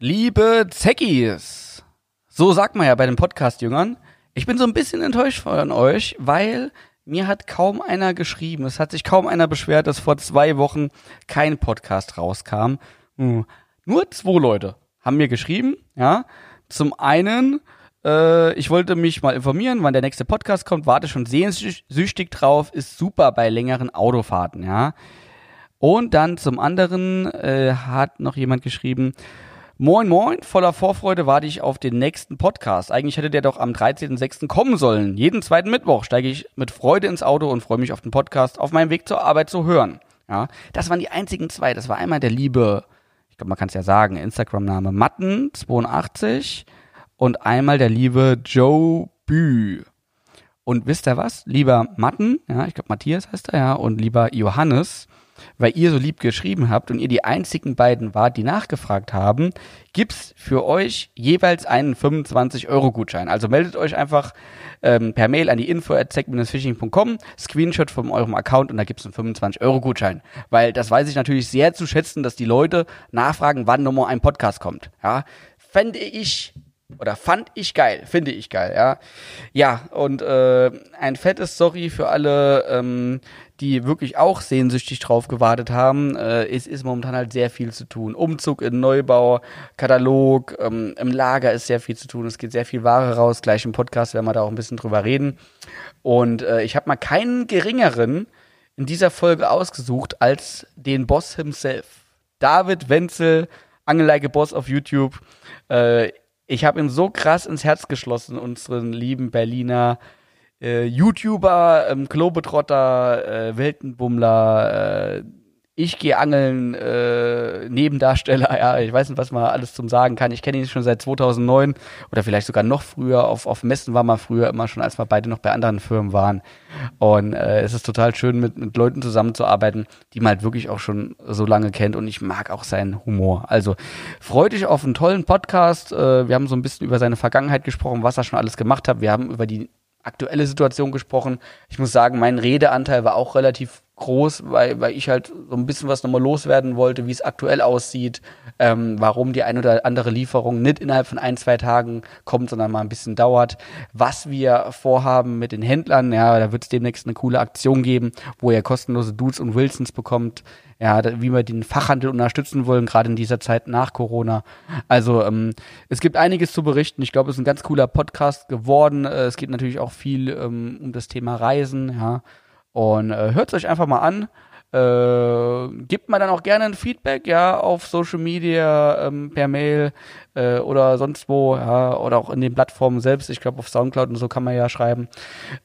Liebe Zeckis, so sagt man ja bei den Podcast-Jüngern, ich bin so ein bisschen enttäuscht von euch, weil mir hat kaum einer geschrieben, es hat sich kaum einer beschwert, dass vor zwei Wochen kein Podcast rauskam. Hm. Nur zwei Leute haben mir geschrieben, ja. Zum einen, äh, ich wollte mich mal informieren, wann der nächste Podcast kommt, warte schon sehnsüchtig drauf, ist super bei längeren Autofahrten, ja. Und dann zum anderen äh, hat noch jemand geschrieben, Moin Moin, voller Vorfreude warte ich auf den nächsten Podcast. Eigentlich hätte der doch am 13.06. kommen sollen. Jeden zweiten Mittwoch steige ich mit Freude ins Auto und freue mich auf den Podcast auf meinem Weg zur Arbeit zu hören. Ja, das waren die einzigen zwei. Das war einmal der liebe, ich glaube, man kann es ja sagen, Instagram-Name Matten82 und einmal der liebe Joe Bü. Und wisst ihr was? Lieber Matten, ja, ich glaube Matthias heißt er ja, und lieber Johannes, weil ihr so lieb geschrieben habt und ihr die einzigen beiden wart, die nachgefragt haben, gibt's für euch jeweils einen 25-Euro-Gutschein. Also meldet euch einfach ähm, per Mail an die info at phishingcom Screenshot von eurem Account und da gibt's einen 25-Euro-Gutschein. Weil das weiß ich natürlich sehr zu schätzen, dass die Leute nachfragen, wann nochmal ein Podcast kommt. Ja, fände ich oder fand ich geil, finde ich geil, ja. Ja, und äh, ein fettes Sorry für alle, ähm, die wirklich auch sehnsüchtig drauf gewartet haben. Äh, es ist momentan halt sehr viel zu tun. Umzug in Neubau, Katalog, ähm, im Lager ist sehr viel zu tun. Es geht sehr viel Ware raus. Gleich im Podcast werden wir da auch ein bisschen drüber reden. Und äh, ich habe mal keinen geringeren in dieser Folge ausgesucht als den Boss himself. David Wenzel, Angeleike Boss auf YouTube. Äh, ich habe ihn so krass ins Herz geschlossen, unseren lieben Berliner äh, YouTuber, ähm, Globetrotter, äh, Weltenbummler, äh, ich gehe angeln, äh, Nebendarsteller, ja, ich weiß nicht, was man alles zum sagen kann. Ich kenne ihn schon seit 2009 oder vielleicht sogar noch früher. Auf, auf Messen war man früher immer schon, als wir beide noch bei anderen Firmen waren. Und äh, es ist total schön, mit, mit Leuten zusammenzuarbeiten, die man halt wirklich auch schon so lange kennt. Und ich mag auch seinen Humor. Also freut dich auf einen tollen Podcast. Äh, wir haben so ein bisschen über seine Vergangenheit gesprochen, was er schon alles gemacht hat. Wir haben über die aktuelle Situation gesprochen. Ich muss sagen, mein Redeanteil war auch relativ groß, weil, weil ich halt so ein bisschen was nochmal loswerden wollte, wie es aktuell aussieht, ähm, warum die ein oder andere Lieferung nicht innerhalb von ein, zwei Tagen kommt, sondern mal ein bisschen dauert, was wir vorhaben mit den Händlern, ja, da wird es demnächst eine coole Aktion geben, wo ihr kostenlose Dudes und Wilsons bekommt, ja, wie wir den Fachhandel unterstützen wollen, gerade in dieser Zeit nach Corona. Also ähm, es gibt einiges zu berichten. Ich glaube, es ist ein ganz cooler Podcast geworden. Äh, es geht natürlich auch viel ähm, um das Thema Reisen, ja. Und äh, hört es euch einfach mal an. Äh, gibt mir dann auch gerne ein Feedback, ja, auf Social Media, ähm, per Mail äh, oder sonst wo, ja, oder auch in den Plattformen selbst. Ich glaube, auf Soundcloud und so kann man ja schreiben.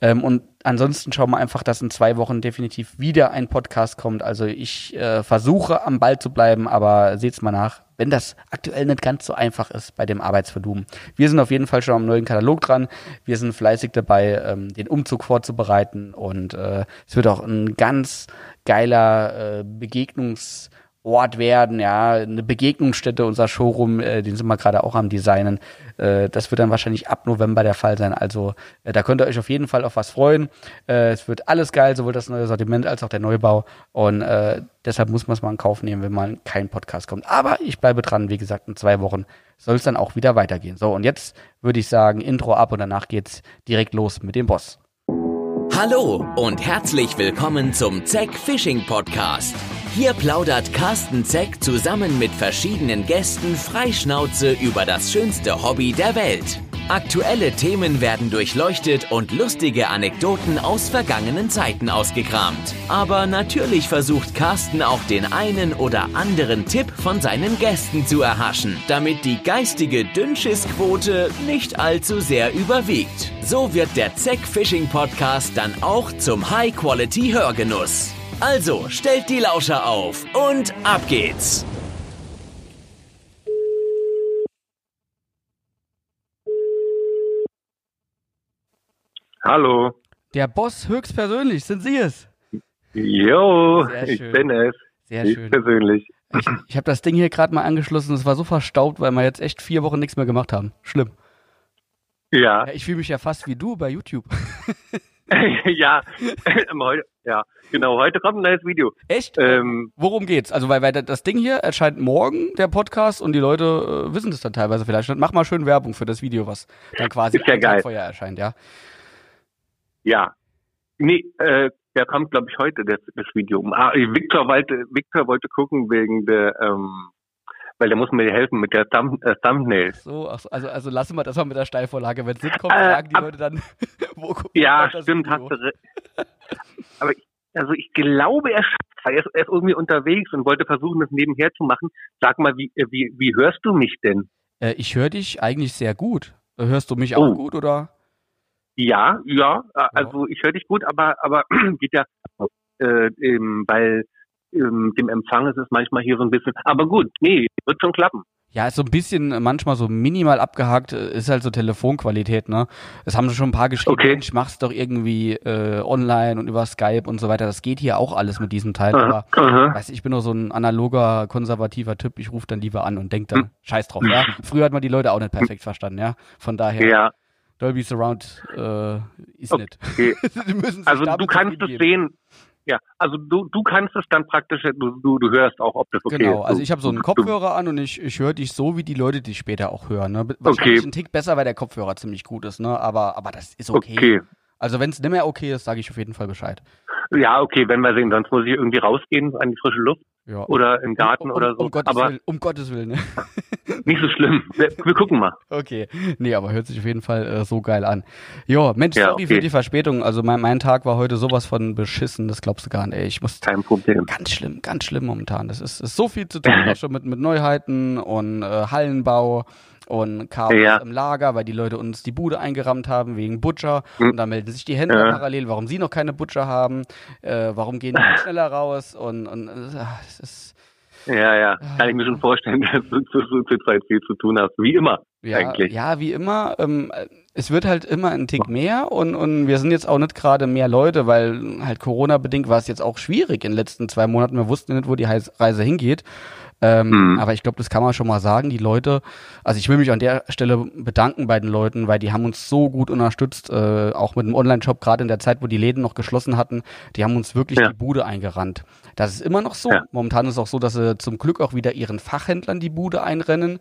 Ähm, und ansonsten schauen wir einfach, dass in zwei Wochen definitiv wieder ein Podcast kommt. Also ich äh, versuche am Ball zu bleiben, aber seht's mal nach, wenn das aktuell nicht ganz so einfach ist bei dem Arbeitsvolumen. Wir sind auf jeden Fall schon am neuen Katalog dran. Wir sind fleißig dabei, ähm, den Umzug vorzubereiten und äh, es wird auch ein ganz geiler äh, Begegnungs- Ort werden, ja, eine Begegnungsstätte, unser Showroom, äh, den sind wir gerade auch am Designen. Äh, das wird dann wahrscheinlich ab November der Fall sein. Also äh, da könnt ihr euch auf jeden Fall auf was freuen. Äh, es wird alles geil, sowohl das neue Sortiment als auch der Neubau. Und äh, deshalb muss man es mal in Kauf nehmen, wenn mal kein Podcast kommt. Aber ich bleibe dran, wie gesagt, in zwei Wochen soll es dann auch wieder weitergehen. So, und jetzt würde ich sagen, Intro ab und danach geht's direkt los mit dem Boss. Hallo und herzlich willkommen zum Zack Fishing Podcast. Hier plaudert Carsten Zeck zusammen mit verschiedenen Gästen freischnauze über das schönste Hobby der Welt. Aktuelle Themen werden durchleuchtet und lustige Anekdoten aus vergangenen Zeiten ausgekramt. Aber natürlich versucht Carsten auch den einen oder anderen Tipp von seinen Gästen zu erhaschen, damit die geistige Dünnschissquote nicht allzu sehr überwiegt. So wird der Zeck Fishing Podcast dann auch zum High-Quality-Hörgenuss. Also stellt die Lauscher auf und ab geht's! Hallo. Der Boss höchstpersönlich, sind Sie es? Jo, ich bin es. Sehr ich schön. persönlich. Ich, ich habe das Ding hier gerade mal angeschlossen. Es war so verstaubt, weil wir jetzt echt vier Wochen nichts mehr gemacht haben. Schlimm. Ja. ja ich fühle mich ja fast wie du bei YouTube. ja, heute, ja, genau. Heute kommt ein neues Video. Echt? Ähm, Worum geht's? Also, weil, weil das Ding hier erscheint morgen, der Podcast, und die Leute äh, wissen das dann teilweise vielleicht. Mach mal schön Werbung für das Video, was dann quasi ist ja geil. vorher erscheint, ja? Ja. Nee, äh, der kommt, glaube ich, heute, das, das Video. Ah, Victor wollte, Victor wollte gucken wegen der, ähm, weil der muss mir helfen mit der Thumb äh, Thumbnail. So, also, also lassen wir das mal mit der Steilvorlage. Wenn es nicht kommt, äh, fragen die ab, Leute dann, wo gucken Ja, stimmt, hast du Aber ich, also ich glaube, er er ist, er ist irgendwie unterwegs und wollte versuchen, das nebenher zu machen. Sag mal, wie, äh, wie, wie hörst du mich denn? Äh, ich höre dich eigentlich sehr gut. Hörst du mich auch oh. gut, oder? Ja, ja, also ich höre dich gut, aber aber geht ja, äh, ähm, weil ähm, dem Empfang ist es manchmal hier so ein bisschen. Aber gut, nee, wird schon klappen. Ja, ist so ein bisschen manchmal so minimal abgehakt, äh, ist halt so Telefonqualität, ne? Es haben schon ein paar geschrieben, okay. Mensch, mach's doch irgendwie äh, online und über Skype und so weiter. Das geht hier auch alles mit diesem Teil. Aber aha. Weiß, ich bin nur so ein analoger, konservativer Typ. Ich rufe dann lieber an und denk dann, hm. scheiß drauf, ja. Früher hat man die Leute auch nicht perfekt verstanden, ja. Von daher. Ja. Dolby Surround äh, ist okay. nicht. also du kannst es sehen. Ja, also du, du kannst es dann praktisch, du, du, du hörst auch, ob das okay genau, ist. Genau, also ich habe so einen Kopfhörer an und ich, ich höre dich so, wie die Leute dich später auch hören. Ne? Wahrscheinlich okay. ein Tick besser, weil der Kopfhörer ziemlich gut ist, ne? Aber, aber das ist okay. okay. Also wenn es nicht mehr okay ist, sage ich auf jeden Fall Bescheid. Ja, okay, wenn wir sehen, sonst muss ich irgendwie rausgehen an die frische Luft. Ja. Oder im Garten um, um, oder so. Um Gottes aber Willen, um Gottes Willen. Ne? nicht so schlimm. Wir, wir, gucken mal. Okay. Nee, aber hört sich auf jeden Fall äh, so geil an. Jo, Mensch, ja, sorry okay. für die Verspätung. Also mein, mein Tag war heute sowas von beschissen, das glaubst du gar nicht. Ey, ich muss Kein Problem. Ganz schlimm, ganz schlimm momentan. Das ist, ist so viel zu tun, auch schon mit, mit Neuheiten und äh, Hallenbau und Chaos ja. im Lager, weil die Leute uns die Bude eingerammt haben wegen Butcher. Mhm. Und da melden sich die Händler ja. parallel, warum sie noch keine Butcher haben, äh, warum gehen die schneller raus und, und äh, es ist. Ja, ja, kann ich mir schon vorstellen, dass du zu, zu, zu viel zu tun hast. Wie immer, ja, eigentlich. Ja, wie immer. Ähm, es wird halt immer ein Tick mehr und, und wir sind jetzt auch nicht gerade mehr Leute, weil halt Corona-bedingt war es jetzt auch schwierig in den letzten zwei Monaten. Wir wussten nicht, wo die Reise hingeht. Ähm, mhm. Aber ich glaube, das kann man schon mal sagen. Die Leute, also ich will mich an der Stelle bedanken bei den Leuten, weil die haben uns so gut unterstützt, äh, auch mit dem Online-Shop, gerade in der Zeit, wo die Läden noch geschlossen hatten. Die haben uns wirklich ja. die Bude eingerannt. Das ist immer noch so. Ja. Momentan ist es auch so, dass sie zum Glück auch wieder ihren Fachhändlern die Bude einrennen.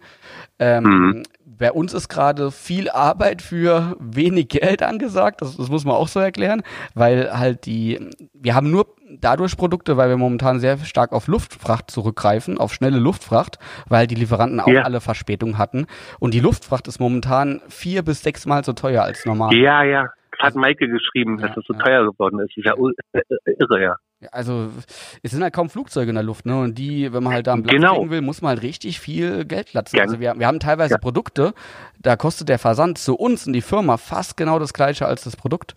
Ähm, mhm. Bei uns ist gerade viel Arbeit für wenig Geld angesagt. Das, das muss man auch so erklären, weil halt die, wir haben nur dadurch Produkte, weil wir momentan sehr stark auf Luftfracht zurückgreifen, auf schnelle Luftfracht, weil die Lieferanten auch ja. alle Verspätung hatten. Und die Luftfracht ist momentan vier bis sechs Mal so teuer als normal. Ja, ja. Hat Maike geschrieben, ja, dass es so ja. teuer geworden ist. ist ja irre, ja. Also es sind halt kaum Flugzeuge in der Luft, ne? Und die, wenn man halt da einen Platz genau. kriegen will, muss man halt richtig viel Geld latzen. Ja. Also wir, wir haben teilweise ja. Produkte, da kostet der Versand zu uns in die Firma fast genau das gleiche als das Produkt.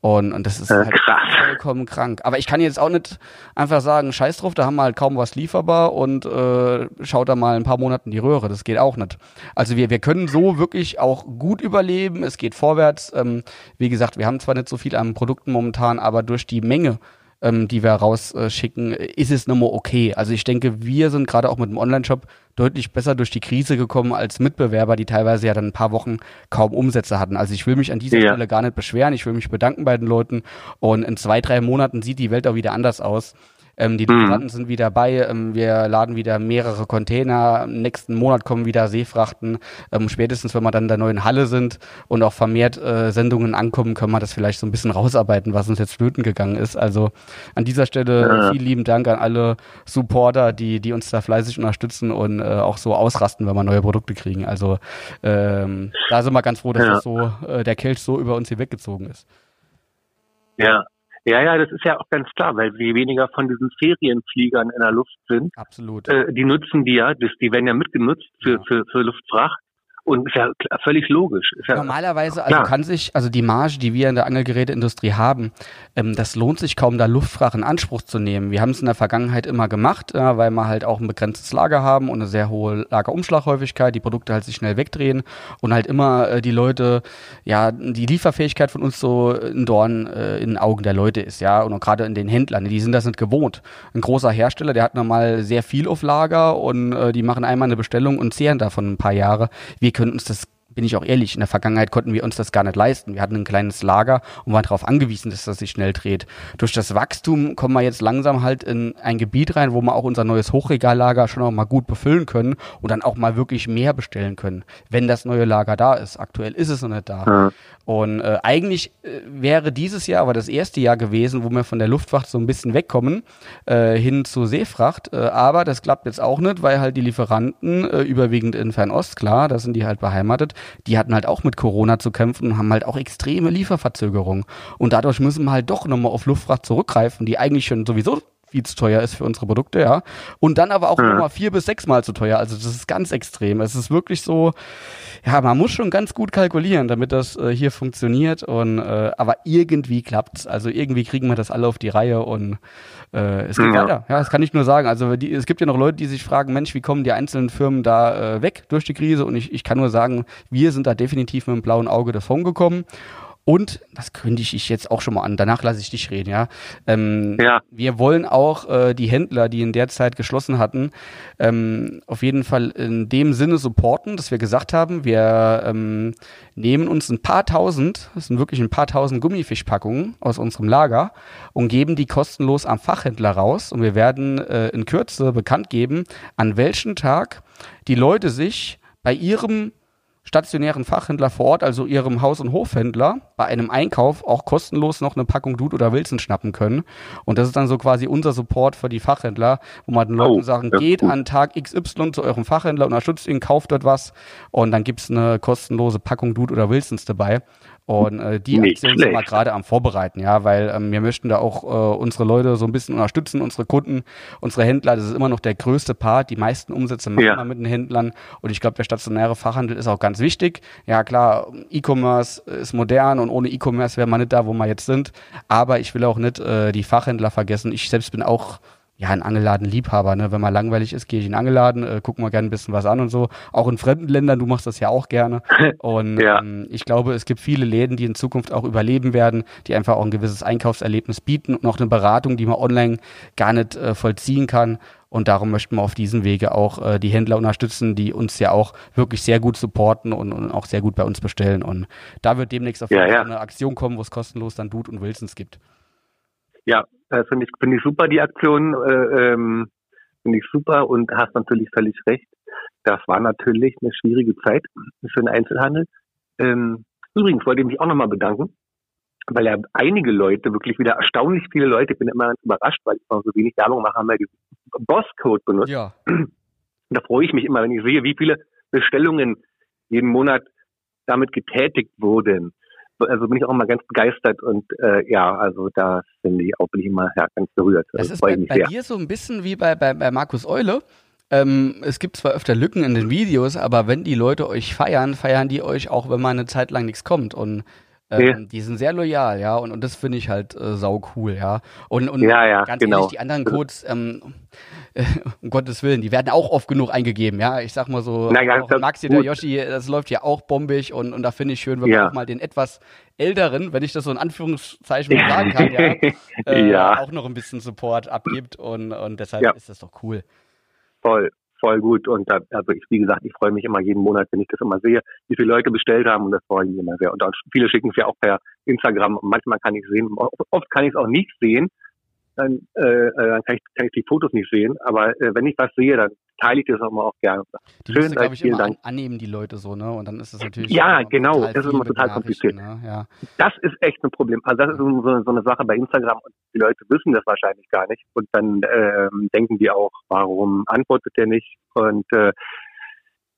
Und, und das ist halt Krass. vollkommen krank. Aber ich kann jetzt auch nicht einfach sagen, scheiß drauf, da haben wir halt kaum was lieferbar und äh, schaut da mal ein paar Monate in die Röhre. Das geht auch nicht. Also wir, wir können so wirklich auch gut überleben. Es geht vorwärts. Ähm, wie gesagt, wir haben zwar nicht so viel an Produkten momentan, aber durch die Menge ähm, die wir rausschicken, ist es nochmal okay. Also ich denke, wir sind gerade auch mit dem Online-Shop deutlich besser durch die Krise gekommen als Mitbewerber, die teilweise ja dann ein paar Wochen kaum Umsätze hatten. Also ich will mich an dieser ja. Stelle gar nicht beschweren. Ich will mich bedanken bei den Leuten. Und in zwei, drei Monaten sieht die Welt auch wieder anders aus. Ähm, die mhm. Lieferanten sind wieder bei. Ähm, wir laden wieder mehrere Container. Im nächsten Monat kommen wieder Seefrachten. Ähm, spätestens, wenn wir dann in der neuen Halle sind und auch vermehrt äh, Sendungen ankommen, können wir das vielleicht so ein bisschen rausarbeiten, was uns jetzt flöten gegangen ist. Also an dieser Stelle vielen lieben Dank an alle Supporter, die, die uns da fleißig unterstützen und äh, auch so ausrasten, wenn wir neue Produkte kriegen. Also ähm, da sind wir ganz froh, dass ja. das so, äh, der Kelch so über uns hier weggezogen ist. Ja, ja, ja, das ist ja auch ganz klar, weil je weniger von diesen Ferienfliegern in der Luft sind, Absolut. Äh, die nutzen die ja, das, die werden ja mitgenutzt für, ja. für, für Luftfracht. Und ist ja völlig logisch. Ja Normalerweise, also kann sich, also die Marge, die wir in der Angelgeräteindustrie haben, ähm, das lohnt sich kaum, da Luftfracht in Anspruch zu nehmen. Wir haben es in der Vergangenheit immer gemacht, äh, weil wir halt auch ein begrenztes Lager haben und eine sehr hohe Lagerumschlaghäufigkeit, die Produkte halt sich schnell wegdrehen und halt immer äh, die Leute, ja, die Lieferfähigkeit von uns so ein Dorn äh, in den Augen der Leute ist, ja, und gerade in den Händlern, die sind das nicht gewohnt. Ein großer Hersteller, der hat normal sehr viel auf Lager und äh, die machen einmal eine Bestellung und zehren davon ein paar Jahre. Wir können uns das bin ich auch ehrlich, in der Vergangenheit konnten wir uns das gar nicht leisten. Wir hatten ein kleines Lager und waren darauf angewiesen, dass das sich schnell dreht. Durch das Wachstum kommen wir jetzt langsam halt in ein Gebiet rein, wo wir auch unser neues Hochregallager schon auch mal gut befüllen können und dann auch mal wirklich mehr bestellen können, wenn das neue Lager da ist. Aktuell ist es noch nicht da. Und äh, eigentlich äh, wäre dieses Jahr aber das erste Jahr gewesen, wo wir von der Luftfracht so ein bisschen wegkommen, äh, hin zu Seefracht. Äh, aber das klappt jetzt auch nicht, weil halt die Lieferanten, äh, überwiegend in Fernost, klar, da sind die halt beheimatet, die hatten halt auch mit Corona zu kämpfen und haben halt auch extreme Lieferverzögerungen. Und dadurch müssen wir halt doch nochmal auf Luftfracht zurückgreifen, die eigentlich schon sowieso viel zu teuer ist für unsere Produkte, ja. Und dann aber auch ja. nochmal vier bis sechsmal zu teuer. Also das ist ganz extrem. Es ist wirklich so, ja, man muss schon ganz gut kalkulieren, damit das äh, hier funktioniert. Und äh, aber irgendwie klappt's. Also irgendwie kriegen wir das alle auf die Reihe und äh, es geht ja. weiter. Ja, das kann ich nur sagen. Also die, es gibt ja noch Leute, die sich fragen, Mensch, wie kommen die einzelnen Firmen da äh, weg durch die Krise? Und ich, ich kann nur sagen, wir sind da definitiv mit dem blauen Auge davon gekommen. Und, das kündige ich jetzt auch schon mal an, danach lasse ich dich reden, ja. Ähm, ja. Wir wollen auch äh, die Händler, die in der Zeit geschlossen hatten, ähm, auf jeden Fall in dem Sinne supporten, dass wir gesagt haben, wir ähm, nehmen uns ein paar tausend, das sind wirklich ein paar tausend Gummifischpackungen aus unserem Lager und geben die kostenlos am Fachhändler raus. Und wir werden äh, in Kürze bekannt geben, an welchem Tag die Leute sich bei ihrem stationären Fachhändler vor Ort, also ihrem Haus- und Hofhändler, bei einem Einkauf auch kostenlos noch eine Packung Dude oder Wilson schnappen können. Und das ist dann so quasi unser Support für die Fachhändler, wo man den Leuten oh, sagen, geht an Tag XY zu eurem Fachhändler, unterstützt ihn, kauft dort was und dann gibt's eine kostenlose Packung Dude oder Wilsons dabei. Und äh, die Nicht Aktion schlecht. sind wir gerade am Vorbereiten, ja, weil ähm, wir möchten da auch äh, unsere Leute so ein bisschen unterstützen, unsere Kunden, unsere Händler. Das ist immer noch der größte Part. Die meisten Umsätze machen ja. wir mit den Händlern. Und ich glaube, der stationäre Fachhandel ist auch ganz wichtig. Ja, klar, E-Commerce ist modern und ohne E-Commerce wäre man nicht da, wo wir jetzt sind. Aber ich will auch nicht äh, die Fachhändler vergessen. Ich selbst bin auch ja, ein Angelladen-Liebhaber, ne? Wenn man langweilig ist, gehe ich in Angelladen, äh, gucken wir gerne ein bisschen was an und so. Auch in fremden Ländern, du machst das ja auch gerne. Und ja. ähm, ich glaube, es gibt viele Läden, die in Zukunft auch überleben werden, die einfach auch ein gewisses Einkaufserlebnis bieten und auch eine Beratung, die man online gar nicht äh, vollziehen kann. Und darum möchten wir auf diesem Wege auch äh, die Händler unterstützen, die uns ja auch wirklich sehr gut supporten und, und auch sehr gut bei uns bestellen. Und da wird demnächst auf ja, ja. eine Aktion kommen, wo es kostenlos dann Dude und Wilsons gibt. Ja, äh, finde ich, finde ich super, die Aktion, äh, ähm, finde ich super und hast natürlich völlig recht. Das war natürlich eine schwierige Zeit für den Einzelhandel. Ähm, übrigens wollte ich mich auch nochmal bedanken, weil ja einige Leute, wirklich wieder erstaunlich viele Leute, ich bin immer überrascht, weil ich noch so wenig Werbung mache, haben wir diesen Boss-Code benutzt. Ja. Da freue ich mich immer, wenn ich sehe, wie viele Bestellungen jeden Monat damit getätigt wurden also bin ich auch mal ganz begeistert und äh, ja, also da finde ich auch bin ich immer ja, ganz berührt. Das ist bei, bei dir so ein bisschen wie bei, bei, bei Markus Eule. Ähm, es gibt zwar öfter Lücken in den Videos, aber wenn die Leute euch feiern, feiern die euch auch, wenn mal eine Zeit lang nichts kommt. Und ähm, ja. Die sind sehr loyal, ja, und, und das finde ich halt äh, sau cool, ja. Und, und ja, ja, ganz genau. ehrlich, die anderen Codes, ähm, äh, um Gottes Willen, die werden auch oft genug eingegeben, ja. Ich sag mal so, Na, auch Maxi, der Yoshi, das läuft ja auch bombig und, und da finde ich schön, wenn man auch mal den etwas älteren, wenn ich das so in Anführungszeichen mal sagen kann, ja, äh, ja, auch noch ein bisschen Support abgibt und, und deshalb ist das doch cool. Voll, voll gut. Und da, also ich, wie gesagt, ich freue mich immer jeden Monat, wenn ich das immer sehe, wie viele Leute bestellt haben und das freue ich mich immer sehr. Und viele schicken es ja auch per Instagram. Manchmal kann ich sehen, oft kann ich es auch nicht sehen, dann, äh, äh, dann kann, ich, kann ich die Fotos nicht sehen. Aber äh, wenn ich was sehe, dann teile ich das auch mal auch gerne. Die Schön, glaube ich, immer Dank. annehmen, die Leute so, ne? Und dann ist es natürlich. Ja, genau. Das ist immer total kompliziert. Ne? Ja. Das ist echt ein Problem. Also das ist so, so, eine Sache bei Instagram und die Leute wissen das wahrscheinlich gar nicht. Und dann ähm, denken die auch, warum antwortet der nicht? Und äh,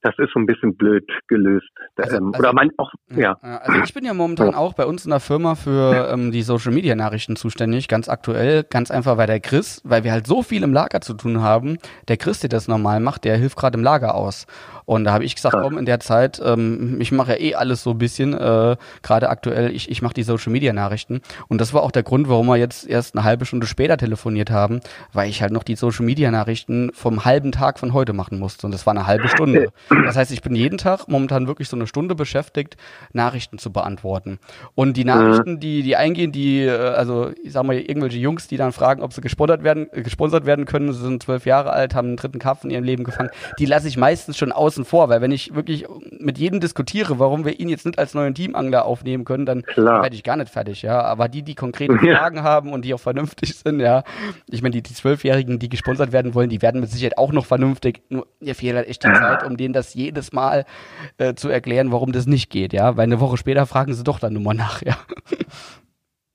das ist so ein bisschen blöd gelöst. Also, ähm, also, oder man auch, ja. Also ich bin ja momentan auch bei uns in der Firma für ähm, die Social Media Nachrichten zuständig, ganz aktuell, ganz einfach, weil der Chris, weil wir halt so viel im Lager zu tun haben, der Chris, der das normal macht, der hilft gerade im Lager aus. Und da habe ich gesagt, komm, in der Zeit, ähm, ich mache ja eh alles so ein bisschen, äh, gerade aktuell, ich, ich mache die Social Media Nachrichten. Und das war auch der Grund, warum wir jetzt erst eine halbe Stunde später telefoniert haben, weil ich halt noch die Social Media Nachrichten vom halben Tag von heute machen musste. Und das war eine halbe Stunde. Das heißt, ich bin jeden Tag momentan wirklich so eine Stunde beschäftigt, Nachrichten zu beantworten. Und die Nachrichten, die, die eingehen, die, äh, also ich sag mal, irgendwelche Jungs, die dann fragen, ob sie gesponsert werden, äh, gesponsert werden können, sie sind zwölf Jahre alt, haben einen dritten Kampf in ihrem Leben gefangen, die lasse ich meistens schon außen vor, weil wenn ich wirklich mit jedem diskutiere, warum wir ihn jetzt nicht als neuen Teamangler aufnehmen können, dann werde ich gar nicht fertig, ja. Aber die, die konkrete Ja. Fragen haben und die auch vernünftig sind, ja. Ich meine, die die Zwölfjährigen, die gesponsert werden wollen, die werden mit Sicherheit auch noch vernünftig. Nur mir fehlt halt echt die Zeit, um denen das jedes Mal äh, zu erklären, warum das nicht geht, ja. Weil eine Woche später fragen sie doch dann nur mal nach, ja.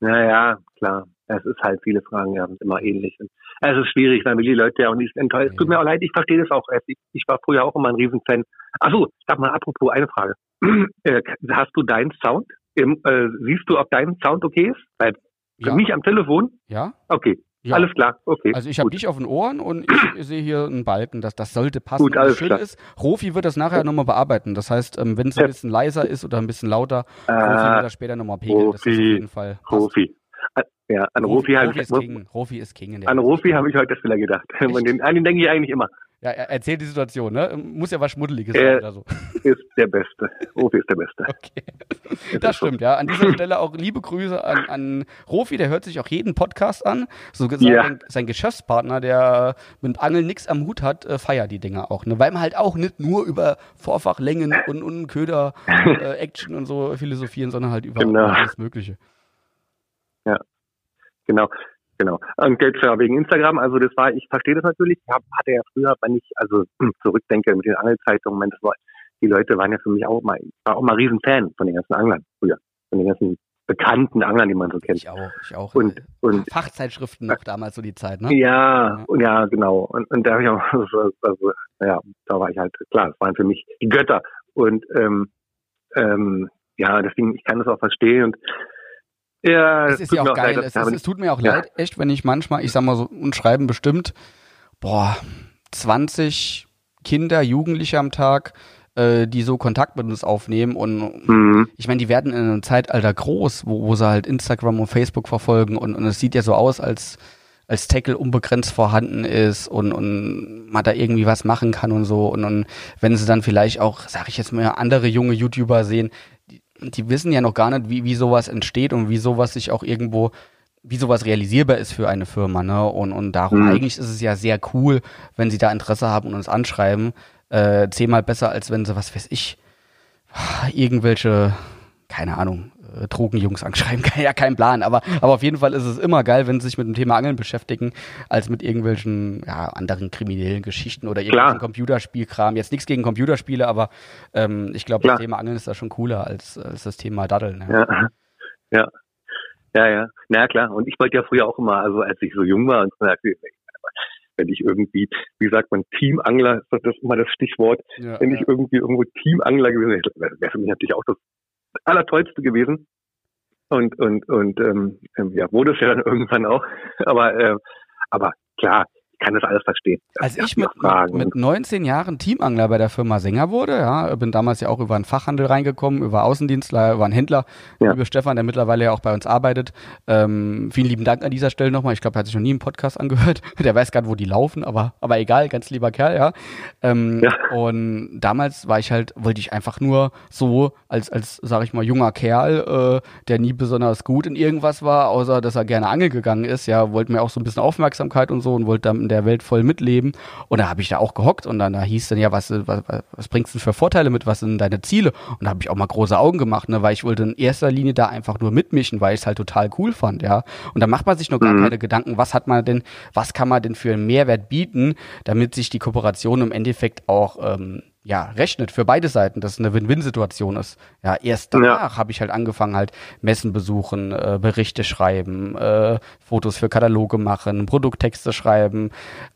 Naja, klar. Es ist halt, viele Fragen ja sind immer ähnlich. Es ist schwierig, weil die Leute ja auch nicht enttäuscht. Es tut mir auch leid, ich verstehe das auch. Ich, ich war früher auch immer ein Riesenfan. Achso, sag mal, apropos eine Frage. Äh, Hast du deinen Sound? Im, äh, siehst du, ob dein Sound okay ist? Weil für Ja. mich am Telefon? Ja? Okay. Ja. Alles klar, okay. Also ich habe dich auf den Ohren und ich sehe hier einen Balken, das, das sollte passen. Gut, alles das Schöne klar. ist, Rofi wird das nachher nochmal bearbeiten. Das heißt, ähm, wenn es ein bisschen leiser ist oder ein bisschen lauter, Rofi äh, wird das später nochmal pegeln. Das ist auf Rofi, jeden Fall. passt. Profi. Äh, Ja, an Rofi, Rofi, habe Rofi ist ich, King. Rofi ist King in der an. Rofi habe ich heute das wieder gedacht. An den denke ich eigentlich immer. Ja, er erzählt die Situation, ne? Muss ja was Schmuddeliges Äh, sein oder so. Ist der Beste. Rofi ist der Beste. Okay. Das stimmt, ja. An dieser Stelle auch liebe Grüße an, an Rofi, der hört sich auch jeden Podcast an. So gesagt, Ja. sein, Geschäftspartner, der mit Angeln nichts am Hut hat, äh, feiert die Dinger auch. Ne? Weil man halt auch nicht nur über Vorfachlängen und, und Köder, äh, Action und so philosophieren, sondern halt über Genau. alles Mögliche. Genau, genau. Und jetzt ja, wegen Instagram, also das war, ich verstehe das natürlich, ich hab, hatte ja früher, wenn ich also hm, zurückdenke mit den Angelzeitungen, war, die Leute waren ja für mich auch mal, ich war auch mal Riesenfan von den ganzen Anglern früher, von den ganzen bekannten Anglern, die man so kennt. Ich auch, ich auch. Und, und Fachzeitschriften noch damals so die Zeit, ne? ja, und ja, genau. Und, und da habe ich auch, also, also, ja, da war ich halt, klar, das waren für mich die Götter. Und ähm, ähm, ja, deswegen, ich kann das auch verstehen. Und ja, Es ist ja auch geil. leid, Es, ist, es tut mir auch Ja. leid, echt, wenn ich manchmal, ich sag mal so, und schreiben bestimmt, boah, 20 Kinder, Jugendliche am Tag, äh, die so Kontakt mit uns aufnehmen und Mhm. ich meine, die werden in einem Zeitalter groß, wo, wo sie halt Instagram und Facebook verfolgen und, und es sieht ja so aus, als als Tackle unbegrenzt vorhanden ist und, und man da irgendwie was machen kann und so und, und wenn sie dann vielleicht auch, sag ich jetzt mal, andere junge YouTuber sehen, die, wissen ja noch gar nicht, wie, wie sowas entsteht und wie sowas sich auch irgendwo, wie sowas realisierbar ist für eine Firma, ne? Und, und darum Mhm. eigentlich ist es ja sehr cool, wenn sie da Interesse haben und uns anschreiben. Äh, zehnmal besser, als wenn sie, was weiß ich, irgendwelche, keine Ahnung, äh, Drogenjungs anschreiben, ja, kein Plan, aber, aber auf jeden Fall ist es immer geil, wenn sie sich mit dem Thema Angeln beschäftigen, als mit irgendwelchen, ja, anderen kriminellen Geschichten oder irgendwelchen Klar. Computerspielkram. Jetzt nichts gegen Computerspiele, aber ähm, ich glaube, das. Thema Angeln ist da schon cooler als, als das Thema Daddeln. Ja. Ja, ja, ja, ja. Na klar. Und ich wollte ja früher auch immer, also als ich so jung war, und so, wenn ich irgendwie, wie sagt man, Teamangler, ist das immer das Stichwort, Ja, wenn ja. ich irgendwie irgendwo Teamangler gewesen wäre, wäre für mich natürlich auch das Allertollste gewesen. Und, und, und ähm, ähm, ja, wurde es ja dann irgendwann auch. Aber, äh, aber klar, ich kann das alles verstehen. Als ich mit, mit 19 Jahren Teamangler bei der Firma Sänger wurde, ja, bin damals ja auch über einen Fachhandel reingekommen, über Außendienstler, über einen Händler, Ja. liebe Stefan, der mittlerweile ja auch bei uns arbeitet. Ähm, vielen lieben Dank an dieser Stelle nochmal. Ich glaube, er hat sich noch nie einen Podcast angehört. Der weiß gar nicht, wo die laufen, aber, aber egal, ganz lieber Kerl, ja. Ähm, Ja. Und damals war ich halt, wollte ich einfach nur so als, als, sag ich mal, junger Kerl, äh, der nie besonders gut in irgendwas war, außer dass er gerne angeln gegangen ist, ja, wollte mir auch so ein bisschen Aufmerksamkeit und so und wollte dann in der Welt voll mitleben. Und da habe ich da auch gehockt und dann da hieß dann ja, was, was, was bringst du denn für Vorteile mit, was sind deine Ziele? Und da habe ich auch mal große Augen gemacht, ne, weil ich wollte in erster Linie da einfach nur mitmischen, weil ich es halt total cool fand, ja. Und da macht man sich noch gar Mhm. keine Gedanken, was hat man denn, was kann man denn für einen Mehrwert bieten, damit sich die Kooperation im Endeffekt auch ähm, ja, rechnet für beide Seiten, dass es eine Win-Win-Situation ist. Ja, erst danach habe ich halt angefangen, halt Messen besuchen, äh, Berichte schreiben, äh, Fotos für Kataloge machen, Produkttexte schreiben,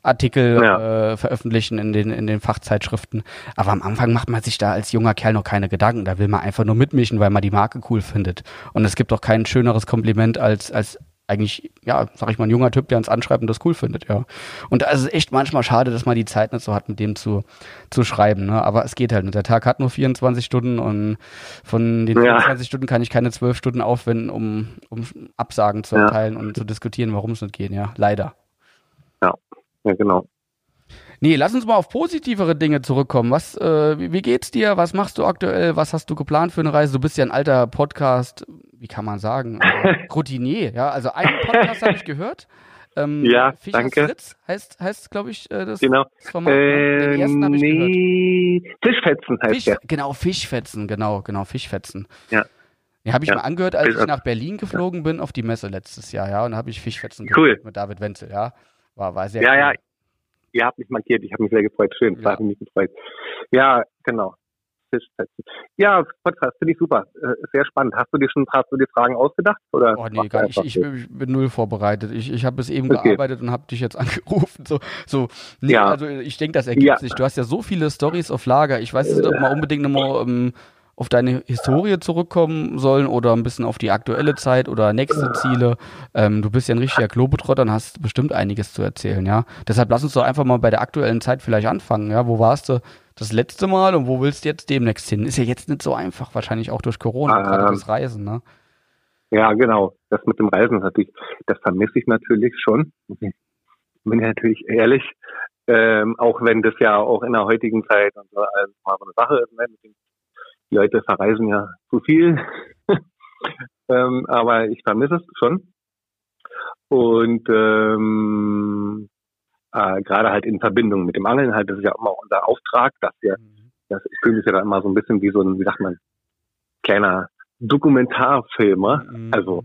Artikel Ja. äh, veröffentlichen in den, in den Fachzeitschriften. Aber am Anfang macht man sich da als junger Kerl noch keine Gedanken. Da will man einfach nur mitmischen, weil man die Marke cool findet. Und es gibt doch kein schöneres Kompliment als, als eigentlich, ja, sag ich mal, ein junger Typ, der uns anschreibt und das cool findet, ja. Und da ist es echt manchmal schade, dass man die Zeit nicht so hat, mit dem zu, zu schreiben, ne? Aber es geht halt nicht. Der Tag hat nur 24 Stunden und von den Ja. 24 Stunden kann ich keine 12 Stunden aufwenden, um, um Absagen zu Ja. erteilen und zu diskutieren, warum es nicht geht, ja. Leider. Ja, genau. Nee, lass uns mal auf positivere Dinge zurückkommen. Was, äh, wie, wie geht's dir? Was machst du aktuell? Was hast du geplant für eine Reise? Du bist ja ein alter Podcast, wie kann man sagen, äh, Routinier, ja. Also einen Podcast habe ich gehört. Ähm, Ja, Fischers danke. Fritz heißt, heißt glaube ich, äh, das, Genau. das Format. ne? Den Äh, ersten habe ich gehört. nee, Fischfetzen heißt Fisch, der. genau, Fischfetzen, genau, genau, Fischfetzen. Ja. Den habe ich Ja. mal angehört, als ich Also- nach Berlin geflogen bin auf die Messe letztes Jahr, ja, und da habe ich Fischfetzen Cool. gehört mit David Wenzel, ja. War, war sehr Ja, cool. ja. Ihr habt mich markiert, ich habe mich sehr gefreut. Schön, Ja. ja. habe mich gefreut. Ja, genau. Fischfetzen. Ja, Podcast finde ich super. Äh, sehr spannend. Hast du dir schon hast du dir Fragen ausgedacht? Oder Oh nee, gar nicht. Ich, ich bin null vorbereitet. Ich, ich habe bis eben Okay. gearbeitet und habe dich jetzt angerufen. So, so. Nee, Ja. also ich denke, das ergibt Ja. sich. Du hast ja so viele Stories auf Lager. Ich weiß nicht, ob wir unbedingt nochmal ähm, auf deine Historie zurückkommen sollen oder ein bisschen auf die aktuelle Zeit oder nächste Ziele. Ähm, du bist ja ein richtiger Globetrotter und hast bestimmt einiges zu erzählen, ja. Deshalb lass uns doch einfach mal bei der aktuellen Zeit vielleicht anfangen, ja. Wo warst du das letzte Mal und wo willst du jetzt demnächst hin? Ist ja jetzt nicht so einfach, wahrscheinlich auch durch Corona, Ähm, gerade das Reisen, ne? Ja, genau. Das mit dem Reisen ist natürlich, das vermisse ich natürlich schon. Bin ja natürlich ehrlich. Ähm, auch wenn das ja auch in der heutigen Zeit und so mal so eine Sache ist, ne? Die Leute verreisen ja zu viel. ähm, aber ich vermisse es schon. Und ähm, äh, gerade halt in Verbindung mit dem Angeln halt, das ist ja immer unser Auftrag, dass wir, das, ich fühle mich ja da immer so ein bisschen wie so ein, wie sagt man, kleiner Dokumentarfilmer. Mhm. Also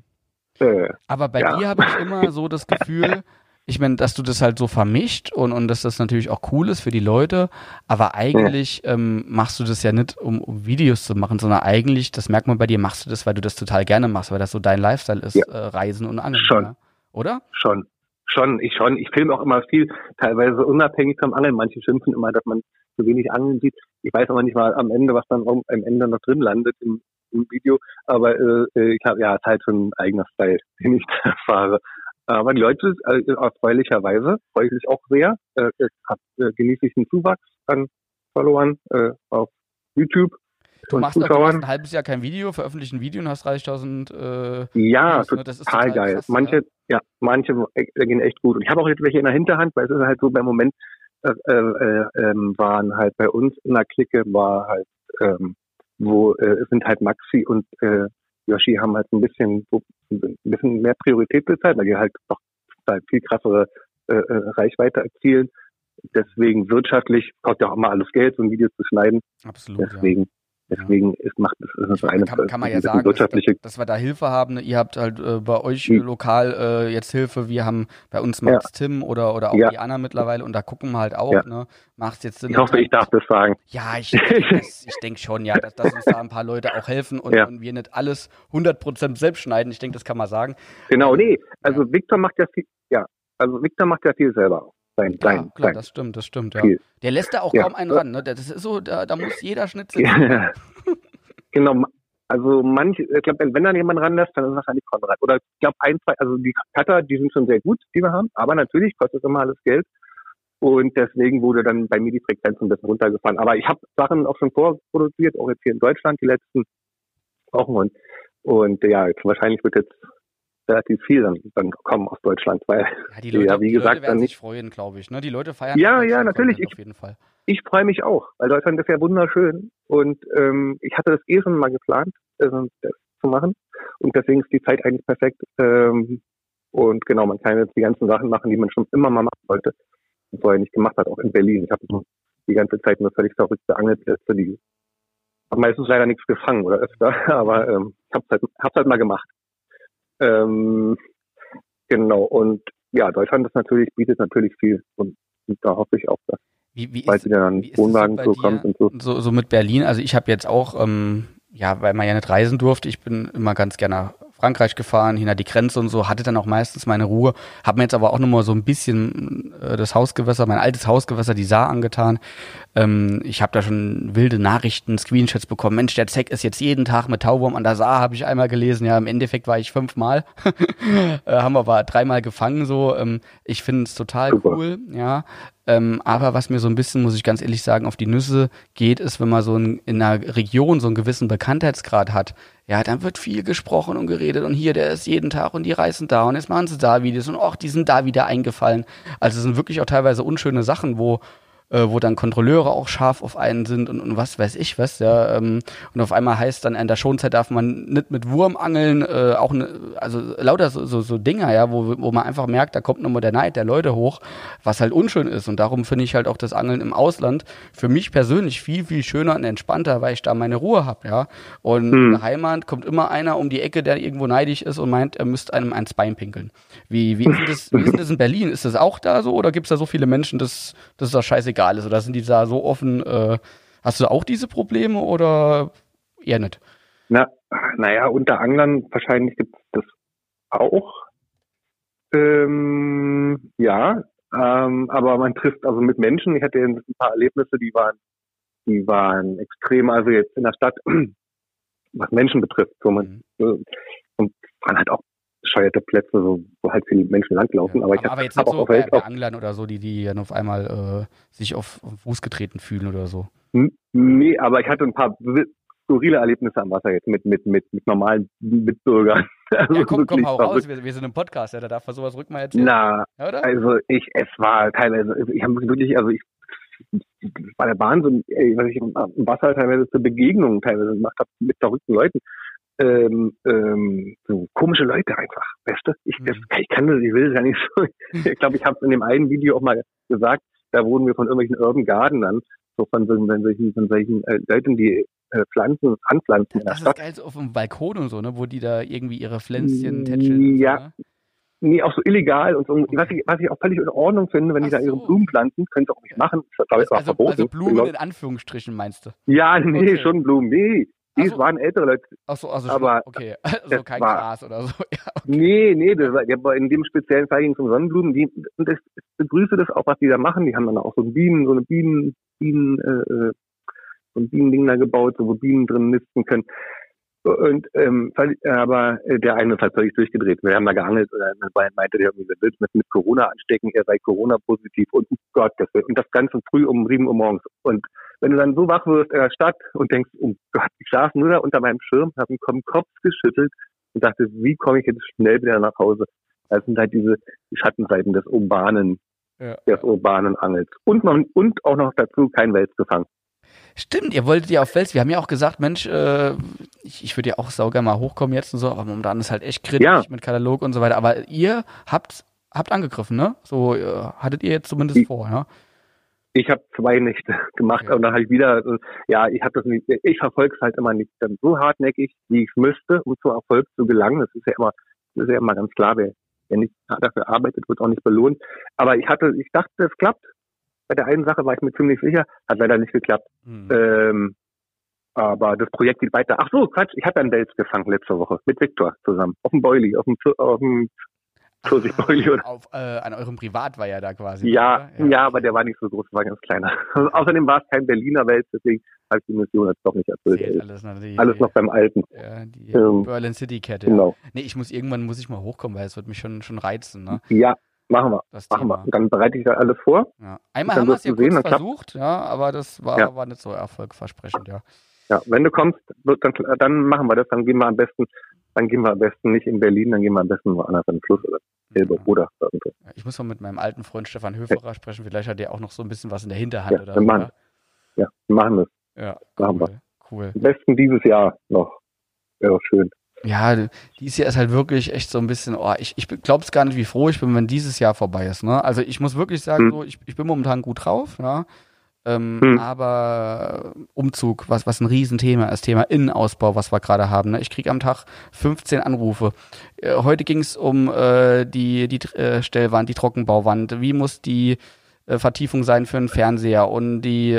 äh, Aber bei Ja. dir habe ich immer so das Gefühl, ich meine, dass du das halt so vermischt und, und dass das natürlich auch cool ist für die Leute, aber eigentlich ähm, machst du das ja nicht, um, um Videos zu machen, sondern eigentlich, das merkt man bei dir, machst du das, weil du das total gerne machst, weil das so dein Lifestyle ist, Ja. äh, Reisen und Angeln. Schon. Ja? Oder? Schon, schon, ich schon. Ich filme auch immer viel, teilweise unabhängig vom Angeln. Manche schimpfen immer, dass man zu wenig Angeln sieht. Ich weiß aber nicht mal am Ende, was dann am Ende noch drin landet im, im Video. Aber äh, äh, ich habe ja, halt schon ein eigener Style, den ich da fahre. Aber die Leute, äh, erfreulicherweise, freue ich mich auch sehr. Äh, äh, genieße ich einen Zuwachs an Followern äh, auf YouTube Du machst, auch, du Zuschauern. machst ein halbes Jahr kein Video, veröffentlichst ein Video und hast 30.000 äh, Ja, Views, ne? Das ist total, geil. krass, manche, ja. manche äh, gehen echt gut. Und ich habe auch jetzt welche in der Hinterhand, weil es ist halt so, beim Moment äh, äh, ähm, waren halt bei uns in der Clique war halt, ähm, wo äh, sind halt Maxi und äh, Yoshi haben halt ein bisschen so, ein bisschen mehr Priorität bezahlt, weil die halt doch viel krassere äh, äh, Reichweite erzielen. Deswegen wirtschaftlich kostet ja auch immer alles Geld, so ein Video zu schneiden. Absolut. ja. Deswegen, deswegen ist macht es ist so eine kann, kann man ja sagen, dass, wirtschaftliche dass wir da Hilfe haben. Ihr habt halt äh, bei euch Mhm. lokal äh, jetzt Hilfe. Wir haben bei uns Max Tim oder, oder auch Ja. die Anna mittlerweile und da gucken wir halt auch. Ja. Ne? Macht jetzt Sinn. Ich hoffe, ich darf das sagen. Ja, ich, ich, ich denke schon, ja, dass, dass uns da ein paar Leute auch helfen und, Ja. und wir nicht alles 100% selbst schneiden. Ich denke, das kann man sagen. Genau, nee. Also Victor macht ja viel, ja, also Victor macht ja viel selber. Sein, Ja, sein, klar, sein. das stimmt, das stimmt, ja. Viel. Der lässt da auch Ja. kaum einen ran. Ne? Das ist so, da, da muss jeder Schnitzel. Ja. genau. Also manche, ich glaube, wenn, wenn dann jemand ranlässt, dann ist es wahrscheinlich Konrad. Oder ich glaube ein, zwei, also die Cutter, die sind schon sehr gut, die wir haben, aber natürlich kostet es immer alles Geld. Und deswegen wurde dann bei mir die Frequenz ein bisschen runtergefahren. Aber ich habe Sachen auch schon vorproduziert, auch jetzt hier in Deutschland die letzten Wochen. Und, und ja, jetzt wahrscheinlich wird jetzt relativ viel dann, dann kommen aus Deutschland, weil Ja, die Leute, Ja, wie die gesagt, Leute werden sich freuen, glaube ich. Ne? Die Leute feiern Ja, ja, natürlich. Content Auf jeden Fall. ich freue mich auch, weil Deutschland ist ja wunderschön und ähm, ich hatte das eh schon mal geplant, äh, das zu machen und deswegen ist die Zeit eigentlich perfekt ähm, und genau, man kann jetzt die ganzen Sachen machen, die man schon immer mal machen wollte und vorher nicht gemacht hat, auch in Berlin. Ich habe die ganze Zeit nur völlig verrückte Angelplätze, die habe meistens leider nichts gefangen oder öfter, aber ähm, ich habe halt, hab's halt mal gemacht. Ähm, genau und ja, Deutschland ist natürlich bietet natürlich viel und, und da hoffe ich auch, dass Wie, wie bald ist, wieder ein Wohnwagen so dir? kommt und so. so, so mit Berlin, also ich habe jetzt auch, ähm, ja, weil man ja nicht reisen durfte, ich bin immer ganz gerne nach Frankreich gefahren, hinter die Grenze und so, hatte dann auch meistens meine Ruhe, habe mir jetzt aber auch nochmal so ein bisschen äh, das Hausgewässer, mein altes Hausgewässer, die Saar angetan. Ähm, ich habe da schon wilde Nachrichten, Screenshots bekommen. Mensch, der Zeck ist jetzt jeden Tag mit Tauwurm an der Saar, habe ich einmal gelesen. Ja, im Endeffekt war ich fünfmal, äh, haben wir aber dreimal gefangen so. Ähm, ich finde es total Super. cool, ja. Ähm, aber was mir so ein bisschen, muss ich ganz ehrlich sagen, auf die Nüsse geht, ist, wenn man so ein, in einer Region so einen gewissen Bekanntheitsgrad hat, ja, dann wird viel gesprochen und geredet und hier, der ist jeden Tag und die reisen da und jetzt machen sie da Videos und auch die sind da wieder eingefallen. Also es sind wirklich auch teilweise unschöne Sachen, wo äh, wo dann Kontrolleure auch scharf auf einen sind und, und was weiß ich was, ja. Ähm, und auf einmal heißt dann, in der Schonzeit darf man nicht mit Wurm angeln, äh, auch ne, also lauter so, so, so Dinger, ja, wo, wo man einfach merkt, da kommt nochmal der Neid der Leute hoch, was halt unschön ist. Und darum finde ich halt auch das Angeln im Ausland für mich persönlich viel, viel schöner und entspannter, weil ich da meine Ruhe habe, ja. Und hm. in der Heimat kommt immer einer um die Ecke, der irgendwo neidisch ist und meint, er müsste einem ans Bein pinkeln. Wie, wie, ist das, wie ist das in Berlin? Ist das auch da so oder gibt es da so viele Menschen, dass, dass das scheißegal ist? Oder sind die da so offen? Äh, hast du auch diese Probleme oder eher nicht? Na, naja, unter Anglern wahrscheinlich gibt es das auch. Ähm, ja, ähm, aber man trifft also mit Menschen. Ich hatte ein paar Erlebnisse, die waren, die waren extrem. Also jetzt in der Stadt, was Menschen betrifft, wo man mhm. und waren halt auch bescheuerte Plätze, so, wo halt viele Menschen langlaufen. Ja, aber ich habe jetzt nicht so bei, bei Anglern oder so, die, die dann auf einmal äh, sich auf, auf Fuß getreten fühlen oder so. Nee, aber ich hatte ein paar skurrile Erlebnisse am Wasser jetzt mit, mit, mit, mit normalen Mitbürgern. Also ja, komm, komm, hau raus, wir, wir, sind im Podcast, ja, da darf man sowas rück mal erzählen. Na, ja, also ich, es war teilweise, ich habe wirklich, also ich, war der Wahnsinn, ey, was ich im Wasser teilweise zur Begegnung teilweise gemacht habe mit verrückten Leuten ähm, ähm, so komische Leute einfach, weißt du? Ich, das, mhm. ich kann das, ich will das ja nicht so. Ich glaube, ich habe in dem einen Video auch mal gesagt, da wurden wir von irgendwelchen Urban Gardenern, so von, so, von solchen, von solchen äh, Leuten, die äh, Pflanzen, anpflanzen in der das Stadt. Das ist geil, so auf dem Balkon und so, ne, wo die da irgendwie ihre Pflänzchen tätscheln. Ja, so, ne? Nee, auch so illegal und so. Was, ich, was ich auch völlig in Ordnung finde, wenn Ach die da ihre Blumen pflanzen, können sie auch nicht machen. Das ist, ich, also, verboten. Also Blumen in Anführungsstrichen meinst du? Ja, nee, okay. schon Blumen. Nee, die so. waren ältere Leute. Ach so, also aber okay. Also kein war, Gras oder so. Ja, okay. Nee, nee, das war, in dem speziellen Fall ging es um Sonnenblumen. Die, und das, ich begrüße das auch, was die da machen. Die haben dann auch so ein Bienen, so eine Bienen, Bienen, äh, äh so ein Bienending da gebaut, so wo Bienen drin nisten können. Und ähm, aber äh, der eine ist halt völlig durchgedreht. Wir haben da geangelt und dann meinte der irgendwie, will mit, mit Corona anstecken, er sei Corona-positiv und oh Gott, das und das Ganze früh um sieben Uhr morgens. Und wenn du dann so wach wirst in der Stadt und denkst, oh Gott, ich saß nur da unter meinem Schirm, habe den Kopf geschüttelt und dachte, wie komme ich jetzt schnell wieder nach Hause? Das sind halt diese die Schattenseiten des urbanen, ja. des urbanen Angels. Und man, und auch noch dazu kein Welsgefang. Stimmt, ihr wolltet ja auf Fels. Wir haben ja auch gesagt, Mensch, äh, ich, ich würde ja auch sauger mal hochkommen jetzt und so, aber momentan ist halt echt kritisch ja. mit Katalog und so weiter. Aber ihr habt, habt angegriffen, ne? So äh, hattet ihr jetzt zumindest ich, vor, ja? Ich habe zwei Nächte gemacht okay. und dann halt wieder, äh, ja, ich habe das nicht, ich verfolge es halt immer nicht dann so hartnäckig, wie ich müsste, um zum Erfolg zu gelangen. Das ist ja immer, das ist ja immer ganz klar, wer, wer nicht dafür arbeitet, wird auch nicht belohnt. Aber ich hatte, ich dachte, es klappt bei der einen Sache war ich mir ziemlich sicher, hat leider nicht geklappt. Mhm. Ähm, aber das Projekt geht weiter. Ach so, Quatsch, ich habe einen Wels gefangen letzte Woche mit Viktor zusammen. Auf dem Boilie, auf dem, auf dem Pfirsichboilie. Oder? Auf, äh, an eurem Privat war ja da quasi. Ja, ja, ja, aber der war nicht so groß, war ganz kleiner. Außerdem war es kein Berliner Wels, deswegen habe ich die Mission jetzt doch nicht erfüllt. Alles noch, die, alles noch beim Alten. Ja, die ähm, Berlin City Kette. Genau. Nee, ich muss irgendwann muss ich mal hochkommen, weil es wird mich schon, schon reizen. Ne? Ja, Machen wir. Das machen Thema. wir. dann bereite ich da alles vor. Ja. Einmal haben wir es ja kurz versucht, ja, aber das war, ja. war nicht so erfolgversprechend, ja. Ja, wenn du kommst, dann, dann machen wir das, dann gehen wir am besten, dann gehen wir am besten nicht in Berlin, dann gehen wir am besten woanders in den Fluss oder Elbe ja. oder irgendwo. Ja, ich muss mal mit meinem alten Freund Stefan Höferer sprechen, vielleicht hat der auch noch so ein bisschen was in der Hinterhand ja, oder so. Machen. Ja, wir machen wir Ja, machen cool. wir. Cool. Am besten dieses Jahr noch. Wäre schön. Ja, dieses Jahr ist halt wirklich echt so ein bisschen, oh, ich, ich glaube es gar nicht, wie froh ich bin, wenn dieses Jahr vorbei ist. Ne? Also ich muss wirklich sagen, hm. so, ich, ich bin momentan gut drauf, ja. Ähm, hm. Aber Umzug, was, was ein Riesenthema ist, Thema Innenausbau, was wir gerade haben. Ne? Ich kriege am Tag 15 Anrufe. Äh, heute ging es um äh, die, die äh, Stellwand, die Trockenbauwand. Wie muss die äh, Vertiefung sein für einen Fernseher und die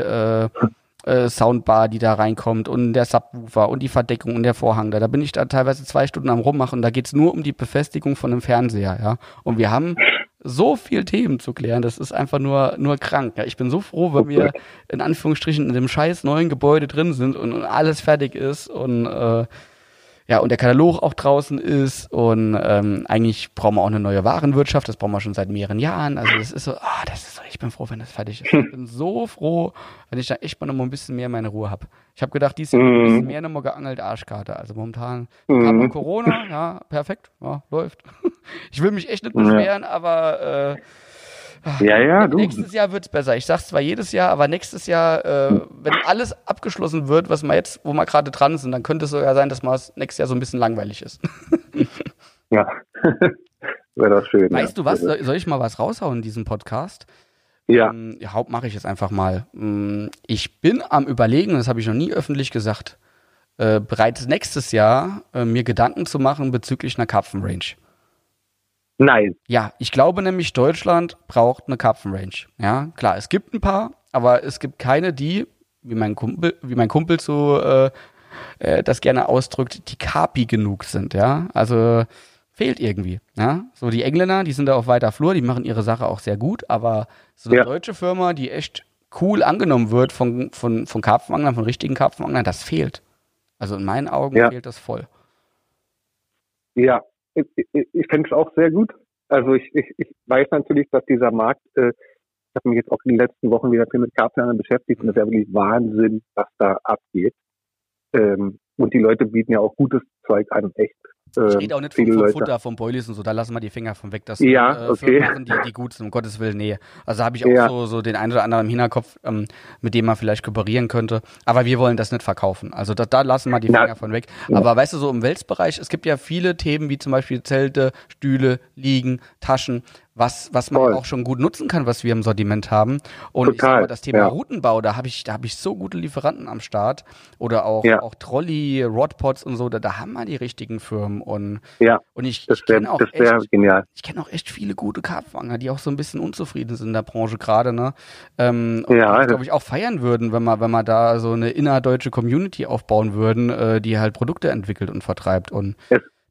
äh, Soundbar, die da reinkommt und der Subwoofer und die Verdeckung und der Vorhang da. Da bin ich da teilweise zwei Stunden am rummachen. Da geht's nur um die Befestigung von einem Fernseher, ja. Und wir haben so viel Themen zu klären. Das ist einfach nur, nur krank. Ja, ich bin so froh, wenn wir in Anführungsstrichen in dem scheiß neuen Gebäude drin sind und, und alles fertig ist und äh, ja, und der Katalog auch draußen ist und ähm, eigentlich brauchen wir auch eine neue Warenwirtschaft, das brauchen wir schon seit mehreren Jahren. Also das ist so, ah, das ist so, ich bin froh, wenn das fertig ist. Ich bin so froh, wenn ich da echt mal noch mal ein bisschen mehr meine Ruhe habe. Ich habe gedacht, dies Jahr ein bisschen mhm. mehr noch mal geangelt Arschkarte. Also momentan mhm. Corona, ja, perfekt, ja, läuft. Ich will mich echt nicht beschweren, aber äh, Ja, ja, du. Nächstes Jahr wird's besser. Ich sag's zwar jedes Jahr, aber nächstes Jahr, äh, wenn alles abgeschlossen wird, was wir jetzt, wo wir gerade dran sind, dann könnte es sogar sein, dass mal nächstes Jahr so ein bisschen langweilig ist. Ja. Wäre das schön. Weißt ja. du was? Soll ich mal was raushauen in diesem Podcast? Ja. Ähm, Haupt mache ich jetzt einfach mal. Mm, Ich bin am überlegen, das habe ich noch nie öffentlich gesagt, äh, bereits nächstes Jahr äh, mir Gedanken zu machen bezüglich einer Karpfenrange. Nein. Ja, ich glaube nämlich, Deutschland braucht eine Karpfenrange. Ja, klar, es gibt ein paar, aber es gibt keine, die, wie mein Kumpel, wie mein Kumpel so äh, äh, das gerne ausdrückt, die Kapi genug sind. Ja, also fehlt irgendwie. Ja, so die Engländer, die sind da auf weiter Flur, die machen ihre Sache auch sehr gut, aber so eine Ja. deutsche Firma, die echt cool angenommen wird von, von, von Karpfenanglern, von richtigen Karpfenanglern, das fehlt. Also in meinen Augen Ja. fehlt das voll. Ja, ich, ich, ich fände es auch sehr gut. Also ich, ich, ich weiß natürlich, dass dieser Markt, äh, ich habe mich jetzt auch in den letzten Wochen wieder viel mit Karpfenangeln beschäftigt und das ist ja wirklich Wahnsinn, was da abgeht. Ähm, und die Leute bieten ja auch gutes Zeug an, echt. Ich Ähm, rede auch nicht vom, vom. Futter, vom Boilies und so, da lassen wir die Finger von weg. Das Ja, sind, äh, okay. Machen, die, die gut sind, um Gottes Willen, nee. Also habe ich auch Ja. so, so den einen oder anderen im Hinterkopf, ähm, mit dem man vielleicht kooperieren könnte. Aber wir wollen das nicht verkaufen. Also da, da lassen wir die Na, Finger von weg. ja. Aber weißt du, so im Welsbereich, es gibt ja viele Themen, wie zum Beispiel Zelte, Stühle, Liegen, Taschen, was, was man Voll. auch schon gut nutzen kann, was wir im Sortiment haben. Und ich sag Total, mal, das Thema ja. Routenbau, da habe ich, da habe ich so gute Lieferanten am Start. Oder auch, Ja. auch Trolley, Rodpods und so, da, da haben wir die richtigen Firmen. Und, Ja, und ich, das ich wäre kenne auch wär echt ich kenne auch echt viele gute Karpfenangler, die auch so ein bisschen unzufrieden sind in der Branche gerade, ne? Ähm, und Ja, glaube ich, auch feiern würden, wenn wir, wenn wir da so eine innerdeutsche Community aufbauen würden, äh, die halt Produkte entwickelt und vertreibt. Und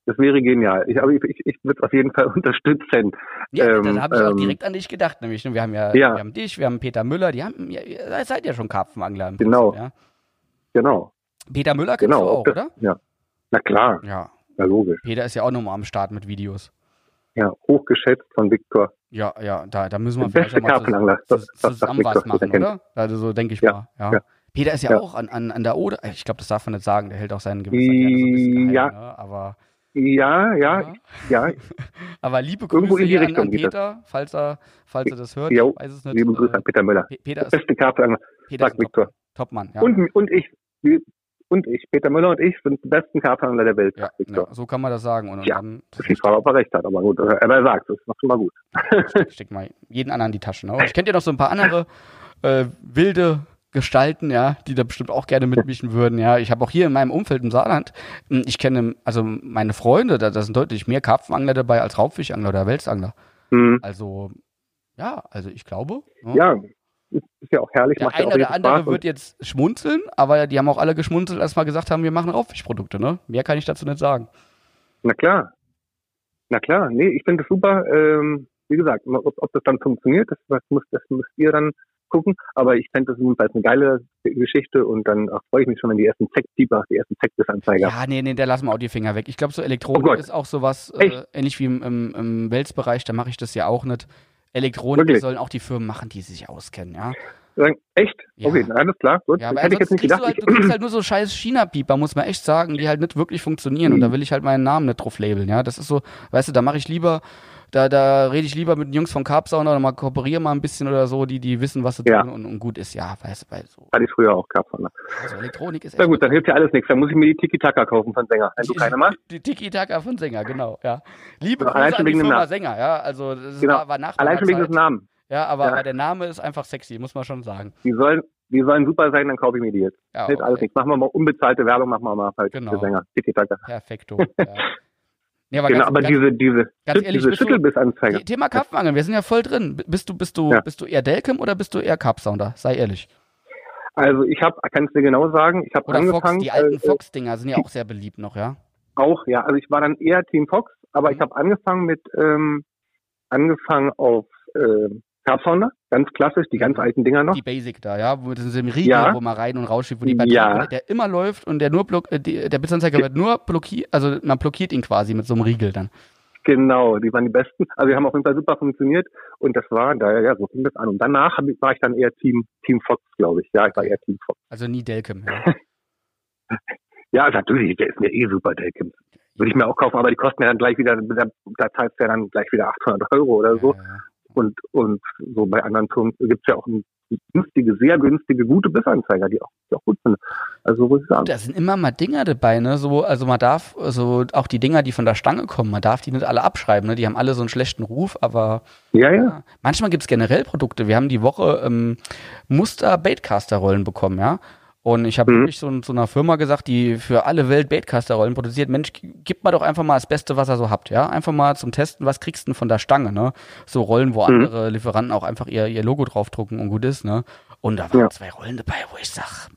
Das wäre genial. Ich, aber ich, ich, ich würde es auf jeden Fall unterstützen. ja, Ähm, da habe ich auch ähm, direkt an dich gedacht, nämlich. ne? Wir haben ja, Ja. wir haben dich, wir haben Peter Müller, die haben, ihr seid ja schon Karpfenangler Genau. Prinzip, ja? Genau. Peter Müller kennst Genau. du auch, das, oder? Ja. Na klar, Ja. na logisch. Peter ist ja auch nochmal am Start mit Videos. Ja, hochgeschätzt von Viktor. Ja, ja, da, da müssen wir Der vielleicht mal Das- das sagt zusammen was er machen, oder? Also so denke ich Ja, mal. Ja. ja. Peter ist ja, Ja. auch an, an, an der Oder. Ich glaube, das darf man nicht sagen. Der hält auch seinen Gewissen so geheim, Ja. ne? Aber, Ja, ja, ja. aber liebe Grüße in die an, Richtung an. Peter, falls er, falls er das hört. Jo, weiß es nicht. Liebe Grüße Äh, an Peter Müller. Pe- Peter Der ist, beste Karpfenangler, Peter ein Viktor. Top, Topmann. Ja. Und, und ich, und ich, Peter Müller und ich sind die besten Karpfenangler der Welt, ja, ja, so kann man das sagen. Und, Ja, dann Das ist die Frage, ob er recht hat, aber gut. Aber er sagt, das ist noch schon mal gut. steck, steck mal jeden anderen in die Taschen. Ne? Ich kennt ja noch so ein paar andere äh, wilde Gestalten, ja, die da bestimmt auch gerne mitmischen würden, ja. Ich habe auch hier in meinem Umfeld im Saarland, hm, ich kenne, also meine Freunde, da, da sind deutlich mehr Karpfenangler dabei als Raubfischangler oder Welsangler. Hm. Also, ja, also ich glaube. ne? Ja, ist, ist ja auch herrlich. Der ja eine auch oder andere Spaß wird jetzt schmunzeln, aber die haben auch alle geschmunzelt, als wir gesagt haben, wir machen Raubfischprodukte, ne? Mehr kann ich dazu nicht sagen. na klar. Na klar. Nee, ich finde das super. Ähm, wie gesagt, ob, ob das dann funktioniert, das, das, muss, das müsst ihr dann gucken. Aber ich fände das jedenfalls eine geile Geschichte und dann ach, freue ich mich schon, wenn die ersten Zeck-Deeper, die ersten Zeck-Anzeiger. Ja, nee, nee, da lassen wir auch die Finger weg. Ich glaube, so Elektronik Oh ist auch sowas, äh, ähnlich wie im, im, im da mache ich das ja auch nicht. Elektronik Wirklich? sollen auch die Firmen machen, die sich auskennen, ja. Sagen, echt? Ja. Okay, alles klar. Gut. Ja, aber hätte ich jetzt nicht kriegst du, gedacht. halt, du kriegst halt nur so scheiß China-Pieper, muss man echt sagen, die halt nicht wirklich funktionieren. Und da will ich halt meinen Namen nicht drauf labeln, ja. Das ist so, weißt du, da mache ich lieber, da, da rede ich lieber mit den Jungs von Carpsauna oder mal kooperiere mal ein bisschen oder so, die, die wissen, was sie Ja. tun und, und gut ist, ja, weißt du, weil so. Hatte ich früher auch. Von Also Elektronik ist Na gut, dann hilft ja alles nichts. Dann muss ich mir die Tiki-Taka kaufen von Sänger. Wenn du keine machst. Die Tiki-Taka von Sänger, genau, ja. Liebe Ja, Grüße an die Firma. Sänger, ja. Also das Genau. war, war nach Allein schon wegen des. Namens. Ja, aber, Ja. aber der Name ist einfach sexy, muss man schon sagen. Die sollen, die sollen super sein, dann kaufe ich mir die jetzt. Ja, Hilft alles okay. nichts. Machen wir mal unbezahlte Werbung, machen wir mal halt Genau. für Sänger. Tiki-Taka. Perfekto. ja. Nee, aber Genau, ganz, aber ganz, diese, diese, ganz ehrlich, diese Schüttelbissanzeige. The- Thema Karpfenangeln, wir sind ja voll drin. Bist du, bist du, Ja. bist du eher Delcam oder bist du eher Carpsounder? Sei ehrlich. Also ich habe, kann es dir genau sagen, ich habe Oder Fox, angefangen, die alten äh, Fox-Dinger sind ja auch sehr beliebt noch, ja? auch, ja, also ich war dann eher Team Fox, aber Mhm. ich habe angefangen mit, ähm, angefangen auf äh, Carpsounder, ganz klassisch, die ganz alten Dinger noch. Die Basic da, ja? Wo das ist im Riegel, Ja. wo man rein und rausschiebt, wo die Batterie, Ja. der immer läuft und der nur block, äh, der Blitzanzeiger wird nur blockiert, also man blockiert ihn quasi mit so einem Riegel dann. Genau, die waren die besten. Also die haben auf jeden Fall super funktioniert und das war, da ja, so fing das an. Und danach ich, war ich dann eher Team Team Fox, glaube ich. Ja, ich war eher Team Fox. Also nie Delcam. Ja. Ja, natürlich, der ist mir eh super, der Kim. Würde ich mir auch kaufen, aber die kosten ja dann gleich wieder, da, da zahlst du ja dann gleich wieder 800 Euro oder so. Ja, ja. Und, und so bei anderen Firmen gibt es ja auch günstige, sehr günstige, gute Bissanzeiger, die auch, die auch gut sind. Also muss ich sagen. Da sind immer mal Dinger dabei, ne? So, also man darf, also auch die Dinger, die von der Stange kommen, man darf die nicht alle abschreiben, ne? Die haben alle so einen schlechten Ruf, aber ja, ja. ja. manchmal gibt's generell Produkte. Wir haben die Woche ähm, Muster Baitcaster-Rollen bekommen, ja. Und ich habe mhm. wirklich so, so einer Firma gesagt, die für alle Welt Baitcaster-Rollen produziert, Mensch, gib mal doch einfach mal das Beste, was ihr so habt, ja? Einfach mal zum Testen, was kriegst du denn von der Stange, ne? So Rollen, wo mhm. andere Lieferanten auch einfach ihr, ihr Logo draufdrucken und gut ist, ne? Und da waren ja. zwei Rollen dabei, wo ich sag,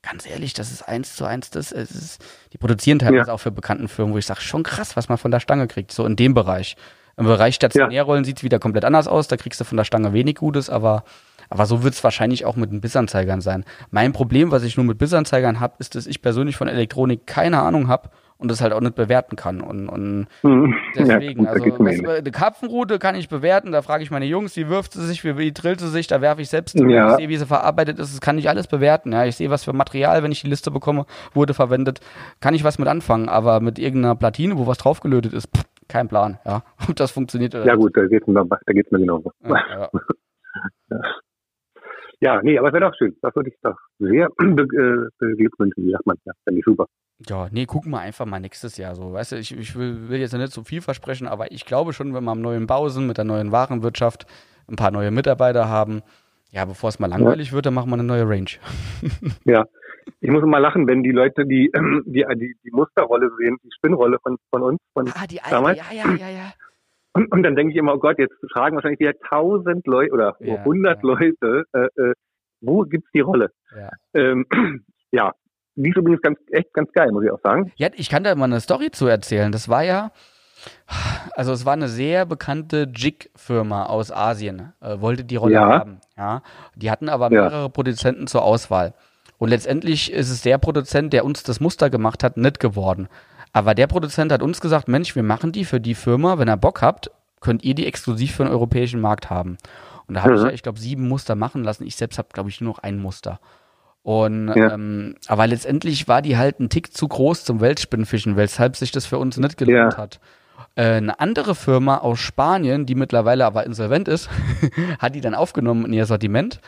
ganz ehrlich, das ist eins zu eins das. Es ist, die produzieren teilweise ja. auch für bekannten Firmen, wo ich sage, schon krass, was man von der Stange kriegt, so in dem Bereich. Im Bereich Stationärrollen ja. sieht es wieder komplett anders aus, da kriegst du von der Stange wenig Gutes, aber aber so wird es wahrscheinlich auch mit den Bissanzeigern sein. Mein Problem, was ich nur mit Bissanzeigern habe, ist, dass ich persönlich von Elektronik keine Ahnung habe und das halt auch nicht bewerten kann. Und, und hm. deswegen, ja, gut, also was, eine Karpfenrute kann ich bewerten, da frage ich meine Jungs, wie wirft sie sich, wie, wie drillt sie sich, da werfe ich selbst, ja. ich sehe, wie sie verarbeitet ist, das kann ich alles bewerten. Ja, ich sehe, was für Material, wenn ich die Liste bekomme, wurde verwendet, kann ich was mit anfangen, aber mit irgendeiner Platine, wo was draufgelötet ist, pff, kein Plan, ja, ob das funktioniert oder Ja gut, da geht's mir, da geht's mir genauso. Ja, ja. Ja, nee, aber es wäre doch schön. Das würde ich doch sehr äh, beglückwünschen, wie sagt man. Ja, finde ich super. Ja, nee, gucken wir einfach mal nächstes Jahr so. Weißt du, ich, ich will, will, jetzt nicht so viel versprechen, aber ich glaube schon, wenn wir am neuen Bau sind, mit der neuen Warenwirtschaft, ein paar neue Mitarbeiter haben, ja, bevor es mal langweilig ja. wird, dann machen wir eine neue Range. ja, ich muss immer lachen, wenn die Leute die, die, die, die Musterrolle sehen, die Spinnrolle von, von uns, von ah, die alte, damals. Ja, ja, ja, ja. Und, und dann denke ich immer, oh Gott, jetzt fragen wahrscheinlich wieder tausend Leute oder hundert ja, Leute, äh, äh, wo gibt's die Rolle? Ja. Ähm, ja, die ist übrigens ganz, echt ganz geil, muss ich auch sagen. Ja, ich kann da mal eine Story zu erzählen. Das war ja, also es war eine sehr bekannte Jig-Firma aus Asien, äh, wollte die Rolle ja. haben. Ja, die hatten aber mehrere ja. Produzenten zur Auswahl. Und letztendlich ist es der Produzent, der uns das Muster gemacht hat, nicht geworden. Aber der Produzent hat uns gesagt, Mensch, wir machen die für die Firma. Wenn ihr Bock habt, könnt ihr die exklusiv für den europäischen Markt haben. Und da habe mhm. ich ich glaube, sieben Muster machen lassen. Ich selbst habe, glaube ich, nur noch ein Muster. Und ja. ähm, aber letztendlich war die halt ein Tick zu groß zum Weltspinnfischen, weshalb sich das für uns nicht gelohnt ja. hat. Äh, eine andere Firma aus Spanien, die mittlerweile aber insolvent ist, hat die dann aufgenommen in ihr Sortiment.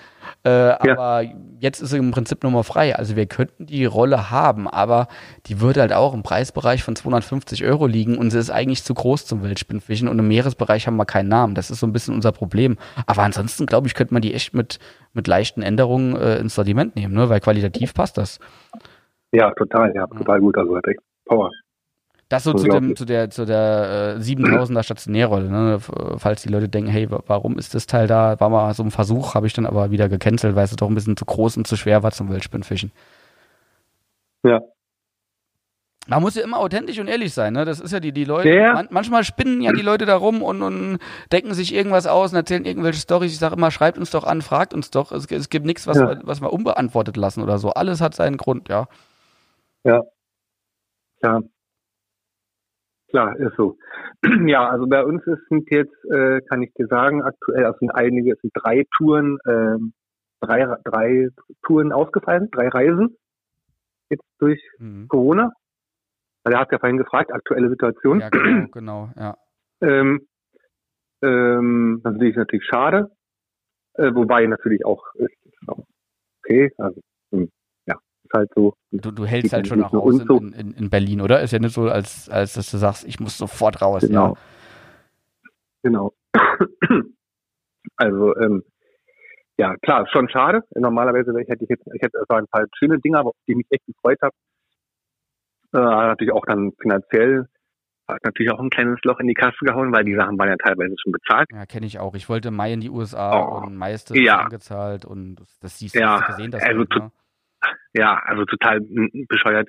Äh, ja. Aber jetzt ist sie im Prinzip nochmal frei. Also wir könnten die Rolle haben, aber die würde halt auch im Preisbereich von 250 Euro liegen und sie ist eigentlich zu groß zum Weltspinnfischen und im Meeresbereich haben wir keinen Namen. Das ist so ein bisschen unser Problem. Aber ansonsten, glaube ich, könnte man die echt mit, mit leichten Änderungen äh, ins Sortiment nehmen, ne? weil qualitativ passt das. Ja, total, ja, total gut. Also hat echt Power. Das so zu, dem, zu der, zu der äh, 7000er Stationärrolle, ne? falls die Leute denken, hey, warum ist das Teil da? War mal so ein Versuch, habe ich dann aber wieder gecancelt, weil es doch ein bisschen zu groß und zu schwer war zum Wildspinnfischen. Ja. Man muss ja immer authentisch und ehrlich sein, ne? Das ist ja die, die Leute. Ja. Man, manchmal spinnen ja die Leute da rum und, und denken sich irgendwas aus und erzählen irgendwelche Storys. Ich sage immer, schreibt uns doch an, fragt uns doch. Es, es gibt nichts, was, ja. was wir unbeantwortet lassen oder so. Alles hat seinen Grund, ja. Ja. Ja, klar, ist so. Ja, also bei uns sind jetzt, äh, kann ich dir sagen, aktuell, also sind einige, es sind drei Touren, äh, drei, drei Touren ausgefallen, drei Reisen jetzt durch mhm. Corona. Weil er hat ja vorhin gefragt, aktuelle Situation. Ja, genau, genau, ja. Ähm, ähm, das ist natürlich schade, äh, wobei natürlich auch ist, okay, also halt so. Du, du hältst halt schon auch aus in, in, in, Berlin, oder? Ist ja nicht so, als, als dass du sagst, ich muss sofort raus. Genau. Ja. Genau. also, ähm, ja, klar, schon schade. Normalerweise hätte ich jetzt, ich hätte, es waren ein paar schöne Dinge, auf die ich mich echt gefreut habe. Äh, natürlich auch dann finanziell hat natürlich auch ein kleines Loch in die Kasse gehauen, weil die Sachen waren ja teilweise schon bezahlt. Ja, kenne ich auch. Ich wollte Mai in die USA oh, und Mai ist das ja. angezahlt und das siehst ja, du gesehen, das also halt, ne? Ja, also total bescheuert.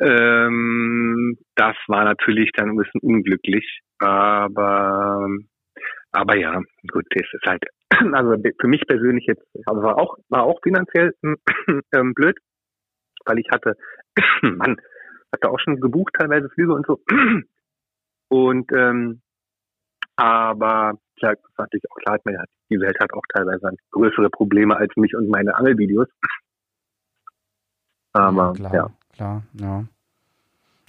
Ähm, das war natürlich dann ein bisschen unglücklich, aber aber ja, gut, das ist halt, also für mich persönlich jetzt, aber war auch war auch finanziell ähm, blöd, weil ich hatte, Mann, hatte auch schon gebucht teilweise Flüge und so und ähm, aber klar, das ist natürlich auch klar, die Welt hat auch teilweise größere Probleme als mich und meine Angelvideos. Aber, ja, klar, ja. klar, ja.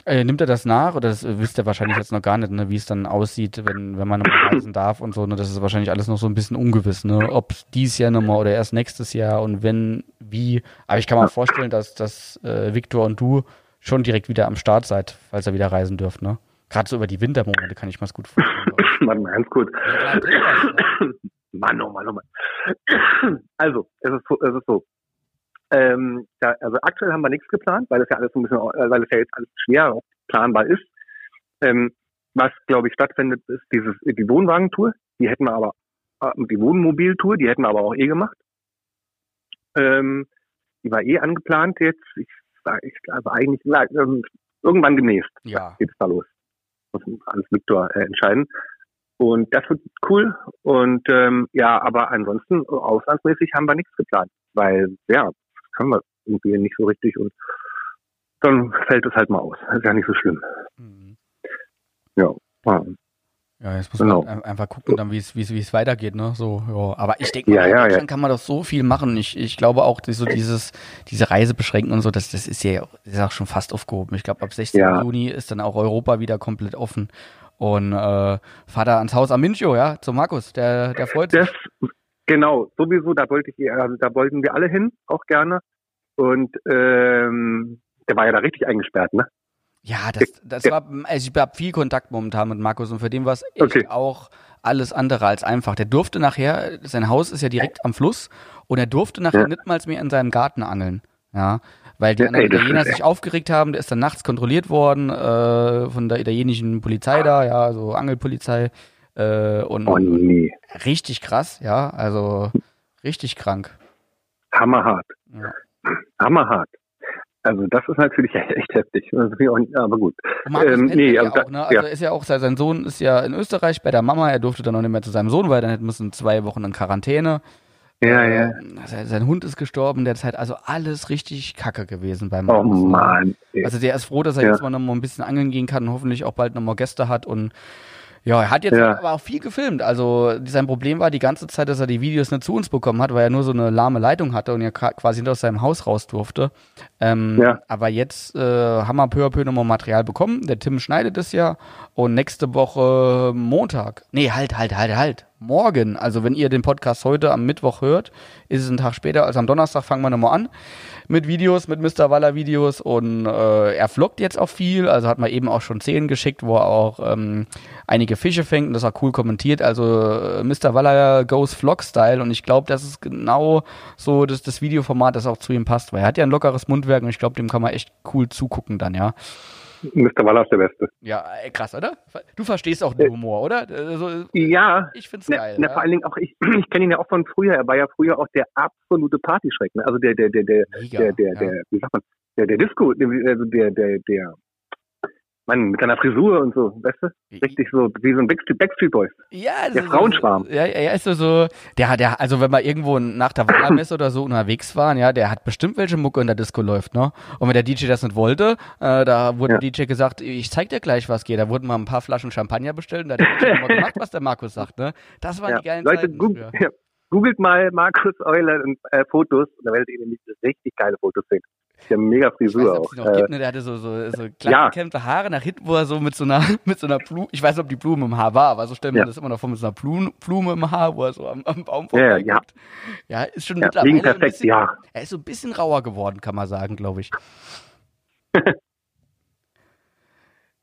Äh, nimmt er das nach oder das wisst ihr wahrscheinlich jetzt noch gar nicht, ne, wie es dann aussieht, wenn, wenn man nochmal reisen darf und so. Ne, das ist wahrscheinlich alles noch so ein bisschen ungewiss, ne, ob dies Jahr nochmal oder erst nächstes Jahr und wenn, wie. Aber ich kann mir vorstellen, dass, dass äh, Viktor und du schon direkt wieder am Start seid, falls ihr wieder reisen dürft, ne? Gerade so über die Wintermonate kann ich mir das gut vorstellen. Warte mal ganz kurz. Mann, oh Mann, oh Mann. Also, es ist so, es ist so. Ähm, ja, also aktuell haben wir nichts geplant, weil es ja alles ein bisschen, äh, weil es ja jetzt alles schwer planbar ist. Ähm, was, glaube ich, stattfindet, ist dieses, die Wohnwagentour. Die hätten wir aber, äh, die Wohnmobiltour, die hätten wir aber auch eh gemacht. Ähm, die war eh angeplant jetzt. Ich, ich glaube eigentlich, na, ähm, irgendwann demnächst Ja. geht's da los. Muss alles Viktor äh, entscheiden. Und das wird cool. Und ähm, ja, aber ansonsten äh, auslandsmäßig haben wir nichts geplant, weil ja, das können wir irgendwie nicht so richtig und dann fällt es halt mal aus. ist ja nicht so schlimm. Mhm. Ja. ja. Ja, jetzt muss Genau. man ein- einfach gucken, dann wie es wie es weitergeht, ne? So, ja. Aber ich denke, Ja, in ja, Deutschland ja. kann man doch so viel machen. Ich, ich glaube auch, so dieses diese Reisebeschränken und so, das das ist ja ist auch schon fast aufgehoben. Ich glaube, ab 16. Ja. Juni ist dann auch Europa wieder komplett offen. Und äh, Vater ans Haus am Mincho, ja, zu Markus, der der freut sich. Das genau, sowieso, da wollte ich also da wollten wir alle hin, auch gerne. Und ähm, der war ja da richtig eingesperrt, ne? Ja, das, das Ja. war, also ich habe viel Kontakt momentan mit Markus und für den war es echt Okay. auch alles andere als einfach. Der durfte nachher, sein Haus ist ja direkt am Fluss und er durfte nachher Ja. nicht mal mehr in seinem Garten angeln. Ja, weil die Ja, anderen ey, Italiener sich aufgeregt haben, der ist dann nachts kontrolliert worden äh, von der italienischen Polizei da, ja, so Angelpolizei äh, und, Oh nee, richtig krass, ja, also richtig krank. hammerhart. Ja. Hammerhart. Also das ist natürlich echt heftig. Ist Aber gut. Ähm, nee, also auch, ne? Also ja. ist ja auch, sein Sohn ist ja in Österreich bei der Mama, er durfte dann noch nicht mehr zu seinem Sohn, weil dann müssen zwei Wochen in Quarantäne. Ja, ja. Sein, sein Hund ist gestorben derzeit, also alles richtig kacke gewesen beim Oh ne? Mann. Also der ist froh, dass er Ja. jetzt mal noch mal ein bisschen angeln gehen kann und hoffentlich auch bald noch mal Gäste hat und ja, er hat jetzt Ja. aber auch viel gefilmt. Also sein Problem war die ganze Zeit, dass er die Videos nicht zu uns bekommen hat, weil er nur so eine lahme Leitung hatte und ka- quasi nicht aus seinem Haus raus durfte. Ähm, Ja. Aber jetzt äh, haben wir peu à peu nochmal Material bekommen. Der Tim schneidet es ja und nächste Woche Montag. Nee, halt, halt, halt, halt. Morgen. Also wenn ihr den Podcast heute am Mittwoch hört, ist es ein Tag später. Also am Donnerstag fangen wir nochmal an mit Videos, mit Mr. Waller Videos und äh, er vloggt jetzt auch viel, also hat man eben auch schon Szenen geschickt, wo er auch ähm, einige Fische fängt und das auch cool kommentiert, also äh, Mr. Waller goes Vlog-Style und ich glaube, das ist genau so das, das Videoformat, das auch zu ihm passt, weil er hat ja ein lockeres Mundwerk und ich glaube, dem kann man echt cool zugucken dann, ja. Mr. Ist der Beste. Ja, ey, krass, oder? Du verstehst auch den Humor, oder? Also, Ja. ich find's Na, geil. na, ja. vor allen Dingen auch, ich, ich kenne ihn ja auch von früher. Er war ja früher auch der absolute Partyschreck. Ne? Also der, der, der, der, Mega, der, der, ja. der, wie sagt man, der, der Disco, der, der, der, der, Mann, mit seiner Frisur und so, weißt du? Richtig so, wie so ein Backstreet, Backstreet Boys. Ja, Der ist- Frauenschwarm. Ja, er ist so, so, der, der, also wenn wir irgendwo nach der Wallermesse oder so unterwegs waren, ja, der hat bestimmt welche Mucke in der Disco läuft, ne? Und wenn der DJ das nicht wollte, äh, da wurde Ja. der DJ gesagt, ich zeig dir gleich, was geht. Da wurden mal ein paar Flaschen Champagner bestellt und da hat der DJ mal gemacht, was der Markus sagt, ne? Das waren Ja. die geilen Leute, Zeiten ja, googelt mal Markus Euler und, äh, Fotos und da werdet ihr nämlich richtig geile Fotos sehen. Der mega weiß Frisur ob auch. noch Äh, gibt, ne? Der hatte so, so, so klein Ja. gekämmte Haare nach hinten, wo er so mit so einer, mit so einer Blume, ich weiß nicht, ob die Blume im Haar war, aber so stellen wir Ja. das immer noch vor mit so einer Blume, Blume im Haar, wo er so am, am Baum Ja, ja. vorbeiguckt. Ja, ist schon ja, mittlerweile perfekt, bisschen, ja. Er ist so ein bisschen rauer geworden, kann man sagen, glaube ich.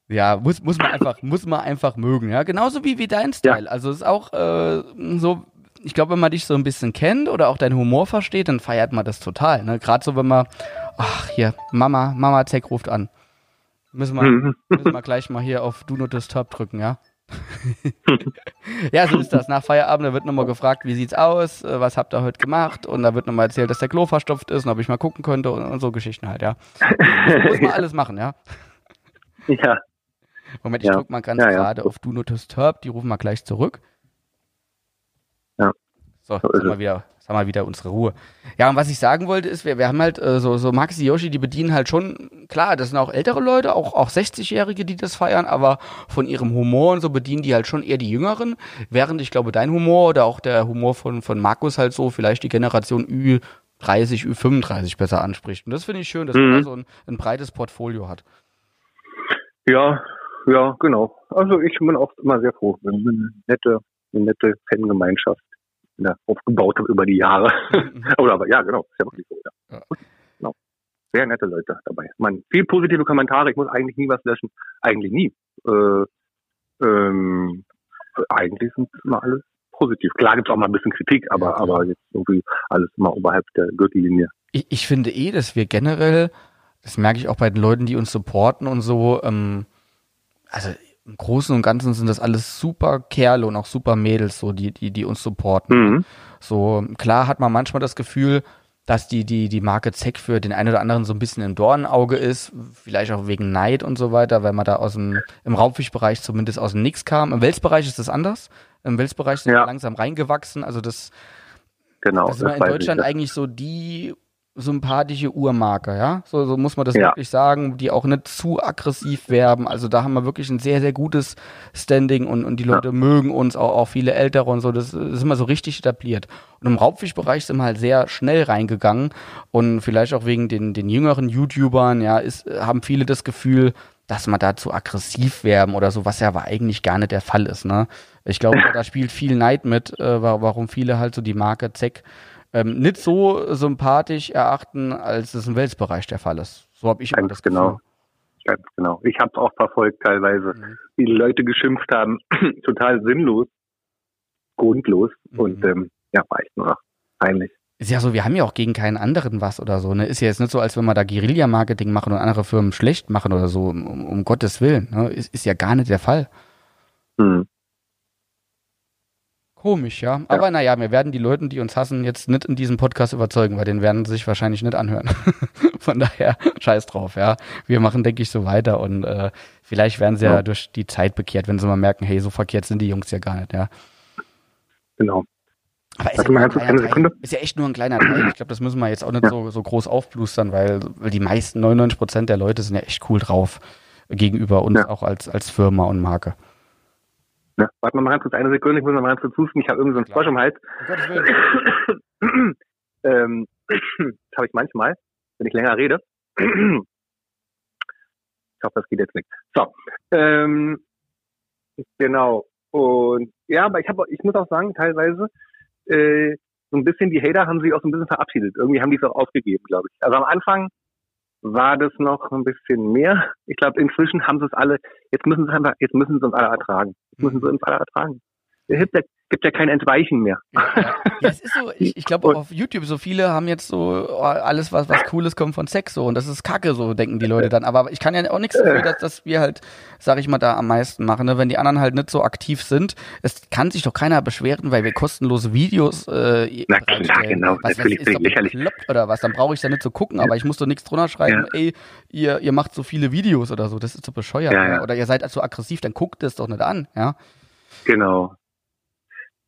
ja, muss, muss man einfach, muss man einfach mögen, ja. Genauso wie, wie dein Style. Also ist auch äh, so, ich glaube, wenn man dich so ein bisschen kennt oder auch deinen Humor versteht, dann feiert man das total. Ne? Gerade so, wenn man, ach hier, Mama, Mama Zeck ruft an. Müssen wir, Mhm. müssen wir gleich mal hier auf Do Not Disturb drücken, ja? ja, so ist das. Nach Feierabend, da wird nochmal gefragt, wie sieht's aus, äh, was habt ihr heute gemacht? Und da wird nochmal erzählt, dass der Klo verstopft ist und ob ich mal gucken könnte und, und so Geschichten halt, ja. Das muss man alles machen, ja. Ja, Moment, ich Ja. drück mal ganz Ja, ja. gerade auf Do Not Disturb, die rufen wir gleich zurück. So, jetzt haben wir wieder, jetzt haben wir wieder unsere Ruhe. Ja, und was ich sagen wollte, ist, wir, wir haben halt äh, so, so Maxi Yoshi, die bedienen halt schon, klar, das sind auch ältere Leute, auch, auch 60-Jährige, die das feiern, aber von ihrem Humor und so bedienen die halt schon eher die Jüngeren, während ich glaube, dein Humor oder auch der Humor von, von Markus halt so vielleicht die Generation Ü30, Ü35 besser anspricht. Und das finde ich schön, dass man Mhm. da so ein, ein breites Portfolio hat. Ja, ja, genau. Also ich bin auch immer sehr froh. Eine nette, eine nette Fangemeinschaft ja, aufgebaut habe über die Jahre. Oder aber ja, genau, ist ja wirklich so. Ja. ja. Genau. Sehr nette Leute dabei. Man, viel positive Kommentare, ich muss eigentlich nie was löschen. Eigentlich nie. Äh, ähm, eigentlich sind immer alles positiv. Klar gibt es auch mal ein bisschen Kritik, aber, ja, aber jetzt irgendwie alles immer oberhalb der Gürtellinie. Ich, ich finde eh, dass wir generell, das merke ich auch bei den Leuten, die uns supporten und so, ähm, also im Großen und Ganzen sind das alles super Kerle und auch super Mädels, so die, die, die uns supporten. Mhm. So, klar hat man manchmal das Gefühl, dass die, die, die Marke Zeck für den einen oder anderen so ein bisschen im Dornenauge ist, vielleicht auch wegen Neid und so weiter, weil man da aus dem, im Raubfischbereich zumindest aus dem Nix kam. Im Welsbereich ist das anders. Im Welsbereich sind ja. wir langsam reingewachsen. Also das, genau, das sind wir in Deutschland eigentlich so die sympathische Uhrmarke, ja. So, so muss man das ja. wirklich sagen, die auch nicht zu aggressiv werben. Also da haben wir wirklich ein sehr, sehr gutes Standing und, und die Leute ja. mögen uns, auch, auch viele Ältere und so. Das, das ist immer so richtig etabliert. Und im Raubfischbereich sind wir halt sehr schnell reingegangen und vielleicht auch wegen den, den jüngeren YouTubern, ja, ist, haben viele das Gefühl, dass man da zu aggressiv werben oder so, was ja aber eigentlich gar nicht der Fall ist, ne. Ich glaube, da spielt viel Neid mit, äh, warum viele halt so die Marke Zeck ähm, nicht so sympathisch erachten, als es im Welsbereich der Fall ist. So habe ich immer das genau. Gefühl. Ganz genau. Ich habe es auch verfolgt teilweise, mhm. wie die Leute geschimpft haben, total sinnlos, grundlos mhm. und ähm, ja, war echt nur peinlich. Ist ja so, wir haben ja auch gegen keinen anderen was oder so. Ne? Ist ja jetzt nicht so, als wenn wir da Guerilla-Marketing machen und andere Firmen schlecht machen oder so, um, um Gottes Willen. Ne? Ist, ist ja gar nicht der Fall. Mhm. Komisch, ja. Aber ja. naja, wir werden die Leute, die uns hassen, jetzt nicht in diesem Podcast überzeugen, weil den werden sie sich wahrscheinlich nicht anhören. Von daher, scheiß drauf, ja. Wir machen, denke ich, so weiter und äh, vielleicht werden sie ja. ja durch die Zeit bekehrt, wenn sie mal merken, hey, so verkehrt sind die Jungs ja gar nicht, ja. Genau. Aber ist, ja, Teil, ist ja, echt nur ein kleiner Teil. Ich glaube, das müssen wir jetzt auch nicht so, so groß aufblustern, weil, weil die meisten, 99 Prozent der Leute sind ja echt cool drauf gegenüber uns auch als, als Firma und Marke. Ne? Warte mal, mal ganz kurz eine Sekunde, ich muss mal ganz kurz husten, ich habe irgendwie so einen Frosch im Hals. ähm, das habe ich manchmal, wenn ich länger rede. ich hoffe, das geht jetzt weg. So, ähm, genau. Und ja, aber ich habe, ich muss auch sagen, teilweise äh, so ein bisschen die Hater haben sich auch so ein bisschen verabschiedet. Irgendwie haben die es auch aufgegeben, glaube ich. Also am Anfang war das noch ein bisschen mehr. Ich glaube, inzwischen haben sie es alle, jetzt müssen sie einfach, jetzt müssen sie uns alle ertragen. Jetzt müssen sie uns alle ertragen. Hit, der gibt ja kein Entweichen mehr. Ja, ja es ist so, ich, ich glaube auf YouTube, so viele haben jetzt so oh, alles, was, was Cooles kommt von Sex so und das ist Kacke, so denken die Leute dann. Aber ich kann ja auch nichts dafür, dass, dass wir halt, sag ich mal, da am meisten machen. Ne? Wenn die anderen halt nicht so aktiv sind, es kann sich doch keiner beschweren, weil wir kostenlose Videos äh, Na klar, genau, was, natürlich was ist lächerlich. Bekloppt oder was, dann brauche ich da nicht zu gucken, aber ich muss doch nichts drunter schreiben, ja. ey, ihr, ihr macht so viele Videos oder so, das ist so bescheuert. Ja, ja. Oder ihr seid so aggressiv, dann guckt es doch nicht an, ja. Genau,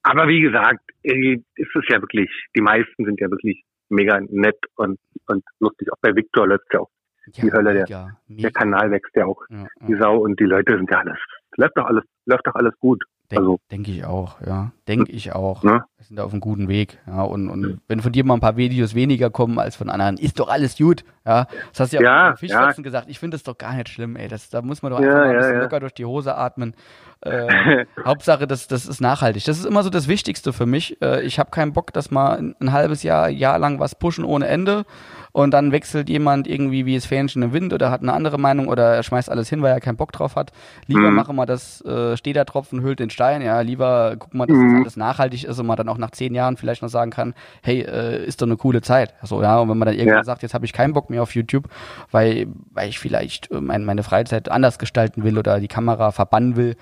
aber wie gesagt, ist es ja wirklich, die meisten sind ja wirklich mega nett und, und lustig. Auch bei Victor läuft ja auch ja, die Hölle, der, mega, mega. der Kanal wächst ja auch ja, die Sau und die Leute sind ja alles, läuft doch alles, läuft doch alles gut. Denk, also, denke ich auch, ja. Denke ich auch. Ne? Wir sind da auf einem guten Weg. Ja, und, und wenn von dir mal ein paar Videos weniger kommen als von anderen, ist doch alles gut. Ja, das hast du ja, ja auch Fischfetzen ja. gesagt. Ich finde das doch gar nicht schlimm, ey. Das, da muss man doch einfach ja, mal ein bisschen locker durch die Hose atmen. Äh, Hauptsache, das, das ist nachhaltig. Das ist immer so das Wichtigste für mich. Äh, ich habe keinen Bock, dass mal ein, ein halbes Jahr, Jahr lang was pushen ohne Ende und dann wechselt jemand irgendwie wie es Fähnchen im Wind oder hat eine andere Meinung oder er schmeißt alles hin, weil er keinen Bock drauf hat. Lieber mhm. machen wir das, äh, steht der Tropfen, hüllt den Stein, ja, lieber gucken wir, dass mhm. das alles nachhaltig ist und man dann auch nach zehn Jahren vielleicht noch sagen kann, hey, äh, ist doch eine coole Zeit. So, ja, und wenn man dann irgendwann sagt, jetzt habe ich keinen Bock mehr auf YouTube, weil, weil ich vielleicht äh, mein, meine Freizeit anders gestalten will oder die Kamera verbannen will,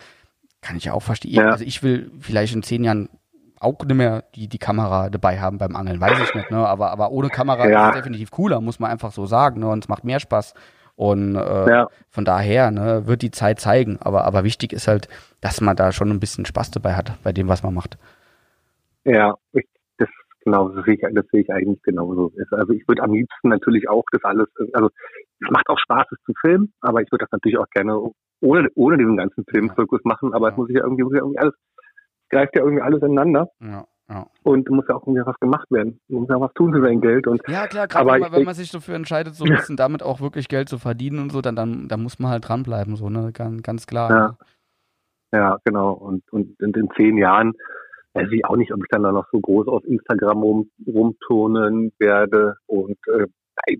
kann ich ja auch verstehen. Ja. Also ich will vielleicht in zehn Jahren auch nicht mehr die, die Kamera dabei haben beim Angeln, weiß ich nicht, ne? Aber, aber ohne Kamera ja. ist es definitiv cooler, muss man einfach so sagen, ne? Und es macht mehr Spaß. Und äh, ja. von daher ne, wird die Zeit zeigen. Aber, aber wichtig ist halt, dass man da schon ein bisschen Spaß dabei hat, bei dem, was man macht. Ja, ich, genau, das sehe ich, das sehe ich eigentlich genauso. Also ich würde am liebsten natürlich auch das alles, also es macht auch Spaß, es zu filmen, aber ich würde das natürlich auch gerne ohne, ohne diesen ganzen Filmzirkus machen, aber es muss ja irgendwie, irgendwie alles greift ja irgendwie alles ineinander. Ja. Ja. Und muss ja auch irgendwie was gemacht werden. Muss ja was tun für sein Geld. Und, ja, klar, gerade wenn, wenn, man sich dafür entscheidet, so ein bisschen damit auch wirklich Geld zu verdienen und so, dann, dann, dann muss man halt dranbleiben, so, ne? Ganz, ganz klar. Ja. Ja, genau. Und, und in, in zehn Jahren weiß ich auch nicht, ob ich dann da noch so groß auf Instagram rum, rumturnen werde und äh,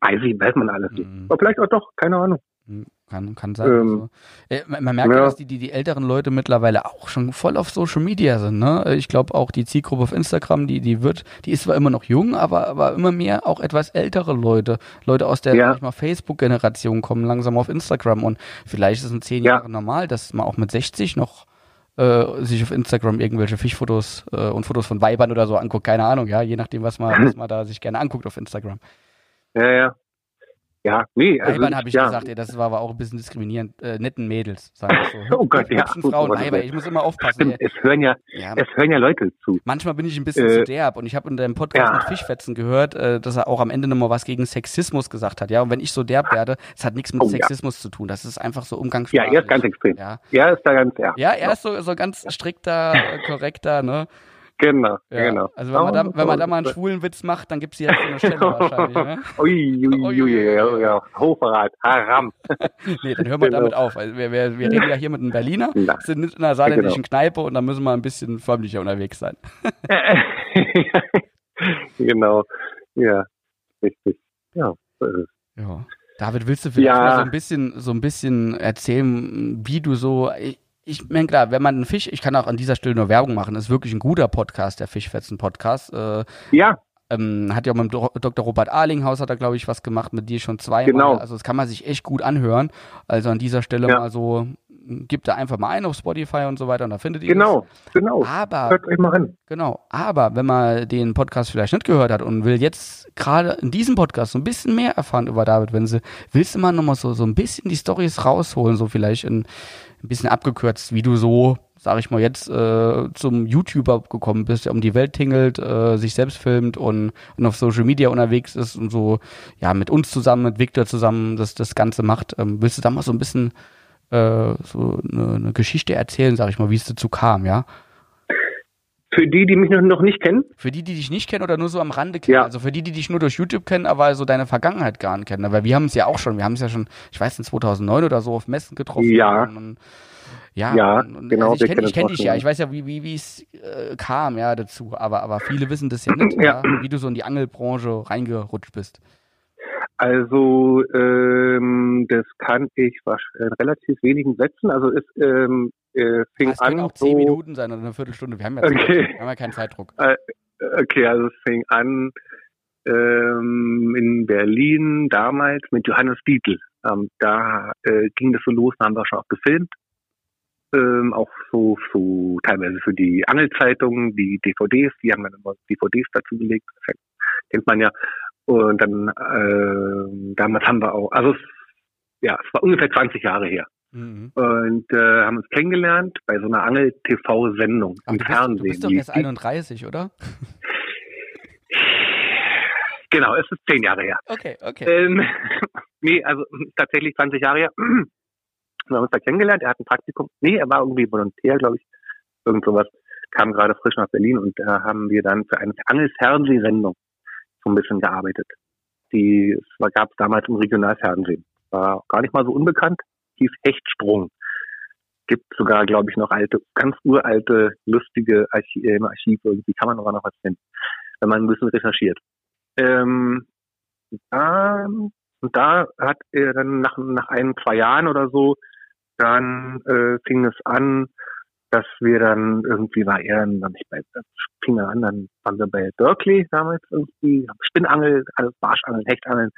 weiß ich, weiß man alles nicht. Mhm. Aber vielleicht auch doch, keine Ahnung. Hm, kann, kann sein. Ähm, also. man merkt ja, dass die, die, die älteren Leute mittlerweile auch schon voll auf Social Media sind. Ne? Ich glaube auch die Zielgruppe auf Instagram, die, die wird, die ist zwar immer noch jung, aber, aber immer mehr auch etwas ältere Leute. Leute aus der ja. Facebook-Generation kommen langsam auf Instagram und vielleicht ist es in zehn ja. Jahren normal, dass man auch mit 60 noch äh, sich auf Instagram irgendwelche Fischfotos äh, und Fotos von Weibern oder so anguckt, keine Ahnung, ja, je nachdem, was man, was man da sich gerne anguckt auf Instagram. Ja, ja. Ja, nee. Also, Weibern habe ich ja. gesagt, ey, das war aber auch ein bisschen diskriminierend. Äh, netten Mädels, sagen wir so. oh Gott, ja. Frauen, Weiber, ich muss immer aufpassen. Es hören ja, ja, es hören ja Leute zu. Manchmal bin ich ein bisschen äh, zu derb und ich habe in deinem Podcast ja. mit Fischfetzen gehört, äh, dass er auch am Ende nochmal was gegen Sexismus gesagt hat. Ja, und wenn ich so derb werde, es hat nichts mit oh, Sexismus ja. zu tun. Das ist einfach so umgangssprachlich. Ja, er ist ganz extrem. Ja, er ist da ganz, ja. Ja, er ist so, so ganz strikter, korrekter, ne? Genau, ja. genau. Also wenn man, da, wenn man da mal einen schwulen Witz macht, dann gibt es hier so eine Stelle wahrscheinlich. Ne? ui, ui, ui, ja. Hochverrat, Haram. nee, dann hören wir genau. damit auf. Also wir, wir, wir reden ja hier mit einem Berliner, ja. sind in einer saarländischen genau. Kneipe und da müssen wir ein bisschen förmlicher unterwegs sein. genau, ja, richtig. Ja, so ist es. Ja. David, willst du vielleicht ja. mal so ein bisschen so ein bisschen erzählen, wie du so ich meine, klar, wenn man einen Fisch, ich kann auch an dieser Stelle nur Werbung machen, ist wirklich ein guter Podcast, der Fischfetzen-Podcast. Äh, ja. Ähm, hat ja auch mit Dr. Robert Arlinghaus hat er, glaube ich, was gemacht, mit dir schon zweimal. Genau. Also das kann man sich echt gut anhören. Also an dieser Stelle ja. mal so, gibt da einfach mal ein auf Spotify und so weiter und da findet ihr Genau, das. genau. Aber, Hört euch mal an. Genau, aber wenn man den Podcast vielleicht nicht gehört hat und will jetzt gerade in diesem Podcast so ein bisschen mehr erfahren über David Wenzel, willst du mal nochmal so, so ein bisschen die Stories rausholen, so vielleicht in ein bisschen abgekürzt, wie du so, sag ich mal, jetzt äh, zum YouTuber gekommen bist, der um die Welt tingelt, äh, sich selbst filmt und, und auf Social Media unterwegs ist und so, ja, mit uns zusammen, mit Victor zusammen das, das Ganze macht. Ähm, willst du da mal so ein bisschen äh, so eine, eine Geschichte erzählen, sag ich mal, wie es dazu kam, ja? Für die, die mich noch nicht kennen? Für die, die dich nicht kennen oder nur so am Rande kennen. Ja. Also für die, die dich nur durch YouTube kennen, aber so deine Vergangenheit gar nicht kennen. Weil wir haben es ja auch schon, wir haben es ja schon, ich weiß, in 2009 oder so auf Messen getroffen. Ja. Und, ja, ja und, genau. Also ich kenne kenn dich ja, ich weiß ja, wie wie es äh, kam ja dazu, aber aber viele wissen das ja nicht, ja. ja. wie du so in die Angelbranche reingerutscht bist. Also ähm, das kann ich in relativ wenigen Sätzen. Also es ähm, äh, fing das an. können auch zehn so, Minuten sein oder eine Viertelstunde. Wir haben ja, okay. wir haben ja keinen Zeitdruck. Äh, okay, also es fing an ähm, in Berlin damals mit Johannes Dietl. Ähm, da äh, ging das so los, da haben wir schon auch gefilmt. Ähm, auch so, so teilweise für die Angelzeitungen, die DVDs, die haben dann immer DVDs dazu gelegt. Das kennt man ja. Und dann äh, damals haben wir auch, also es, ja, es war ungefähr 20 Jahre her. Mhm. Und äh, haben uns kennengelernt bei so einer Angel-TV-Sendung im Fernsehen. Du bist doch erst 31, oder? Genau, es ist zehn Jahre her. Okay, okay. Ähm, nee, also tatsächlich 20 Jahre her. Wir haben uns da kennengelernt. Er hat ein Praktikum. Nee, er war irgendwie Volontär, glaube ich. Irgend sowas. Kam gerade frisch nach Berlin und da haben wir dann für eine Angel-Fernsehsendung so ein bisschen gearbeitet. Die gab es damals im Regionalfernsehen. War gar nicht mal so unbekannt hieß Hechtsprung. Gibt sogar, glaube ich, noch alte, ganz uralte, lustige äh, Archiv irgendwie kann man aber noch was finden, wenn man ein bisschen recherchiert. Ähm, da, und da hat er dann nach, nach ein, zwei Jahren oder so, dann äh, fing es an, dass wir dann irgendwie war er dann nicht bei fing an, dann waren wir bei Berkeley damals irgendwie, Spinnangel, alles Barschangeln, Hechtangeln.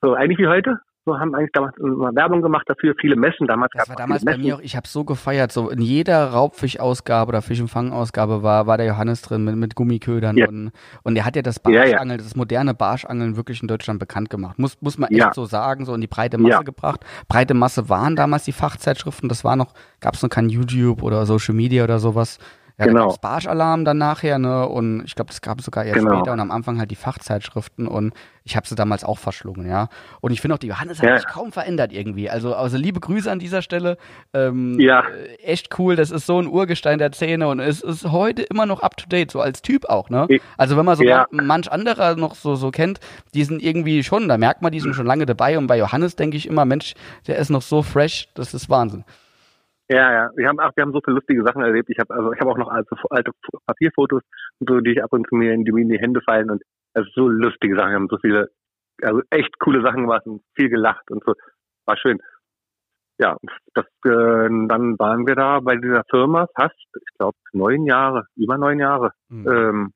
So eigentlich wie heute, so haben eigentlich damals immer Werbung gemacht dafür, viele Messen damals. Das war damals bei mir auch, ich habe so gefeiert, so in jeder Raubfischausgabe oder Fischempfangausgabe war, war der Johannes drin mit, mit Gummiködern ja. und, und der hat ja das Barschangeln, ja. das moderne Barschangeln wirklich in Deutschland bekannt gemacht. Muss, muss man echt so sagen, so in die breite Masse gebracht. Breite Masse waren damals die Fachzeitschriften, das war noch, gab es noch kein YouTube oder Social Media oder sowas. Ja, genau. da Barschalarm dann nachher, ne? Und ich glaube, das gab es sogar erst genau. später und am Anfang halt die Fachzeitschriften und ich habe sie damals auch verschlungen, ja. Und ich finde auch, die Johannes hat ja. sich kaum verändert irgendwie. Also, also liebe Grüße an dieser Stelle. Ähm, ja. Äh, echt cool, das ist so ein Urgestein der Szene und es ist heute immer noch up to date, so als Typ auch, ne? Also wenn man so ja. manch anderer noch so, so kennt, die sind irgendwie schon, da merkt man, die sind schon lange dabei und bei Johannes denke ich immer, Mensch, der ist noch so fresh, das ist Wahnsinn. Ja, ja. Wir haben auch, wir haben so viele lustige Sachen erlebt. Ich habe also ich habe auch noch alte, alte Papierfotos, so, die ich ab und zu mir in die, in die Hände fallen und also so lustige Sachen. Wir haben so viele, also echt coole Sachen gemacht und viel gelacht und so. War schön. Ja, das, äh, dann waren wir da bei dieser Firma fast, ich glaube, neun Jahre, über neun Jahre. Mhm. Ähm,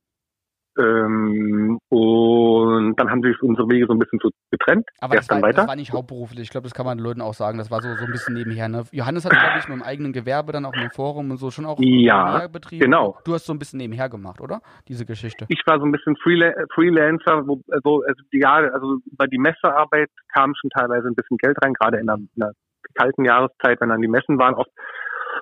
ähm, und dann haben sich unsere Wege so ein bisschen so getrennt. Aber das war, weiter. das war, nicht hauptberuflich. Ich glaube, das kann man den Leuten auch sagen. Das war so, so ein bisschen nebenher. Ne? Johannes hat, glaube ich, mit dem eigenen Gewerbe dann auch im Forum und so schon auch ja, betrieben. Genau. Du hast so ein bisschen nebenher gemacht, oder? Diese Geschichte. Ich war so ein bisschen Freela Freelancer, wo, also, also, ja, also über die Messearbeit kam schon teilweise ein bisschen Geld rein, gerade in der, in der kalten Jahreszeit, wenn dann die Messen waren. Oft,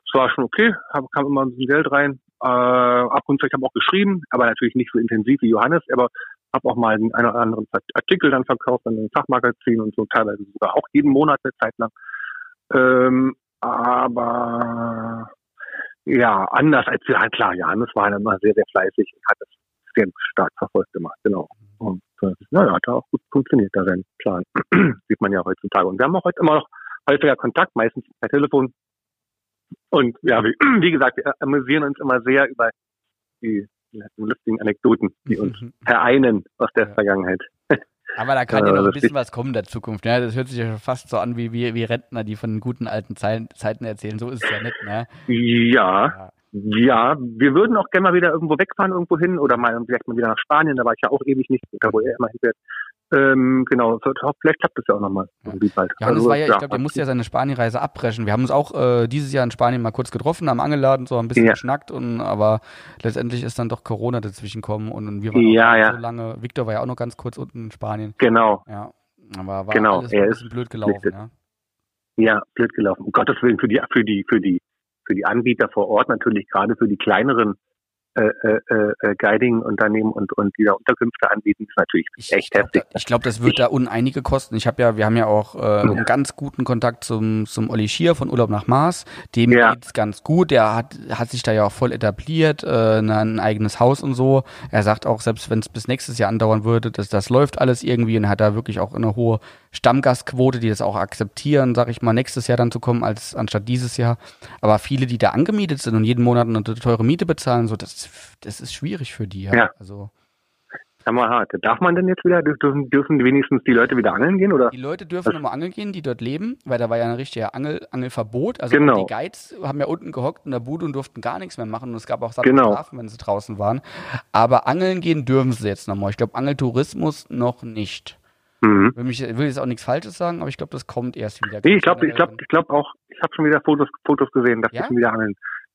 es war schon okay, kam immer ein bisschen Geld rein. Äh, ab und zu, ich habe auch geschrieben, aber natürlich nicht so intensiv wie Johannes, aber habe auch mal einen oder anderen Artikel dann verkauft an den Fachmagazin und so teilweise sogar auch jeden Monat eine Zeit lang. Ähm, aber ja, anders als ja klar, Johannes war dann immer sehr, sehr fleißig und hat das sehr stark verfolgt gemacht, genau. Und äh, naja, hat auch gut funktioniert, da sein Plan. Sieht man ja heutzutage. Und wir haben auch heute immer noch häufiger Kontakt, meistens per Telefon, und ja, wie, wie gesagt, wir amüsieren uns immer sehr über die lustigen Anekdoten, die uns mhm. vereinen aus der ja. Vergangenheit. Aber da kann ja noch ein bisschen was kommen in der Zukunft. Ne? Das hört sich ja schon fast so an wie, wie, wie Rentner, die von guten alten Zeiten erzählen. So ist es ja nicht, ne? Ja, ja. Ja, wir würden auch gerne mal wieder irgendwo wegfahren, irgendwo hin oder mal vielleicht mal wieder nach Spanien, da war ich ja auch ewig nicht, wo er immer hinfährt. Ähm, genau, vielleicht klappt das ja auch nochmal irgendwie bald. Ja, also, war ja, ich glaube, der musste ja seine Spanienreise abbrechen. Wir haben uns auch äh, dieses Jahr in Spanien mal kurz getroffen, am Angeladen, so ein bisschen ja. geschnackt, und, aber letztendlich ist dann doch Corona dazwischen gekommen und wir waren ja, ja. so lange, Victor war ja auch noch ganz kurz unten in Spanien. Genau. Ja, aber war genau. alles ein bisschen blöd gelaufen, ja. Ja, blöd gelaufen. Um Gottes Willen für die, für die, für die, für die Anbieter vor Ort natürlich, gerade für die kleineren äh, äh, äh, Guiding-Unternehmen und, und die da Unterkünfte anbieten, ist natürlich ich echt glaub, heftig. Da, ich glaube, das wird ich, da uneinige kosten. Ich habe ja, wir haben ja auch äh, einen ganz guten Kontakt zum, zum Olli Schier von Urlaub nach Mars. Dem ja. geht's ganz gut. Der hat, hat sich da ja auch voll etabliert, äh, ein eigenes Haus und so. Er sagt auch, selbst wenn es bis nächstes Jahr andauern würde, dass das läuft alles irgendwie und hat da wirklich auch eine hohe Stammgastquote, die das auch akzeptieren, sag ich mal, nächstes Jahr dann zu kommen, als anstatt dieses Jahr. Aber viele, die da angemietet sind und jeden Monat eine teure Miete bezahlen, so das das ist schwierig für die. Ja. ja. Also hart. Darf man denn jetzt wieder, dürfen, dürfen wenigstens die Leute wieder angeln gehen? Oder? Die Leute dürfen immer angeln gehen, die dort leben, weil da war ja ein richtiger Angel, Angelverbot. Also genau. die Guides haben ja unten gehockt in der Bude und durften gar nichts mehr machen und es gab auch Sachen genau. Strafen, wenn sie draußen waren. Aber angeln gehen dürfen sie jetzt nochmal. Ich glaube, Angeltourismus noch nicht. Mhm. Will, mich, will jetzt auch nichts Falsches sagen, aber ich glaube, das kommt erst wieder. Nee, ich glaube ich glaub, ich glaub auch, ich habe schon wieder Fotos, Fotos gesehen, dass ja? die schon wieder angeln.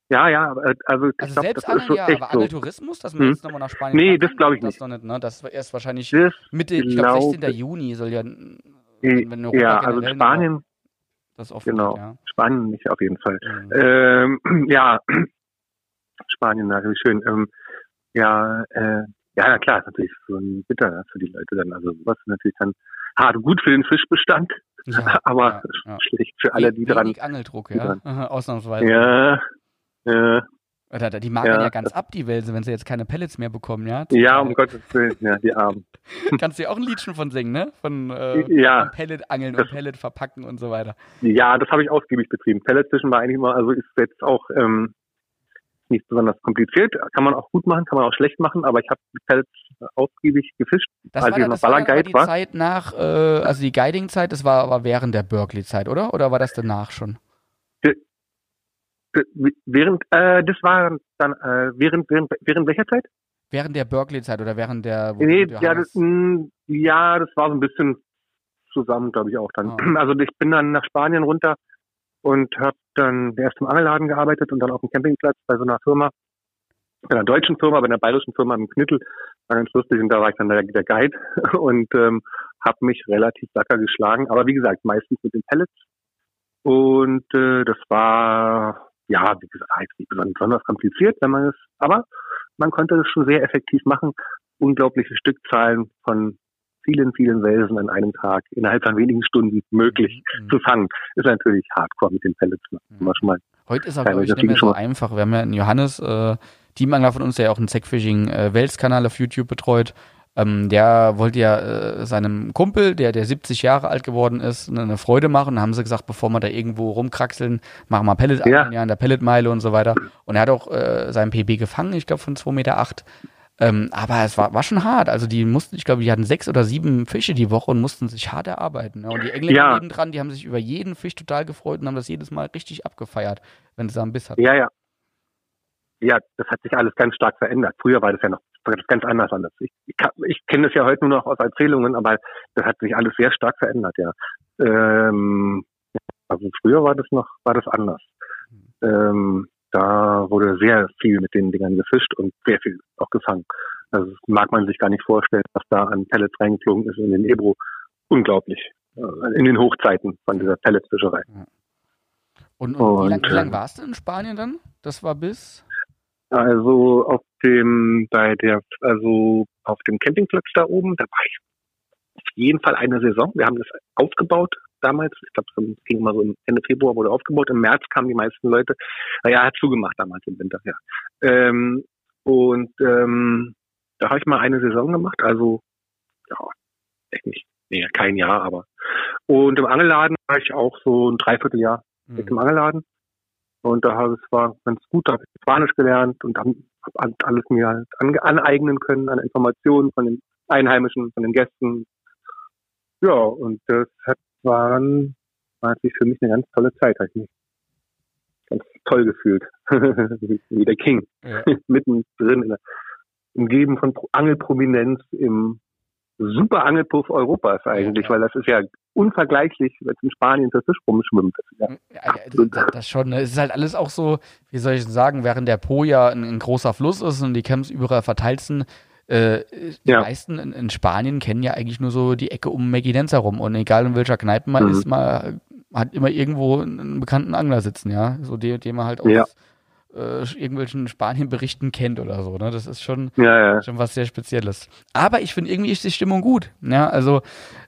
Ja, ja, äh, also, also glaub, selbst Angeln, ja, aber Angeltourismus, dass man hm? jetzt nochmal nach Spanien Nee, das glaube ich nicht. Das, nicht ne? das erst wahrscheinlich das Mitte, ich glaube 16. Juni soll ja, wenn, Europa Ja, also Spanien, das offen genau, geht, ja. Spanien nicht auf jeden Fall. Mhm. Ähm, ja, Spanien, natürlich schön. Ähm, ja, äh, ja, na klar, ist natürlich so ein bitter für die Leute dann. Also was natürlich dann hart gut für den Fischbestand, ja, aber ja, schlecht für alle, die dran. Angeldruck, ja, ausnahmsweise. Ja, ja. Oder die machen ja, ja ganz ab, die Welse, wenn sie jetzt keine Pellets mehr bekommen, ja? Ja, um Gottes Willen, ja, die Armen. Kannst du ja auch ein Liedchen von singen, ne? Von, äh, ja. von Pellet angeln das, und Pellet verpacken und so weiter. Ja, das habe ich ausgiebig betrieben. Pellet zwischen war eigentlich immer, also ist jetzt auch ähm, nicht besonders kompliziert. Kann man auch gut machen, kann man auch schlecht machen, aber ich habe Pellets ausgiebig gefischt, das als war, ich noch Ballerguide war. Die Zeit nach, äh, also die Guiding-Zeit, das war aber während der Berkeley-Zeit, oder? Oder war das danach schon? Während, äh, das war dann, äh, während, während, während welcher Zeit? Während der Berkeley-Zeit oder während der. Nee, ja das, mh, hm, ja, das war so ein bisschen zusammen, glaube ich auch dann. Oh. Also ich bin dann nach Spanien runter und habe dann erst im Angelladen gearbeitet und dann auf dem Campingplatz bei so einer Firma, bei einer deutschen Firma, bei einer bayerischen Firma im Knittel, war ganz lustig und da war ich dann der, der Guide und ähm, habe mich relativ wacker geschlagen, aber wie gesagt, meistens mit den Pellets und äh, das war ja, wie gesagt, jetzt nicht besonders kompliziert, wenn man es, aber man konnte es schon sehr effektiv machen. Unglaubliche Stückzahlen von vielen, vielen Welsen an einem Tag innerhalb von wenigen Stunden möglich mhm. zu fangen. Ist natürlich hardcore mit den Pellets. Mhm. Heute ist glaube ich, nicht mehr so einfach. Wir haben ja einen Johannes, äh, Teamangler von uns, der ja auch einen Zackfishing äh, Wels-Kanal auf YouTube betreut. Ähm, der wollte ja äh, seinem Kumpel, der, der 70 Jahre alt geworden ist, eine Freude machen. Da haben sie gesagt, bevor wir da irgendwo rumkraxeln, machen wir Pellet ja. ja, in der Pelletmeile und so weiter. Und er hat auch äh, seinen PB gefangen, ich glaube von 2,8 Meter. Acht. Ähm, aber es war, war schon hart. Also die mussten, ich glaube, die hatten sechs oder sieben Fische die Woche und mussten sich hart erarbeiten. Ne? Und die Engländer ja. dran, die haben sich über jeden Fisch total gefreut und haben das jedes Mal richtig abgefeiert, wenn es da einen Biss hat. Ja, ja. Ja, das hat sich alles ganz stark verändert. Früher war das ja noch ganz anders anders. Ich, ich, ich kenne das ja heute nur noch aus Erzählungen, aber das hat sich alles sehr stark verändert, ja. Ähm, also früher war das noch, war das anders. Ähm, da wurde sehr viel mit den Dingern gefischt und sehr viel auch gefangen. Also das mag man sich gar nicht vorstellen, was da an Pellets reingeflogen ist in den Ebro. Unglaublich. Äh, in den Hochzeiten von dieser Pelletsfischerei. Und, und, und wie lange lang warst du in Spanien dann? Das war bis? Also auf dem, bei der, also auf dem Campingplatz da oben, da war ich auf jeden Fall eine Saison. Wir haben das aufgebaut damals. Ich glaube, es ging mal so Ende Februar wurde aufgebaut. Im März kamen die meisten Leute. Naja, hat zugemacht damals im Winter, ja. Ähm, und ähm, da habe ich mal eine Saison gemacht, also ja, echt nicht, nee, kein Jahr, aber. Und im Angelladen war ich auch so ein Dreivierteljahr mhm. im Angelladen. Und da habe es war ganz gut, da habe ich Spanisch gelernt und habe alles mir halt aneignen können an Informationen von den Einheimischen, von den Gästen. Ja, und das hat war natürlich für mich eine ganz tolle Zeit. Habe ich mich ganz toll gefühlt. Wie der King. Ja. Mittendrin in der, umgeben von Angelprominenz im super Angelpuff Europas eigentlich, ja. weil das ist ja unvergleichlich, wenn es in Spanien der Fisch rumschwimmt. Das, ja das, schon, ne? es ist halt alles auch so, wie soll ich sagen, während der Po ja ein, ein großer Fluss ist und die Camps überall verteilt sind, äh, die ja. meisten in, in, Spanien kennen ja eigentlich nur so die Ecke um Meginenz herum und egal in welcher Kneipe man mhm. ist, man hat immer irgendwo einen bekannten Angler sitzen, ja, so den, den man halt aus ja. Äh, irgendwelchen Spanien-Berichten kennt oder so, ne? Das ist schon, ja, schon was sehr Spezielles. Aber ich finde irgendwie ist die Stimmung gut, ja, also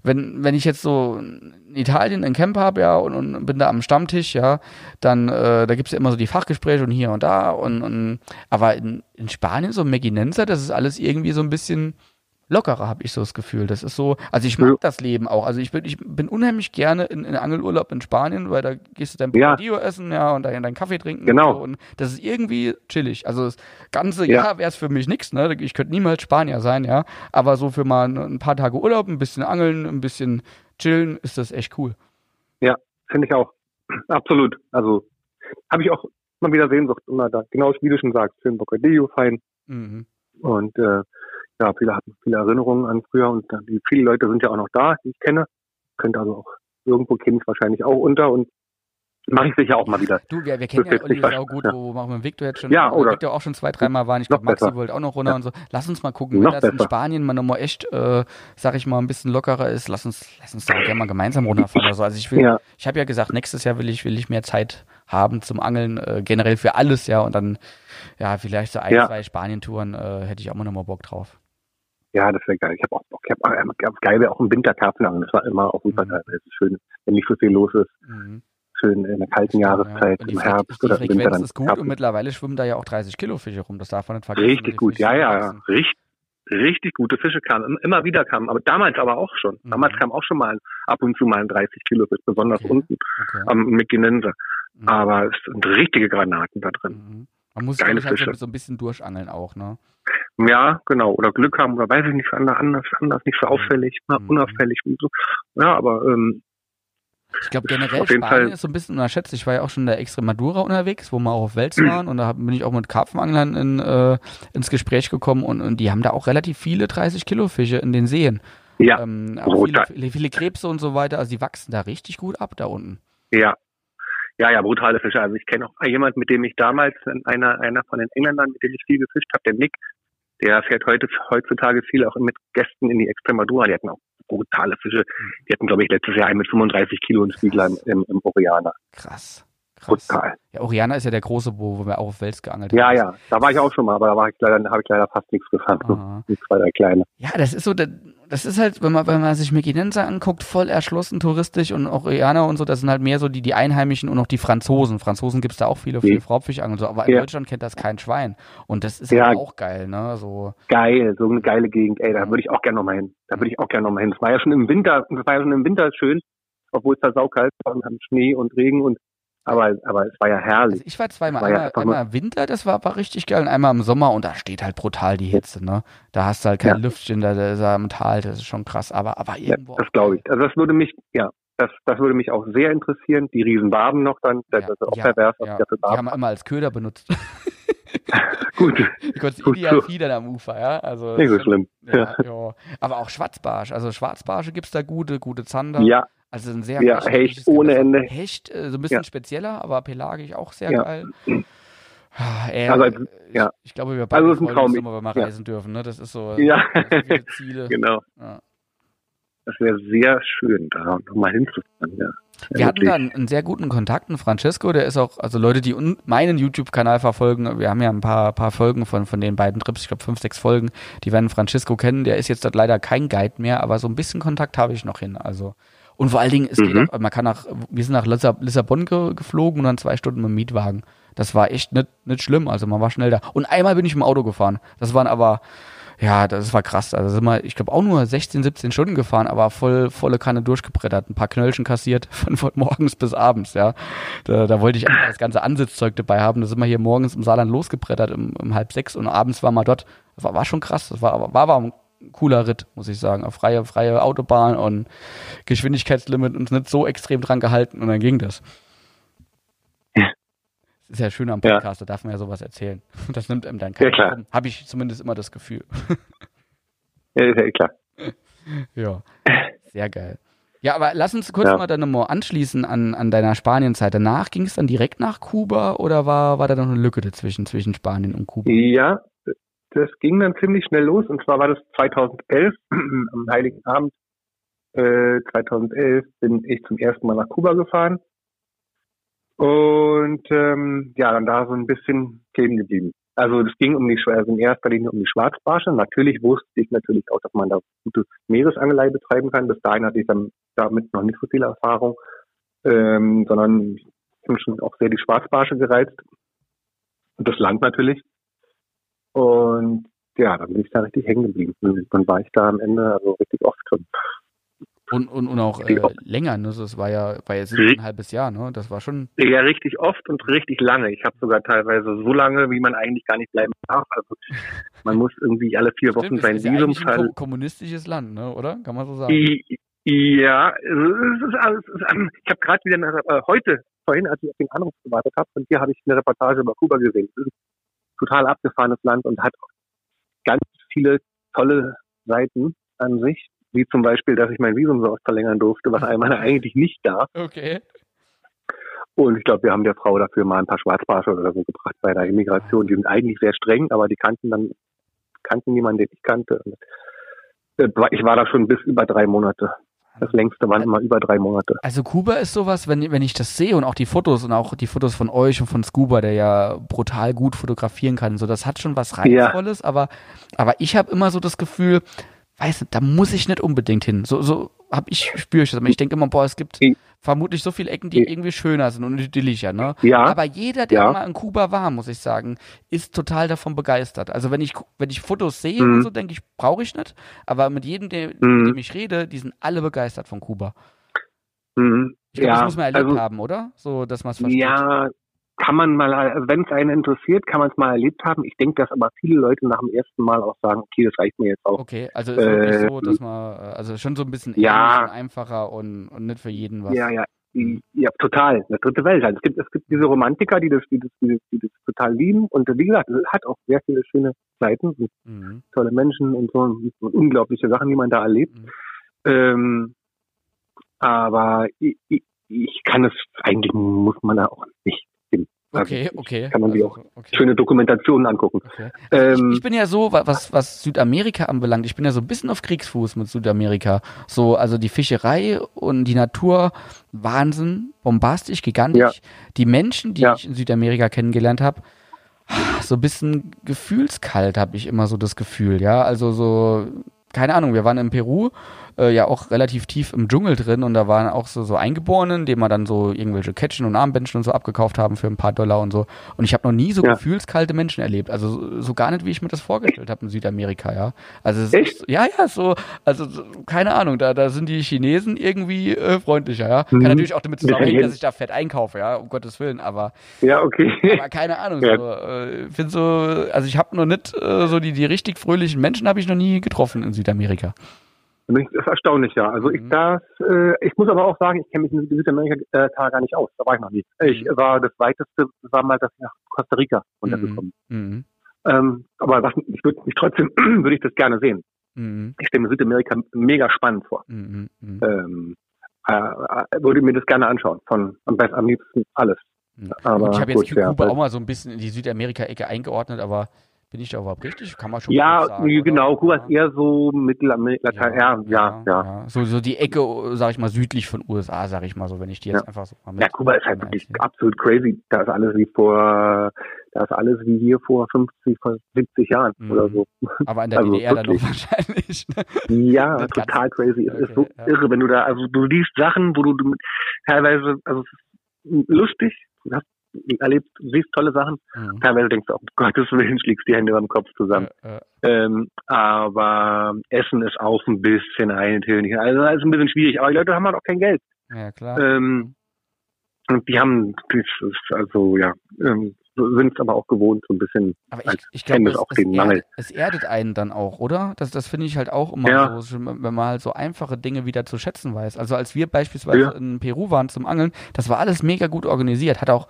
wenn, wenn ich jetzt so in Italien ein Camp habe, ja, und, und, bin da am Stammtisch, ja, dann, äh, da gibt's ja immer so die Fachgespräche und hier und da und, und aber in, in Spanien, so Meginenza, das ist alles irgendwie so ein bisschen lockerer, habe ich so das Gefühl. Das ist so, also ich mag ja. das Leben auch. Also ich bin, ich bin unheimlich gerne in, in Angelurlaub in Spanien, weil da gehst du dein Bocadillo ja. essen, ja, und dann deinen Kaffee trinken. Genau. Und, so. und, das ist irgendwie chillig. Also das ganze ja. Jahr wäre es für mich nichts, ne? Ich könnte niemals Spanier sein, ja. Aber so für mal ein paar Tage Urlaub, ein bisschen angeln, ein bisschen chillen, ist das echt cool. Ja, finde ich auch. Absolut. Also habe ich auch mal wieder Sehnsucht immer da. Genau wie du schon sagst, schön Bocadillo, fein. Mhm. Und äh, ja, viele hatten viele Erinnerungen an früher und die, viele Leute sind ja auch noch da, die ich kenne. Könnte also auch irgendwo kenne ich wahrscheinlich auch unter und mache ich sicher auch mal wieder. Du, wir, wir kennen ja Olli auch gut, ja. wo machen wir Victor jetzt schon, ja, oder Victor auch schon zwei, dreimal waren. Ich glaube, Maxi besser. wollte auch noch runter ja. und so. Lass uns mal gucken, wenn das besser. in Spanien mal nochmal echt, äh, sag ich mal, ein bisschen lockerer ist, lass uns, lass uns da gerne mal gemeinsam runterfahren oder so. Also ich will, ja. ich habe ja gesagt, nächstes Jahr will ich, will ich mehr Zeit haben zum Angeln, äh, generell für alles, ja, und dann, ja, vielleicht so ein, zwei Spanien-Touren äh, hätte ich auch mal nochmal Bock drauf. Ja, das wäre geil. Ich habe auch Bock. Ich hab, geil wäre auch im Winter Karpfen Das war immer auch super mhm. Es ist schön, wenn nicht so viel los ist. Mhm. Schön in der kalten Jahreszeit, ja. im Herbst oder im Winter. Das ist gut Karpfen. und mittlerweile schwimmen da ja auch 30 Kilo Fische rum. Das darf man nicht vergessen. Richtig gut, ja, ja. Richtig, richtig gute Fische kamen. Immer wieder kamen. Aber damals aber auch schon. Mhm. Damals kam auch schon mal ab und zu mal ein 30 Kilo Fisch, besonders okay. unten okay. am Mekinense. Mhm. Aber es sind richtige Granaten da drin. Mhm. Man muss Geile halt so ein bisschen durchangeln auch, ne? Ja, genau. Oder Glück haben oder weiß ich nicht, anders, anders nicht so mhm. auffällig, mhm. unauffällig und so. Ja, aber ähm, ich glaube generell Spanien Fall. ist so ein bisschen unterschätzt. Ich war ja auch schon in der Extremadura unterwegs, wo wir auch auf Wels waren und da bin ich auch mit Karpfenanglern in, äh, ins Gespräch gekommen und, und die haben da auch relativ viele 30 Kilo Fische in den Seen. Ja, ähm, viele, viele, viele Krebse und so weiter, also die wachsen da richtig gut ab da unten. Ja, ja, ja, brutale Fische. Also ich kenne auch jemand, mit dem ich damals, einer, einer von den Engländern, mit dem ich viel gefischt habe, der Nick, der fährt heute heutzutage viel auch mit Gästen in die Extremadura. Die hatten auch brutale Fische. Die hatten, glaube ich, letztes Jahr einen mit 35 Kilo in Spiegler im, im Oriana. Krass. Krass. Total. Ja, Oriana ist ja der große, wo, wo wir auch auf Wels geangelt Ja, haben. ja, da war ich auch schon mal, aber da war ich leider, habe ich leider fast nichts gefangen. Zwei, drei kleine. Ja, das ist so, das ist halt, wenn man, wenn man sich Meginenser anguckt, voll erschlossen touristisch und auch Oriana und so, das sind halt mehr so die, die Einheimischen und auch die Franzosen. Franzosen gibt's da auch viele, viele Mhm. Raubfischangeln und so, aber in Ja. Deutschland kennt das kein Schwein. Und das ist Ja. halt auch geil, ne, so. Geil, so eine geile Gegend, ey, da würde ich auch gerne nochmal hin. Da würde ich auch gerne nochmal hin. Es war ja schon im Winter, es war ja schon im Winter schön, obwohl es da saukalt war und hatten Schnee und Regen und aber aber es war ja herrlich. Also ich war zweimal, War ja einmal, einfach einmal im Winter, das war, war richtig geil, und einmal im Sommer und da steht halt brutal die Hitze, ne. Da hast du halt kein Ja. Lüftchen da, da ist er im Tal, das ist schon krass, aber, aber Ja, irgendwo. das auch glaube ich. Also das würde mich, ja, das, das würde mich auch sehr interessieren. Die Riesenbarben noch dann, das Ja, ist auch ja, pervers, ja. Die haben wir immer als Köder benutzt. Gut, Ich konnte Gut ideal so. am Ufer, ja. Also nicht so schlimm. Ja, ja. Aber auch Schwarzbarsch. Also Schwarzbarsche gibt's da gute, gute Zander. Ja, Also ein sehr Ja, Hecht ohne Gewässer. Ende. Hecht, äh, so ein bisschen spezieller, aber pelagisch auch sehr geil. Ah, ey, Also, äh, ja. ich, ich glaube, wir beide Also, es ist ein freuen uns immer, wenn wir reisen dürfen. Ne? Das ist so, Ja. so viele Ziele. genau. Ja. Das wäre sehr schön, da nochmal hinzufahren, ja. Wir hatten da einen, einen sehr guten Kontakt, einen Francesco, der ist auch, also Leute, die meinen YouTube-Kanal verfolgen, wir haben ja ein paar, paar Folgen von, von den beiden Trips, ich glaube fünf, sechs Folgen, die werden Francesco kennen, der ist jetzt dort leider kein Guide mehr, aber so ein bisschen Kontakt habe ich noch hin, also. Und vor allen Dingen, es Mhm. geht auch, man kann nach, wir sind nach Lissab Lissabon ge, geflogen und dann zwei Stunden mit dem Mietwagen. Das war echt nicht, nicht schlimm, also man war schnell da. Und einmal bin ich im Auto gefahren. Das waren aber, ja, das war krass. Also sind wir, ich glaube, auch nur 16, 17 Stunden gefahren, aber voll, volle Kanne durchgebrettert. Ein paar Knöllchen kassiert von, von morgens bis abends, ja. Da, da wollte ich einfach das ganze Ansitzzeug dabei haben. Da sind wir hier morgens im Saarland losgebrettert um, um halb sechs und abends war mal dort. Das war, war schon krass. Das war, war, war ein cooler Ritt, muss ich sagen. Auf freie, freie Autobahn und Geschwindigkeitslimit uns nicht so extrem dran gehalten und dann ging das. Das ist ja schön am Ja. Podcast, da darf man ja sowas erzählen. Das nimmt einem dann keiner Ja, rum. Habe ich zumindest immer das Gefühl. Ja, ist ja eh klar. Ja, sehr geil. Ja, aber lass uns kurz Ja. mal dann nochmal anschließen an, an deiner Spanienzeit. Danach ging es dann direkt nach Kuba oder war, war da noch eine Lücke dazwischen, zwischen Spanien und Kuba? Ja, das ging dann ziemlich schnell los und zwar war das 2011, am Heiligen Abend äh, 2011 bin ich zum ersten Mal nach Kuba gefahren und ähm, ja, dann da so ein bisschen kleben geblieben. Also es ging um die also in erster Linie um die Schwarzbarsche. Natürlich wusste ich natürlich auch, dass man da gute Meeresangelei betreiben kann. Bis dahin hatte ich dann damit noch nicht so viel Erfahrung, ähm, sondern ich mich schon auch sehr die Schwarzbarsche gereizt und das Land natürlich. Und ja, dann bin ich da richtig hängen geblieben. Dann war ich da am Ende also richtig oft drin. Und, und, und auch äh, Richtig oft. länger, ne? Das war ja, war jetzt ein halbes Jahr, ne? Das war schon. Ja, richtig oft und richtig lange. Ich habe sogar teilweise so lange, wie man eigentlich gar nicht bleiben darf. Also man muss irgendwie alle vier Wochen Stimmt, sein ist ja Visum eigentlich ein kommunistisches Land, ne? Oder? Kann man so sagen. I- Ja, es ist alles. es ist- ähm, Ich habe gerade wieder eine, äh, heute, vorhin, als ich auf den Anruf gewartet habe, und hier habe ich eine Reportage über Kuba gesehen. Es ist ein total abgefahrenes Land und hat ganz viele tolle Seiten an sich, wie zum Beispiel, dass ich mein Visum so oft verlängern durfte, was einmal eigentlich nicht darf. Okay. Und ich glaube, wir haben der Frau dafür mal ein paar Schwarzbarsche oder so gebracht bei der Immigration. Die sind eigentlich sehr streng, aber die kannten dann, kannten niemanden, den ich kannte. Äh, ich war da schon bis über drei Monate. Das längste waren immer über drei Monate. Also Kuba ist sowas, wenn, wenn ich das sehe und auch die Fotos und auch die Fotos von euch und von Scuba, der ja brutal gut fotografieren kann, so das hat schon was Reizvolles, aber, aber ich habe immer so das Gefühl, weiß nicht, da muss ich nicht unbedingt hin. So, so hab ich, spüre ich das. immer. Ich denke immer, boah, es gibt I- vermutlich so viele Ecken, die I- irgendwie schöner sind und idyllischer, ne? Ja, Aber jeder, der Ja. mal in Kuba war, muss ich sagen, ist total davon begeistert. Also wenn ich, wenn ich Fotos sehe Mhm. und so, denke ich, brauche ich nicht. Aber mit jedem, der, Mhm. mit dem ich rede, die sind alle begeistert von Kuba. mhm. Ich glaube, ja, das muss man erlebt also, haben, oder? So, dass man es versteht. Ja, kann man mal, also wenn es einen interessiert, kann man es mal erlebt haben. Ich denke, dass aber viele Leute nach dem ersten Mal auch sagen, okay, das reicht mir jetzt auch. Okay, also ist wirklich Äh, so, dass man, äh, also schon so ein bisschen Ja. und einfacher und, und nicht für jeden was. Ja, ja. Ja, total. Eine dritte Welt. halt. Es gibt, es gibt diese Romantiker, die das, die das, die das, die das total lieben. Und wie gesagt, es hat auch sehr viele schöne Seiten und Mhm. tolle Menschen und so und unglaubliche Sachen, die man da erlebt. Mhm. Ähm, aber ich, ich, ich kann es, eigentlich muss man da auch nicht. Okay, also, okay. Kann man sich auch Also, okay. schöne Dokumentationen angucken. Okay. Also Ähm, ich, ich bin ja so, wa- was, was Südamerika anbelangt, ich bin ja so ein bisschen auf Kriegsfuß mit Südamerika. So, also die Fischerei und die Natur, Wahnsinn, bombastisch, gigantisch. Ja. Die Menschen, die Ja. ich in Südamerika kennengelernt habe, so ein bisschen gefühlskalt, habe ich immer so das Gefühl, ja. Also so, keine Ahnung, wir waren in Peru, äh, ja auch relativ tief im Dschungel drin und da waren auch so, so Eingeborenen, denen wir dann so irgendwelche Kettchen und Armbändchen und so abgekauft haben für ein paar Dollar und so. Und ich habe noch nie so Ja. gefühlskalte Menschen erlebt. Also so, so gar nicht, wie ich mir das vorgestellt habe in Südamerika, ja. Also es Echt? Ist, ja, ja, so, also so, keine Ahnung, da, da sind die Chinesen irgendwie äh, freundlicher, ja. Kann Mhm. natürlich auch damit zusammenhängen, dass ich da fett einkaufe, ja, um Gottes Willen, aber Ja, okay. aber keine Ahnung, Ja. so, äh, finde so, also ich habe noch nicht äh, so die, die richtig fröhlichen Menschen habe ich noch nie getroffen in Südamerika. Das ist erstaunlich, ja. Also ich Mhm. das, äh, ich muss aber auch sagen, ich kenne mich in Südamerika äh, gar nicht aus. Da war ich noch nie. Ich Mhm. war das weiteste war mal, dass ich nach Costa Rica runtergekommen. Mhm. Ähm, aber was, ich würde mich trotzdem würde ich das gerne sehen. Mhm. Ich stelle mir Südamerika mega spannend vor. Mhm. Mhm. Ähm, äh, äh, würde mir das gerne anschauen. Von am besten am liebsten alles. Mhm. aber ich habe jetzt gut, ja, Kuba weil- auch mal so ein bisschen in die Südamerika-Ecke eingeordnet, aber bin ich da überhaupt richtig? Kann man schon Ja, sagen, oder? genau. Kuba ist eher so Mittelamerika. Ja, ja, ja. So, so die Ecke, sag ich mal, südlich von USA, sag ich mal so, wenn ich die jetzt Ja. einfach so mal mit. Ja, Kuba ist halt wirklich absolut crazy. Da ist alles wie vor, da ist alles wie hier vor 50, vor 70 Jahren Mhm. oder so. Aber in der also DDR dann wirklich. wahrscheinlich. ne? Ja, ganz. total crazy. Es ist so Okay, ja. irre, wenn du da, also du liest Sachen, wo du, du teilweise, also es ist lustig, du hast erlebt, du siehst tolle Sachen, Mhm. teilweise denkst du, um Gottes Willen, schlägst die Hände beim Kopf zusammen. Äh, äh, Ähm, aber Essen ist auch ein bisschen eintönig. Also es ist ein bisschen schwierig, aber die Leute haben halt auch kein Geld. ja, klar. Ähm, und die haben, das also ja, ähm, sind es aber auch gewohnt, so ein bisschen. Aber ich, ich glaube, das auch es, den Mangel. erdet, es erdet einen dann auch, oder? Das, das finde ich halt auch immer Ja. so, wenn man halt so einfache Dinge wieder zu schätzen weiß. Also als wir beispielsweise Ja. in Peru waren zum Angeln, das war alles mega gut organisiert, hat auch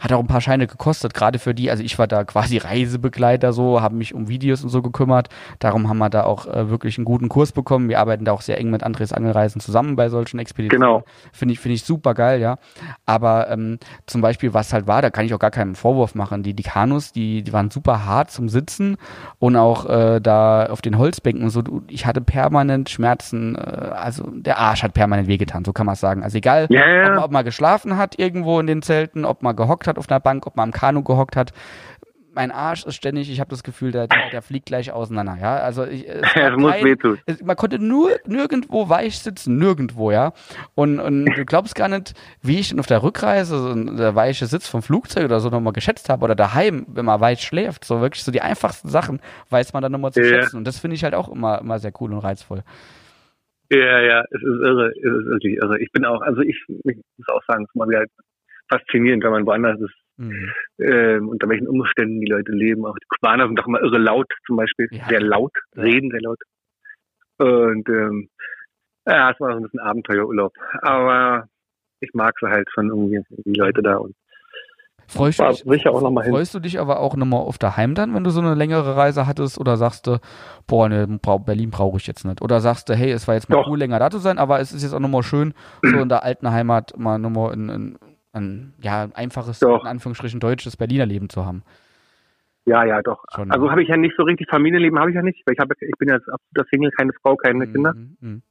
hat auch ein paar Scheine gekostet, gerade für die, also ich war da quasi Reisebegleiter so, habe mich um Videos und so gekümmert. Darum haben wir da auch äh, wirklich einen guten Kurs bekommen. Wir arbeiten da auch sehr eng mit Andres Angelreisen zusammen bei solchen Expeditionen. Genau. Finde ich, finde ich super geil, ja. Aber ähm, zum Beispiel, was halt war, da kann ich auch gar keinen Vorwurf machen. Die, die Kanus, die, die waren super hart zum Sitzen und auch äh, da auf den Holzbänken und so. Ich hatte permanent Schmerzen, äh, also der Arsch hat permanent wehgetan, so kann man es sagen. Also egal, Ja, ob, man, ob man geschlafen hat irgendwo in den Zelten, ob man gehockt hat auf einer Bank, ob man am Kanu gehockt hat. Mein Arsch ist ständig, ich habe das Gefühl, der, der, fliegt gleich auseinander, ja. Also ich, es es muss kein- wehtun. es, man konnte nur nirgendwo weich sitzen, nirgendwo, ja. Und, und du glaubst gar nicht, wie ich denn auf der Rückreise so der weiche Sitz vom Flugzeug oder so nochmal geschätzt habe oder daheim, wenn man weich schläft. So wirklich so die einfachsten Sachen weiß man dann nochmal zu Ja. schätzen. Und das finde ich halt auch immer, immer sehr cool und reizvoll. Ja, ja, es ist irre, es ist wirklich irre. Ich bin auch, also ich, ich muss auch sagen, es ist mal wieder faszinierend, wenn man woanders ist, Mhm. ähm, unter welchen Umständen die Leute leben. Auch die Kubaner sind doch immer irre laut, zum Beispiel, Ja. sehr laut, reden sehr laut. Und ähm, ja, es war so ein bisschen Abenteuerurlaub. Aber ich mag sie halt schon irgendwie, die Leute da. Und Freust du, dich, sicher auch noch mal hin. freust du dich aber auch nochmal auf daheim dann, wenn du so eine längere Reise hattest? Oder sagst du, boah, ne, Berlin brauche ich jetzt nicht? Oder sagst du, hey, es war jetzt mal Doch. cool, länger da zu sein, aber es ist jetzt auch nochmal schön, so in der alten Heimat mal nochmal ein, ein, ein, ja, ein einfaches, Doch. in Anführungsstrichen deutsches Berliner Leben zu haben? ja, ja, doch. Schon, Also ne? habe ich ja nicht so richtig Familienleben, habe ich ja nicht, weil ich habe, ich bin ja jetzt absoluter Single, keine Frau, keine Kinder. Mhm, mhm.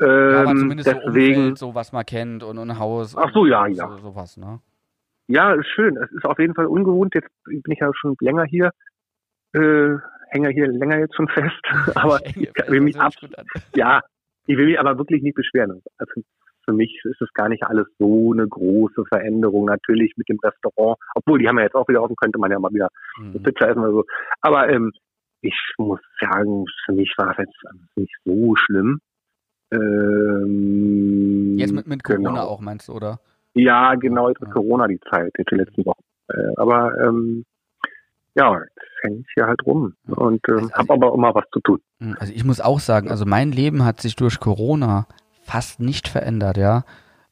Ähm, Ja, aber zumindest so deswegen, Umfeld, so was man kennt und ein Haus. Ach so, ja, ja. So, sowas, ne? Ja, ist schön. Es ist auf jeden Fall ungewohnt. Jetzt bin ich ja schon länger hier. Äh, hänge hier länger jetzt schon fest. Aber ich will mich ab, ja, ich will mich aber wirklich nicht beschweren. Also für mich ist es gar nicht alles so eine große Veränderung. Natürlich mit dem Restaurant, obwohl die haben ja jetzt auch wieder offen, könnte man ja mal wieder Mhm. Pizza essen oder so. Aber ähm, ich muss sagen, für mich war es jetzt nicht so schlimm. Ähm, Jetzt mit, mit Corona genau. auch, meinst du, oder? Ja, genau, jetzt mit Ja. Corona die Zeit, jetzt die letzten Wochen. Äh, aber ähm, ja, jetzt hänge ich hier halt rum und ähm, Also- habe aber immer was zu tun. Hm, Also ich muss auch sagen, also mein Leben hat sich durch Corona fast nicht verändert, ja.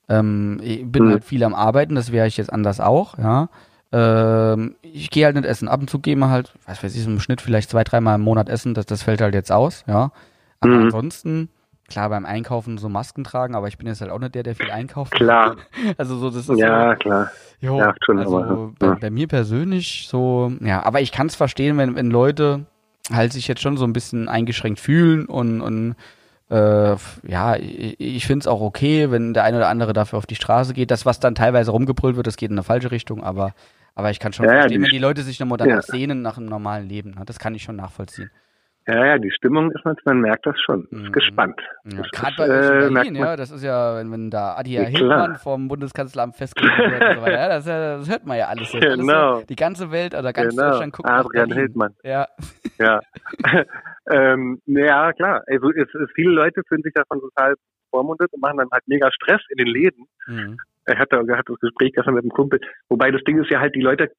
Ähm, ich bin Hm. halt viel am Arbeiten, das wäre ich jetzt anders auch, ja. Ähm, ich gehe halt nicht essen. Ab und zu gehe mal halt, was weiß ich, im Schnitt vielleicht zwei, dreimal im Monat essen, das, das fällt halt jetzt aus, ja. Aber Mhm. ansonsten klar beim Einkaufen so Masken tragen, aber ich bin jetzt halt auch nicht der, der viel einkauft. Klar. Also so, das ist Ja, so, klar. jo, Ja, schon, also aber, bei, ja. bei mir persönlich so, ja, aber ich kann es verstehen, wenn, wenn Leute halt sich jetzt schon so ein bisschen eingeschränkt fühlen und, und äh, ja, ich, ich finde es auch okay, wenn der eine oder andere dafür auf die Straße geht. Das, was dann teilweise rumgebrüllt wird, das geht in eine falsche Richtung, aber, aber ich kann schon Ja, ja, verstehen, die- wenn die Leute sich nochmal danach ja. sehnen nach einem normalen Leben. Ne? Das kann ich schon nachvollziehen. Ja, ja, die Stimmung ist manchmal, man merkt das schon. Mhm. Ist gespannt. Ja, Das Gerade bei äh, Berlin, ja, das ist ja, wenn, wenn da Adi Ja, Hildmann vom Bundeskanzleramt festgelegt wird und so weiter, ja, das, ja, das hört man ja alles jetzt. Alles Genau. so, die ganze Welt oder ganz Genau. Deutschland guckt nach Adrian Berlin. Hildmann. Ja, Ja. ähm, ja, klar. Also es, es, viele Leute fühlen sich davon total vormundet und machen dann halt mega Stress in den Läden. mhm. Er hatte, er hatte das Gespräch gestern mit einem Kumpel. Wobei das Ding ist ja halt, die Leute,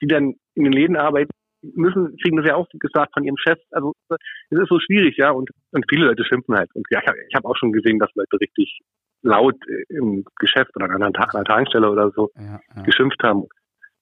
die dann in den Läden arbeiten, müssen, kriegen das ja auch gesagt von ihrem Chef. Also es ist so schwierig, ja. Und, und viele Leute schimpfen halt. Und ja, ich habe auch schon gesehen, dass Leute richtig laut äh, im Geschäft oder an einer, Ta- an einer Tankstelle oder so ja, ja. geschimpft haben.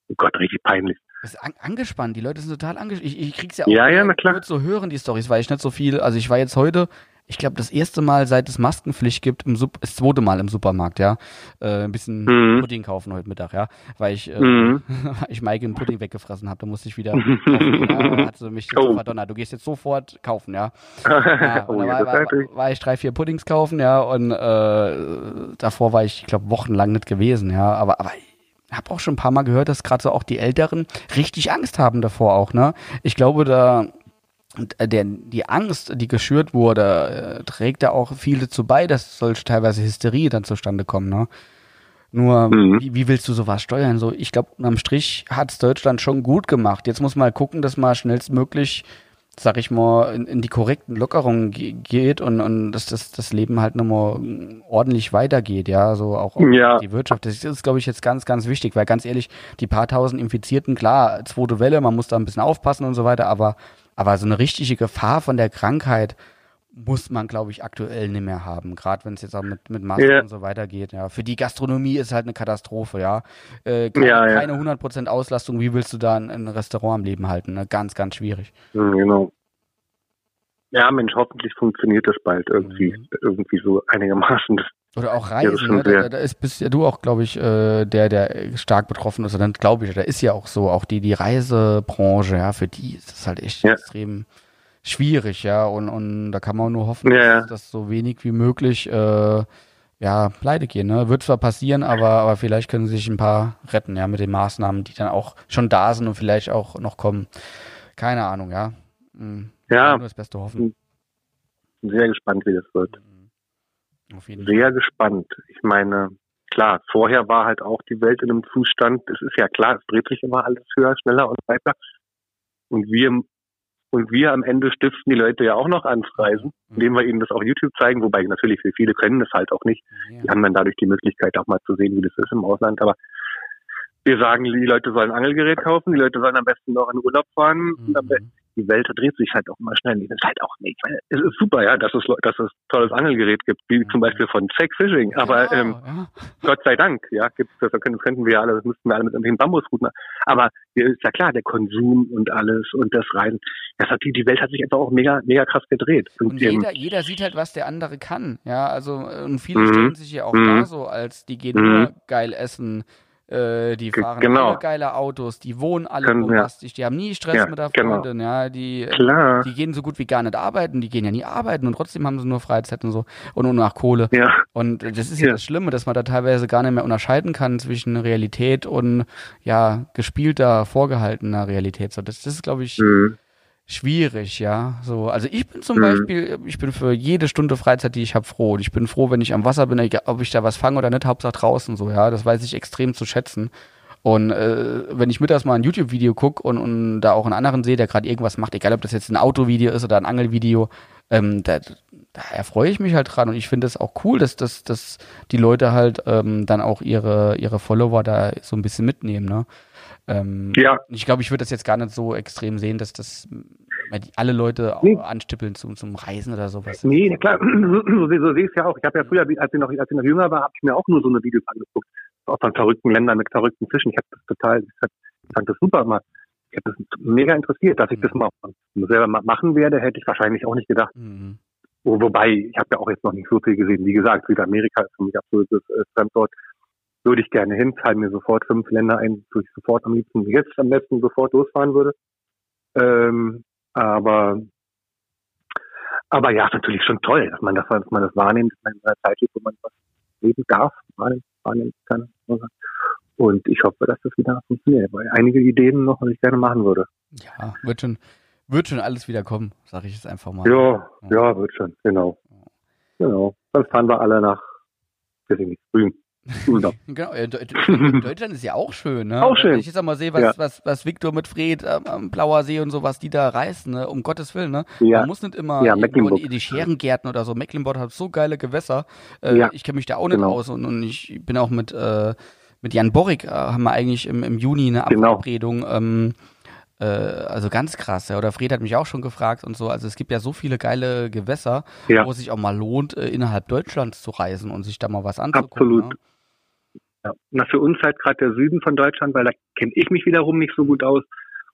Oh Gott, richtig peinlich. Das ist an, angespannt, die Leute sind total angespannt. Ich, ich krieg's ja auch Ja, ja, na klar. zu hören, die Stories, weil ich nicht so viel, also ich war jetzt heute, ich glaube, das erste Mal, seit es Maskenpflicht gibt, im Sup das zweite Mal im Supermarkt, ja, äh, ein bisschen Mhm. Pudding kaufen heute Mittag, ja, weil ich, äh, Mhm. weil ich Maike einen Pudding weggefressen habe, da musste ich wieder kaufen, ja, hat sie mich so Oh. verdonnert, du gehst jetzt sofort kaufen, ja. Ja, oh, ja, war, war, natürlich. war ich drei, vier Puddings kaufen, ja, und äh, davor war ich, ich glaube, wochenlang nicht gewesen, ja, aber, aber habe auch schon ein paar Mal gehört, dass gerade so auch die Älteren richtig Angst haben davor auch, ne? Ich glaube, da äh, der, die Angst, die geschürt wurde, äh, trägt da auch viel dazu bei, dass solche teilweise Hysterie dann zustande kommen, ne? Nur, Mhm. wie, wie willst du sowas steuern? So, ich glaube, am Strich hat's Deutschland schon gut gemacht. Jetzt muss mal gucken, dass mal schnellstmöglich, sag ich mal, in, in die korrekten Lockerungen ge geht und, und dass das, das Leben halt nochmal ordentlich weitergeht, ja, so auch, auch Ja. die Wirtschaft. Das ist, glaube ich, jetzt ganz, ganz wichtig, weil ganz ehrlich, die paar tausend Infizierten, klar, zweite Welle, man muss da ein bisschen aufpassen und so weiter, aber, aber so eine richtige Gefahr von der Krankheit muss man, glaube ich, aktuell nicht mehr haben. Gerade wenn es jetzt auch mit, mit Masken Ja. und so weiter geht. Ja. Für die Gastronomie ist halt eine Katastrophe, ja. Äh, keine, Ja, ja. keine 100% Auslastung, wie willst du da ein, ein Restaurant am Leben halten? Ne? Ganz, ganz schwierig. Mhm, Genau. Ja, Mensch, hoffentlich funktioniert das bald irgendwie, Mhm. irgendwie so einigermaßen. Oder auch Reisen, ne? da, da- ist bist ja du auch, glaube ich, äh, der, der stark betroffen ist. Und dann glaube ich, da ist ja auch so, auch die, die Reisebranche, ja, für die ist das halt echt extrem schwierig, ja. Und, und da kann man nur hoffen, Ja, dass, dass so wenig wie möglich äh, ja, pleite gehen. Ne? Wird zwar passieren, aber, aber vielleicht können sich ein paar retten, ja, mit den Maßnahmen, die dann auch schon da sind und vielleicht auch noch kommen. Keine Ahnung, ja. Hm. Ja. Nur das Beste hoffen. bin sehr gespannt, wie das wird. Auf jeden Fall. Sehr gespannt. Ich meine, klar, vorher war halt auch die Welt in einem Zustand, es ist ja klar, es dreht sich immer alles höher, schneller und weiter. Und wir, und wir am Ende stiften die Leute ja auch noch ans Reisen, indem wir ihnen das auf YouTube zeigen, wobei natürlich für viele können das halt auch nicht. Die haben dann dadurch die Möglichkeit auch mal zu sehen, wie das ist im Ausland. Aber wir sagen, die Leute sollen ein Angelgerät kaufen, die Leute sollen am besten noch in Urlaub fahren. Und am besten, Mhm. Die Welt dreht sich halt auch immer schnell. Das ist halt auch nicht. Es ist super, ja, dass es, dass es tolles Angelgerät gibt, wie zum Beispiel von Zack Fishing. Aber Genau, ähm, ja. Gott sei Dank, ja, gibt's das, das könnten das könnten wir alle, das müssten wir alle mit irgendwelchen Bambusrouten. Aber ist ja klar, der Konsum und alles und das Reisen. Das hat die, die Welt hat sich einfach auch mega, mega krass gedreht. Und ähm, jeder, jeder sieht halt, was der andere kann. Ja, also äh, und viele Mhm. stellen sich ja auch Mhm. da so, als die gehen Mhm. nur geil essen, äh, die fahren genau. alle geile Autos, die wohnen alle Können- bombastisch, die haben nie Stress Ja, mit der genau. Freundin, ja, die, äh, klar, die gehen so gut wie gar nicht arbeiten, die gehen ja nie arbeiten und trotzdem haben sie nur Freizeit und so und nur nach Kohle. ja, Und das ist ja, Ja. das Schlimme, dass man da teilweise gar nicht mehr unterscheiden kann zwischen Realität und ja, gespielter, vorgehaltener Realität. So, das, das ist, glaube ich, mhm. Schwierig, ja. So, also ich bin zum Mhm. Beispiel, ich bin für jede Stunde Freizeit, die ich habe, froh. Und ich bin froh, wenn ich am Wasser bin, ob ich da was fange oder nicht, Hauptsache draußen so, ja. Das weiß ich extrem zu schätzen. Und äh, wenn ich mittags mal ein YouTube-Video gucke und, und da auch einen anderen sehe, der gerade irgendwas macht, egal ob das jetzt ein Autovideo ist oder ein Angelvideo, ähm, da, da erfreue ich mich halt dran. Und ich finde es auch cool, dass, dass, dass die Leute halt ähm, dann auch ihre, ihre Follower da so ein bisschen mitnehmen, ne? Ähm, ja, ich glaube, ich würde das jetzt gar nicht so extrem sehen, dass das die alle Leute Nee. anstippeln zum, zum Reisen oder sowas. Nee, na klar, so, so, sehe ich es ja auch. Ich habe ja früher, als ich noch, als ich noch jünger war, habe ich mir auch nur so eine Videos angeguckt. Auch von verrückten Ländern mit verrückten Fischen. Ich habe das total, ich fand, ich fand das super mal. Ich habe das mega interessiert, dass ich das mal selber ma- machen werde, hätte ich wahrscheinlich auch nicht gedacht. Mhm. wo, wobei, ich habe ja auch jetzt noch nicht so viel gesehen. Wie gesagt, Südamerika ist für mich absolutes äh, Standort. Würde ich gerne hin, fallen mir sofort fünf Länder ein, wo ich sofort am liebsten jetzt am besten sofort losfahren würde. Ähm, aber aber ja, ist natürlich schon toll, dass man das, dass man das wahrnimmt, dass man in einer Zeit lebt, wo man was leben darf, wahrnehmen, wahrnehmen kann. Und ich hoffe, dass das wieder funktioniert, weil einige Ideen noch, was ich gerne machen würde. Ja, wird schon, wird schon alles wieder kommen, sage ich jetzt einfach mal. Ja, ja, ja, wird schon, genau. Genau. Dann fahren wir alle nach, Rügen. genau, Deutschland ist ja auch schön, ne? Auch schön. Wenn ich jetzt mal sehe, was, ja. was, was Victor mit Fred am, am Blauer See und so, was die da reißen, ne? um Gottes Willen, ne? Ja. Man muss nicht immer ja, in die Scherengärten oder so. Mecklenburg hat so geile Gewässer. Äh, ja. Ich kenne mich da auch nicht genau. aus und, und ich bin auch mit, äh, mit Jan Borrik, äh, haben wir eigentlich im, im Juni eine genau. Abredung. Ähm, äh, also ganz krass, ja. Oder Fred hat mich auch schon gefragt und so. Also es gibt ja so viele geile Gewässer, ja. wo es sich auch mal lohnt, äh, innerhalb Deutschlands zu reisen und sich da mal was anzugucken. Absolut. Ne? Ja. Na, für uns halt gerade der Süden von Deutschland, weil da kenne ich mich wiederum nicht so gut aus.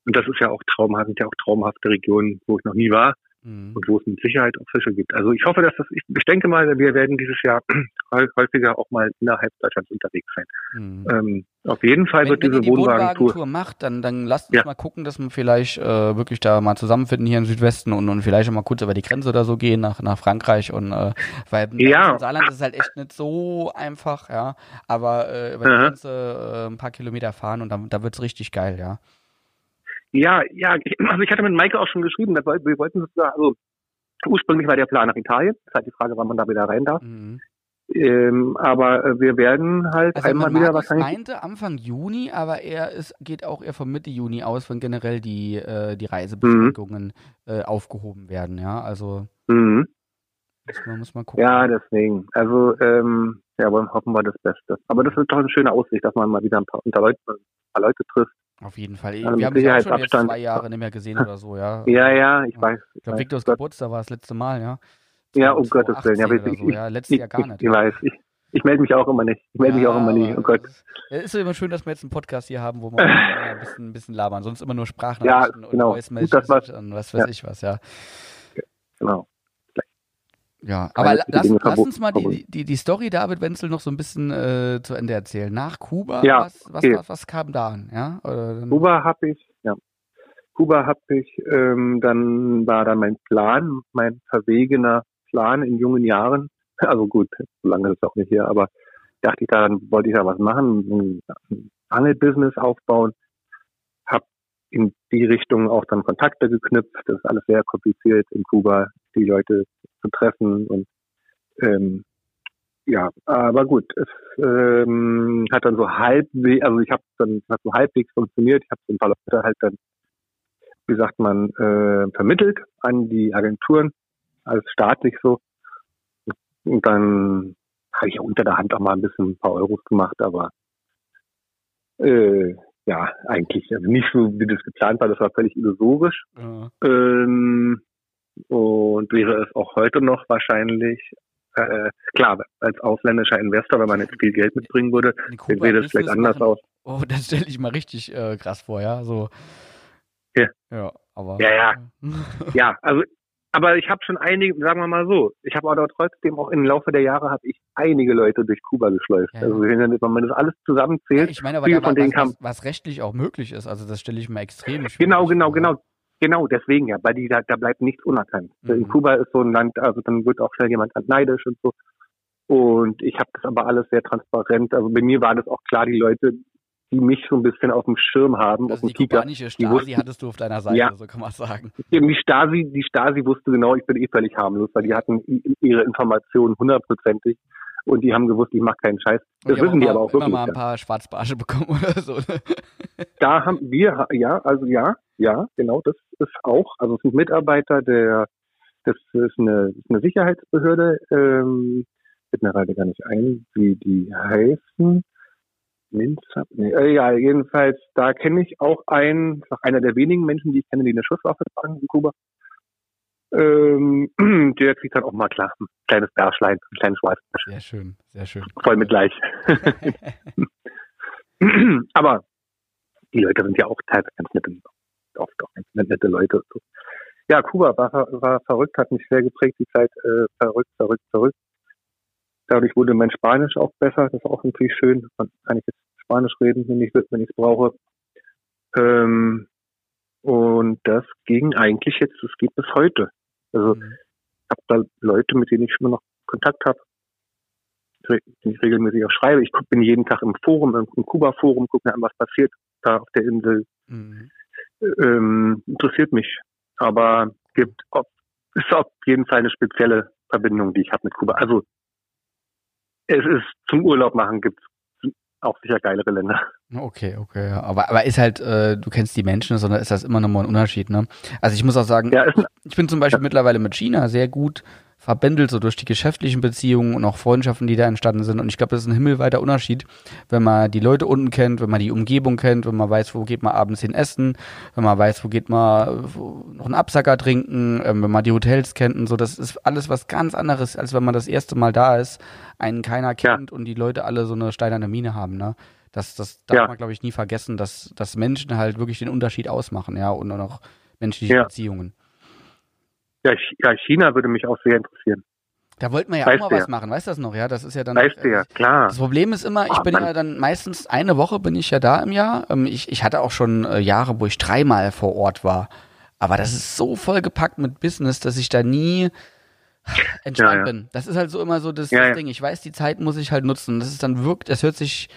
Und das ist ja auch traumhaft, sind ja auch traumhafte Regionen, wo ich noch nie war mhm. und wo es mit Sicherheit auch Fische gibt. Also ich hoffe, dass das, ich, ich denke mal, wir werden dieses Jahr häufiger auch mal innerhalb Deutschlands unterwegs sein. Mhm. Ähm, auf jeden Fall wenn, wird wenn diese die Wohnwagentour Wohnwagen macht, dann, dann lasst uns ja. mal gucken, dass wir vielleicht äh, wirklich da mal zusammenfinden hier im Südwesten und, und vielleicht auch mal kurz über die Grenze oder so gehen nach, nach Frankreich und äh, weil ja. im Saarland ist es halt echt nicht so einfach, ja. Aber äh, über die. Grenze äh, ein paar Kilometer fahren und dann, da wird's richtig geil, ja. Ja, ja, also ich hatte mit Maike auch schon geschrieben, wir wollten sozusagen, also ursprünglich war der Plan nach Italien, das ist halt die Frage, wann man da wieder rein darf. Mhm. Ähm, aber äh, wir werden halt also einmal wieder wahrscheinlich. meinte Anfang Juni, aber er ist, geht auch eher von Mitte Juni aus, wenn generell die, äh, die Reisebeschränkungen mhm. äh, aufgehoben werden, ja. Also mhm. man muss mal gucken. Ja, deswegen. Also ähm, ja, wollen hoffen wir das Beste. Aber das ist doch eine schöne Aussicht, dass man mal wieder ein paar, paar Leute, ein paar Leute trifft auf jeden Fall. Also wir haben uns ja schon jetzt zwei Jahre nicht mehr gesehen oder so, ja. Ja, ja, ich weiß. Ich glaube, Viktors Geburtstag war das letzte Mal, ja. Ja, um Gottes Willen. Ja, ich, so, ja, letztes Jahr gar nicht. Ich, ich weiß. Ich, ich melde mich auch immer nicht. Ich melde ja, mich auch immer nicht. Oh Gott. Es ist immer schön, dass wir jetzt einen Podcast hier haben, wo wir ein, bisschen, ein bisschen labern. Sonst immer nur Sprachnachrichten ja, genau. und Voice Messages und was weiß ja. ich was, ja. Genau. Ja, aber lass, lass, uns mal die, die, die Story David Wenzel noch so ein bisschen äh, zu Ende erzählen. Nach Kuba, ja, was, was, okay. was, was, kam da an? Ja? Kuba habe ich, ja. Kuba habe ich, ähm, dann war da mein Plan, mein verwegener Plan in jungen Jahren. Also gut, so lange ist es auch nicht hier, aber dachte ich, da dann wollte ich da was machen, ein Angelbusiness aufbauen. Hab in die Richtung auch dann Kontakte geknüpft. Das ist alles sehr kompliziert in Kuba, die Leute zu treffen und ähm, ja, aber gut, es ähm, hat dann so halbwegs, also ich habe dann hat so halbwegs funktioniert. Ich habe so ein paar Leute halt dann, wie sagt man, äh, vermittelt an die Agenturen als staatlich so. Und dann habe ich ja unter der Hand auch mal ein bisschen ein paar Euros gemacht, aber äh, ja, eigentlich, also nicht so, wie das geplant war, das war völlig illusorisch. Ja. Ähm, und wäre es auch heute noch wahrscheinlich. Äh, klar, als ausländischer Investor, wenn man jetzt viel Geld mitbringen würde, dann sähe das vielleicht anders machen. aus. Oh, das stelle ich mal richtig äh, krass vor, ja. So. Ja. Ja, aber. Ja, ja. ja, also aber ich habe schon einige, sagen wir mal so, ich habe aber trotzdem auch im Laufe der Jahre habe ich einige Leute durch Kuba geschleust. Ja. Also wenn man das alles zusammenzählt, ja, ich meine, aber viele von denen was, was, was rechtlich auch möglich ist, also das stelle ich mir extrem schwierig Genau, genau, vor. genau. Genau, deswegen ja, weil die da, da bleibt nichts unerkannt. Mhm. In Kuba ist so ein Land, also dann wird auch schnell jemand neidisch und so. Und ich habe das aber alles sehr transparent. Also bei mir war das auch klar, die Leute, die mich so ein bisschen auf dem Schirm haben, also auf dem die Kika. Stasi die wussten, hattest du auf deiner Seite, ja, so kann man sagen. Die Stasi, die Stasi wusste genau, ich bin eh völlig harmlos, weil die hatten ihre Informationen hundertprozentig und die haben gewusst, ich mache keinen Scheiß. Das wissen die aber auch wirklich. mal ein paar Schwarzbarsche bekommen oder so. Ne? Da haben wir, ja, also ja, ja, genau, das ist auch, also es sind Mitarbeiter der, das ist eine, ist eine Sicherheitsbehörde, ähm, fällt mir gerade gar nicht ein, wie die heißen. Minzab, nee, äh, ja, jedenfalls, da kenne ich auch einen, einer der wenigen Menschen, die ich kenne, die eine Schusswaffe tragen in Kuba. Ähm, der kriegt dann auch mal klar ein kleines Bärschlein, ein kleines Schweißbärschlein. Sehr schön, sehr schön. Voll mit gleich. Aber die Leute sind ja auch teilweise ganz nette, oft auch ganz nette Leute. So. ja, Kuba war, war verrückt, hat mich sehr geprägt, die Zeit, äh, verrückt, verrückt, verrückt. Dadurch wurde mein Spanisch auch besser, das ist auch natürlich schön. Dann kann ich jetzt Spanisch reden, wenn ich wenn ich es brauche. Ähm, und das ging eigentlich jetzt, das geht bis heute. Also mhm. ich habe da Leute, mit denen ich immer noch Kontakt habe, die ich regelmäßig auch schreibe. Ich bin jeden Tag im Forum, im Kuba-Forum, gucke mir an, was passiert da auf der Insel. Mhm. Ähm, interessiert mich. Aber gibt ist auf jeden Fall eine spezielle Verbindung, die ich habe mit Kuba. Also es ist zum Urlaub machen gibt auch sicher geilere Länder. Okay, okay. Aber, aber ist halt, äh, du kennst die Menschen, sondern ist das immer nochmal ein Unterschied, ne? Also ich muss auch sagen, ja, ich bin zum Beispiel ja. mittlerweile mit China sehr gut verbändelt, so durch die geschäftlichen Beziehungen und auch Freundschaften, die da entstanden sind. Und ich glaube, das ist ein himmelweiter Unterschied, wenn man die Leute unten kennt, wenn man die Umgebung kennt, wenn man weiß, wo geht man abends hin essen, wenn man weiß, wo geht man noch einen Absacker trinken, ähm, wenn man die Hotels kennt und so. Das ist alles was ganz anderes, als wenn man das erste Mal da ist, einen keiner kennt ja. und die Leute alle so eine steinerne Mine haben, ne? Das, das darf ja. man, glaube ich, nie vergessen, dass, dass Menschen halt wirklich den Unterschied ausmachen, ja, und auch menschliche ja. Beziehungen. Ja, China würde mich auch sehr interessieren. Da wollten wir ja weißt auch mal was machen, weißt du das noch? Ja, das ist ja dann. Weißt du ja, klar. Das Problem ist immer, ich oh, bin Mann. ja dann meistens eine Woche bin ich ja da im Jahr. Ähm, ich, ich hatte auch schon äh, Jahre, wo ich dreimal vor Ort war. Aber das ist so vollgepackt mit Business, dass ich da nie entspannt ja, ja. bin. Das ist halt so immer so das, ja, das Ding. Ich weiß, die Zeit muss ich halt nutzen. Das ist dann wirkt, das hört sich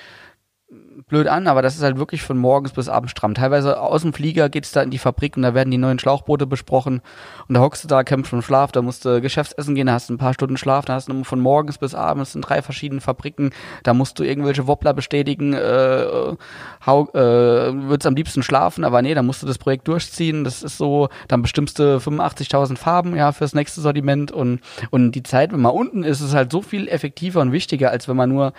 blöd an, aber das ist halt wirklich von morgens bis abends stramm. Teilweise aus dem Flieger geht's da in die Fabrik und da werden die neuen Schlauchboote besprochen und da hockst du da, kämpfst vom Schlaf, da musst du Geschäftsessen gehen, da hast du ein paar Stunden Schlaf, da hast du von morgens bis abends in drei verschiedenen Fabriken, da musst du irgendwelche Wobbler bestätigen, äh, hau, äh, würdest am liebsten schlafen, aber nee, da musst du das Projekt durchziehen, das ist so, dann bestimmst du 85.000 Farben, ja, fürs nächste Sortiment und, und die Zeit, wenn man unten ist, ist halt so viel effektiver und wichtiger, als wenn man nur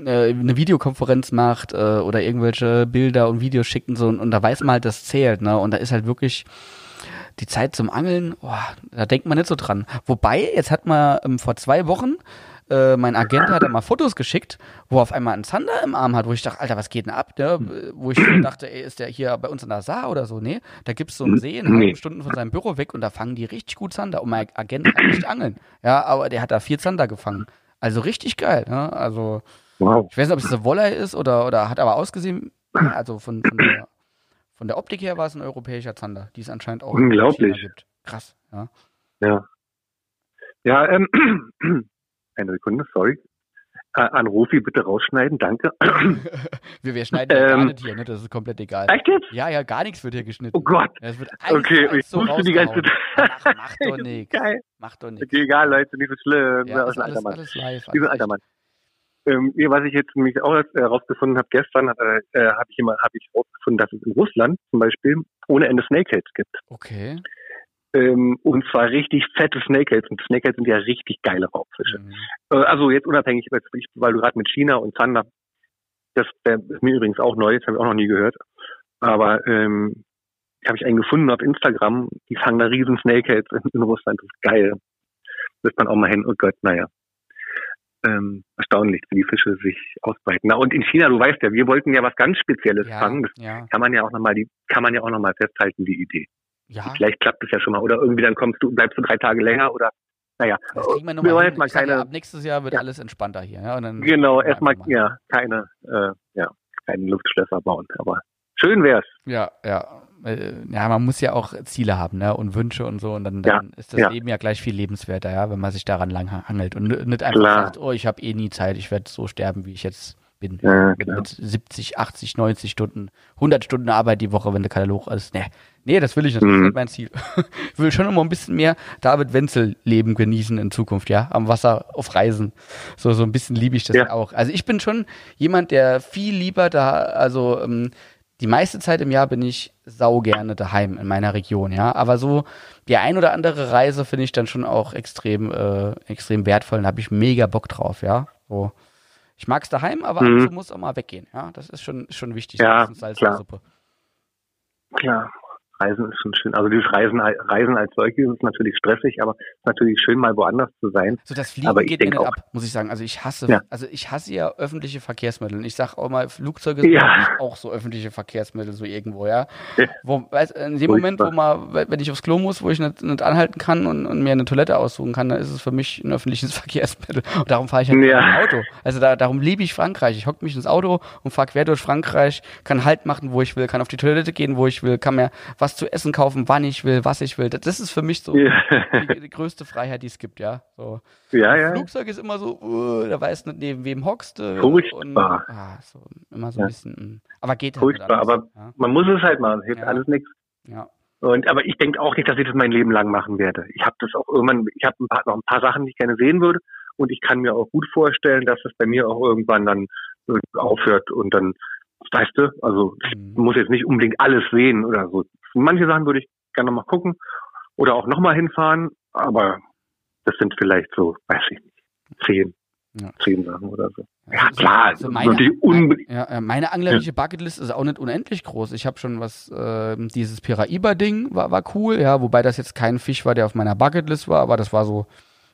äh, eine Videokonferenz macht äh, oder irgendwelche Bilder und Videos schickt und so und, und da weiß man halt, das zählt, ne? Und da ist halt wirklich die Zeit zum Angeln, oh, da denkt man nicht so dran. Wobei, jetzt hat man ähm, vor zwei Wochen äh, mein Agent hat mal Fotos geschickt, wo auf einmal einen Zander im Arm hat, wo ich dachte, Alter, was geht denn ab? Ne? Wo ich dachte, ey, ist der hier bei uns in der Saar oder so? Nee, da gibt es so einen See in halben Stunden von seinem Büro weg und da fangen die richtig gut Zander. Und mein Agent kann nicht angeln. Ja, aber der hat da vier Zander gefangen. Also richtig geil. Ne? Also Wow. Ich weiß nicht, ob es eine Wollei ist oder, oder hat aber ausgesehen, also von, von, der, von der Optik her war es ein europäischer Zander, die es anscheinend auch Unglaublich. gibt. Krass, ja. Ja. Ja, ähm, eine Sekunde, sorry. Äh, an Rofi bitte rausschneiden, danke. wir, wir schneiden ja ähm, gar nicht hier, ne? Das ist komplett egal. Echt jetzt? Ja, ja, gar nichts wird hier geschnitten. Oh Gott. Ja, es wird alles, okay, ich so wusste die ganze Zeit. Ach, mach doch nichts. Geil. Mach doch nichts. Okay, egal, Leute, nicht so schlimm. Ja, ist alles, alles live. Alles alter Mann. Ähm, was ich jetzt nämlich auch herausgefunden äh, habe gestern, äh, äh habe ich immer habe ich herausgefunden, dass es in Russland zum Beispiel ohne Ende Snakeheads gibt. Okay. Ähm, und zwar richtig fette Snakeheads. Und Snakeheads sind ja richtig geile Raubfische. Mhm. Äh, also jetzt unabhängig, weil du gerade mit China und Zander, das ist mir übrigens auch neu, das habe ich auch noch nie gehört. Aber ähm, habe ich einen gefunden auf Instagram, die fangen da riesen Snakeheads in, in Russland. Das ist geil. Wird man auch mal hin, oh Gott, naja ähm, erstaunlich, wie die Fische sich ausbreiten. Na, und in China, du weißt ja, wir wollten ja was ganz Spezielles ja, fangen. Das ja. kann man ja auch nochmal, die, kann man ja auch nochmal festhalten, die Idee. Ja. Vielleicht klappt es ja schon mal. Oder irgendwie dann kommst du, bleibst du drei Tage länger oder naja. Das kriegen wir, wir wollen jetzt mal keine. Ja, ab nächstes Jahr wird ja. alles entspannter hier. Ja? genau, erstmal ja keine, äh, ja, keine Luftschlösser bauen. Aber schön wär's. Ja, ja äh, ja, man muss ja auch Ziele haben, ne? Und Wünsche und so. Und dann, dann ja, ist das ja. Leben ja gleich viel lebenswerter, ja, wenn man sich daran lang hangelt und nicht einfach Klar. sagt, oh, ich habe eh nie Zeit, ich werde so sterben, wie ich jetzt bin. Ja, mit, mit 70, 80, 90 Stunden, 100 Stunden Arbeit die Woche, wenn der Katalog ist. Nee, nee, das will ich nicht. Das ist mhm. nicht mein Ziel. ich will schon immer ein bisschen mehr David Wenzel Leben genießen in Zukunft, ja. Am Wasser, auf Reisen. So, so ein bisschen liebe ich das ja. auch. Also ich bin schon jemand, der viel lieber da, also ähm, die meiste Zeit im Jahr bin ich sau gerne daheim in meiner Region, ja. Aber so die ein oder andere Reise finde ich dann schon auch extrem, äh, extrem wertvoll und habe ich mega Bock drauf, ja. So. Ich mag es daheim, aber mhm. muss auch mal weggehen, ja. Das ist schon, schon wichtig. Ja, klar. Suppe. Klar. Reisen ist schon schön. Also dieses Reisen, Reisen als solches ist natürlich stressig, aber es ist natürlich schön, mal woanders zu sein. So das Fliegen Aber geht mir nicht auch- ab, muss ich sagen. Also ich hasse, Ja. also ich hasse ja öffentliche Verkehrsmittel. Und ich sag auch mal, Flugzeuge sind Ja. auch so öffentliche Verkehrsmittel, so irgendwo, ja. Ja. Wo, weißt, in dem Moment, wo mal, wenn ich aufs Klo muss, wo ich nicht, nicht anhalten kann und, und mir eine Toilette aussuchen kann, dann ist es für mich ein öffentliches Verkehrsmittel. Und darum fahre ich halt Ja. im Auto. Also da, darum liebe ich Frankreich. Ich hocke mich ins Auto und fahre quer durch Frankreich, kann Halt machen, wo ich will, kann auf die Toilette gehen, wo ich will, kann mir was zu essen kaufen, wann ich will, was ich will. Das, das ist für mich so Ja, die, die größte Freiheit, die es gibt, ja. So. ja. ja. Flugzeug ist immer so, uh, da weißt du nicht, neben wem hockst du. Furchtbar. Und, ah, so, immer so ein Ja. bisschen, mm. aber geht halt Furchtbar, aber anders, man muss es halt machen. Es hilft Ja. alles nichts. ja. ja. Und aber ich denke auch nicht, dass ich das mein Leben lang machen werde. Ich habe das auch irgendwann, ich habe noch ein paar Sachen, die ich gerne sehen würde. Und ich kann mir auch gut vorstellen, dass es bei mir auch irgendwann dann äh, aufhört und dann, weißt du, also ich Mhm. muss jetzt nicht unbedingt alles sehen oder so. Manche Sachen würde ich gerne noch mal gucken oder auch noch mal hinfahren, aber das sind vielleicht so, weiß ich nicht, zehn, Ja. zehn Sachen oder so. Ja, Also, klar, also meine, ja, ja, meine anglerische Bucketlist ist auch nicht unendlich groß. Ich habe schon was, äh, dieses Piraiba-Ding war, war cool, ja, wobei das jetzt kein Fisch war, der auf meiner Bucketlist war, aber das war so,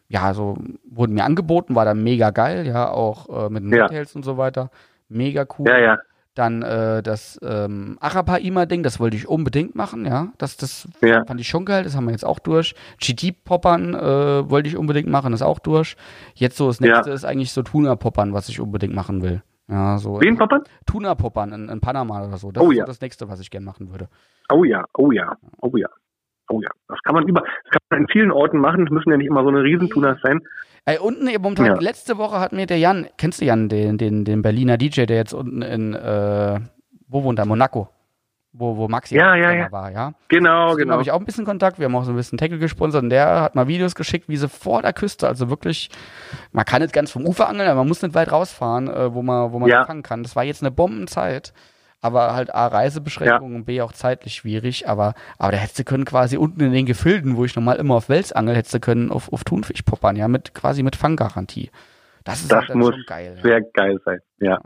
ja, so, wurden mir angeboten, war dann mega geil, ja, auch äh, mit den Ja. Hotels und so weiter. Mega cool. Ja, ja, Dann äh, das ähm, Arapaima-Ding, das wollte ich unbedingt machen, ja. Das, das ja. fand ich schon geil, das haben wir jetzt auch durch. GT-Poppern äh, wollte ich unbedingt machen, ist auch durch. Jetzt so das Ja. nächste ist eigentlich so Tuna-Poppern, was ich unbedingt machen will. Ja, so Wen, Papa? Tuna-Poppern in, in Panama oder so. Das Oh ist ja. so das nächste, was ich gern machen würde. Oh ja, oh ja, oh ja, oh ja. Das kann man über, das kann man in vielen Orten machen. Das müssen ja nicht immer so eine Riesentunas sein. Ey, unten eben momentan, Ja. letzte Woche hat mir der Jan, kennst du Jan, den, den, den Berliner DJ, der jetzt unten in, äh, wo wohnt er? Monaco. Wo, wo Maxi Ja, ja, ja. war, ja. Genau, dem genau. habe ich auch ein bisschen Kontakt. Wir haben auch so ein bisschen Tackle gesponsert und der hat mal Videos geschickt, wie sie vor der Küste, also wirklich, man kann nicht ganz vom Ufer angeln, aber man muss nicht weit rausfahren, äh, wo man, wo man Ja. fangen kann. Das war jetzt eine Bombenzeit. Aber halt A, Reisebeschränkungen und B, auch zeitlich schwierig. Aber, aber da hättest du können quasi unten in den Gefilden, wo ich normal immer auf Wels angel, hättest du können auf, auf Thunfisch poppern, ja, mit quasi mit Fanggarantie. Das ist Das halt muss schon geil. Ja. Sehr geil sein. Ja,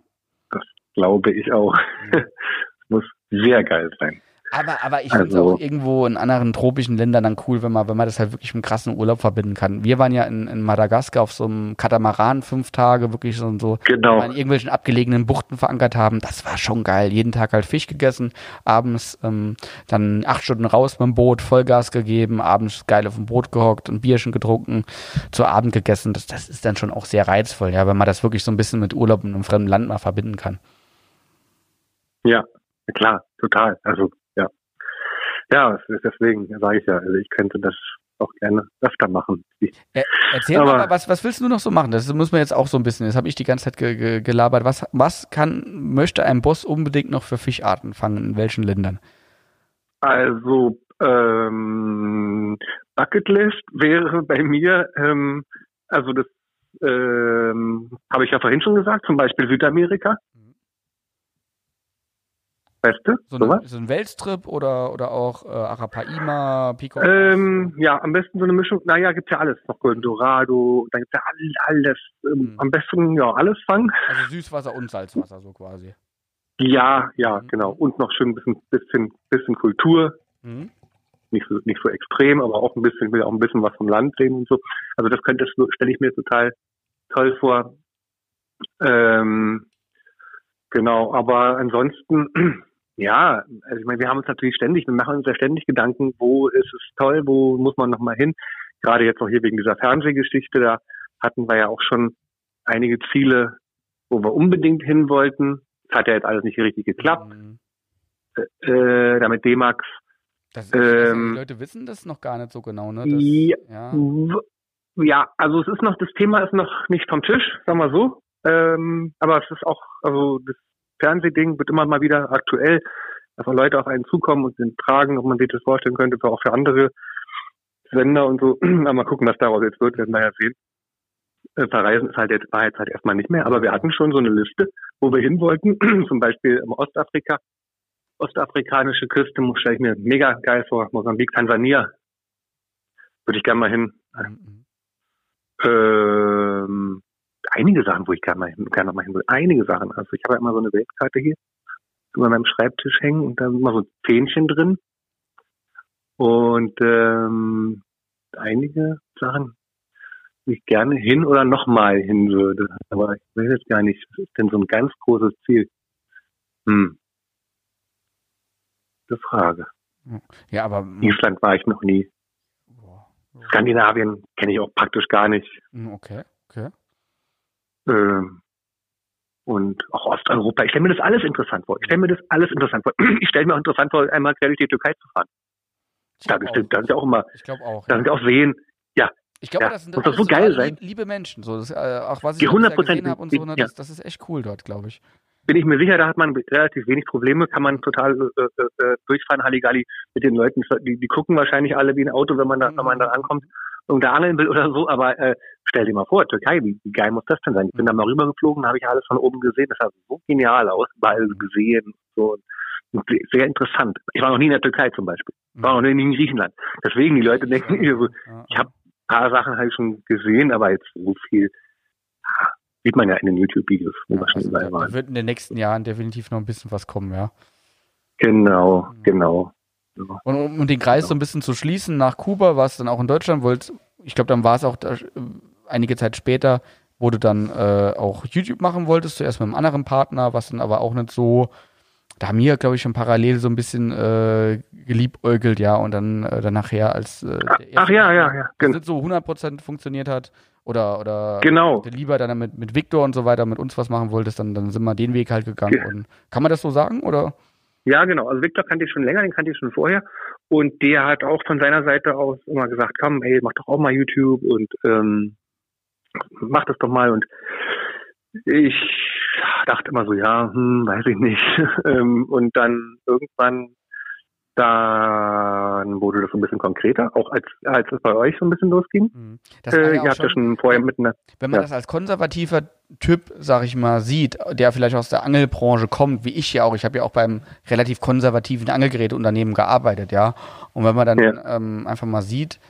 das glaube ich auch. Ja. muss sehr geil sein. Aber, aber ich finde es Also- auch irgendwo in anderen tropischen Ländern dann cool, wenn man, wenn man das halt wirklich mit einem krassen Urlaub verbinden kann. Wir waren ja in, in Madagaskar auf so einem Katamaran fünf Tage, wirklich so, so Genau. in irgendwelchen abgelegenen Buchten verankert haben. Das war schon geil. Jeden Tag halt Fisch gegessen, abends ähm, dann acht Stunden raus mit dem Boot, Vollgas gegeben, abends geil auf dem Boot gehockt, ein Bierchen getrunken, zu Abend gegessen. Das, das ist dann schon auch sehr reizvoll, ja, wenn man das wirklich so ein bisschen mit Urlaub in einem fremden Land mal verbinden kann. Ja, klar, total. Also ja, deswegen sage ich ja. Also ich könnte das auch gerne öfter machen. Er, erzähl Aber- mal, was, was willst du noch so machen? Das muss man jetzt auch so ein bisschen, das habe ich die ganze Zeit ge ge gelabert. Was, was kann, möchte ein Boss unbedingt noch für Fischarten fangen? In welchen Ländern? Also ähm, Bucketlist wäre bei mir, ähm, also das ähm, habe ich ja vorhin schon gesagt, zum Beispiel Südamerika. Weißt du, So, eine, so ein Weltstrip oder, oder auch äh, Arapaima, Pico? Ähm, ja, am besten so eine Mischung. Naja, gibt's ja alles. Noch Golden Dorado, dann gibt's ja all- alles. Ähm, Mhm. Am besten ja alles fangen. also Süßwasser und Salzwasser so quasi. Ja, ja, Mhm. genau. Und noch schön ein bisschen, bisschen, bisschen Kultur. Mhm. Nicht so, nicht so extrem, aber auch ein bisschen, will auch ein bisschen was vom Land sehen und so. Also das könnte, das stelle ich mir total toll vor. Ähm, genau, aber ansonsten, ja, also ich meine, wir haben uns natürlich ständig, wir machen uns ja ständig Gedanken, wo ist es toll, wo muss man nochmal hin. Gerade jetzt auch hier wegen dieser Fernsehgeschichte, da hatten wir ja auch schon einige Ziele, wo wir unbedingt hin wollten. Das hat ja jetzt alles nicht richtig geklappt. Mhm. Äh, damit D-Max Das, das, die Ähm, Leute wissen das noch gar nicht so genau, ne? Das, Ja. ja. Ja, also es ist noch, das Thema ist noch nicht vom Tisch, sagen wir so. Ähm, aber es ist auch, also das Fernsehding wird immer mal wieder aktuell, dass auch Leute auf einen zukommen und den fragen, ob man sich das vorstellen könnte, auch für andere Sender und so. Aber mal gucken, was daraus jetzt wird, werden wir ja sehen. Äh, Verreisen ist halt jetzt, war jetzt halt erstmal nicht mehr, aber wir hatten schon so eine Liste, wo wir hin wollten, zum Beispiel im Ostafrika, ostafrikanische Küste, stelle ich mir mega geil vor, Mosambik, Tansania, würde ich gerne mal hin. Mhm. Ähm, einige Sachen, wo ich gerne mal hin, gerne noch mal hin will. Einige Sachen. Also ich habe ja immer so eine Weltkarte hier über meinem Schreibtisch hängen und da ist immer so ein Fähnchen drin. Und ähm, einige Sachen, die ich gerne hin oder nochmal hin würde. Aber ich weiß jetzt gar nicht, was ist denn so ein ganz großes Ziel? Hm. Gute Frage. Ja, aber. Island war ich noch nie. Skandinavien kenne ich auch praktisch gar nicht. Hm, okay, okay. Ähm, und auch Osteuropa. Ich stelle mir das alles interessant vor. Ich stelle mir das alles interessant vor. Ich stelle mir auch interessant vor, einmal quer durch die Türkei zu fahren. Da, da sind ja auch immer, ich glaube auch. da sind ja auch Seen. Ja. Ich glaube, ja. das sind doch so geil sein. liebe Menschen. So, das, äh, auch was ich Die bisher 100% gesehen habe und so, ne, ja. das, das ist echt cool dort, glaube ich. Bin ich mir sicher, da hat man relativ wenig Probleme, kann man total äh, äh, durchfahren, Halligalli mit den Leuten. Die, die gucken wahrscheinlich alle wie ein Auto, wenn man da, wenn man da ankommt angeln will oder so. Aber äh, stell dir mal vor, Türkei, wie, wie geil muss das denn sein? Ich bin da mal rübergeflogen, habe ich alles von oben gesehen. Das sah so genial aus, überall gesehen und so. Und sehr interessant. Ich war noch nie in der Türkei zum Beispiel. Ich war noch nie in Griechenland. Deswegen, die Leute denken, ich habe ein paar Sachen halt schon gesehen, aber jetzt so viel ja, sieht man ja in den YouTube-Videos, wo wir schon also, überall waren. da wird in den nächsten Jahren definitiv noch ein bisschen was kommen, ja. Genau, genau. Ja. Und um, um den Kreis so ein bisschen zu schließen, nach Kuba war es dann auch in Deutschland, wollt, ich glaube, dann war es auch da, einige Zeit später, wo du dann äh, auch YouTube machen wolltest, zuerst mit einem anderen Partner, was dann aber auch nicht so, da haben wir, glaube ich, schon parallel so ein bisschen äh, geliebäugelt, ja, und dann, äh, dann nachher als äh, Ach ja, ja, ja, genau. nicht so 100% funktioniert hat oder, oder Genau. lieber dann mit, mit Victor und so weiter mit uns was machen wolltest, dann, dann sind wir den Weg halt gegangen. Ja. Und kann man das so sagen, oder? Ja, genau. Also Victor kannte ich schon länger, den kannte ich schon vorher. Und der hat auch von seiner Seite aus immer gesagt, komm, ey, mach doch auch mal YouTube und ähm, mach das doch mal. Und ich dachte immer so, ja, hm, weiß ich nicht. ähm, und dann irgendwann dann wurde das so ein bisschen konkreter, auch als, als es bei euch so ein bisschen losging. Mhm. Das Äh, ja ihr habt ja schon, vorher mit einer, wenn man ja. das als konservativer Typ, sag ich mal, sieht, der vielleicht aus der Angelbranche kommt, wie ich ja auch, ich habe ja auch beim relativ konservativen Angelgeräteunternehmen gearbeitet, ja. Und wenn man dann Ja. ähm, einfach mal sieht,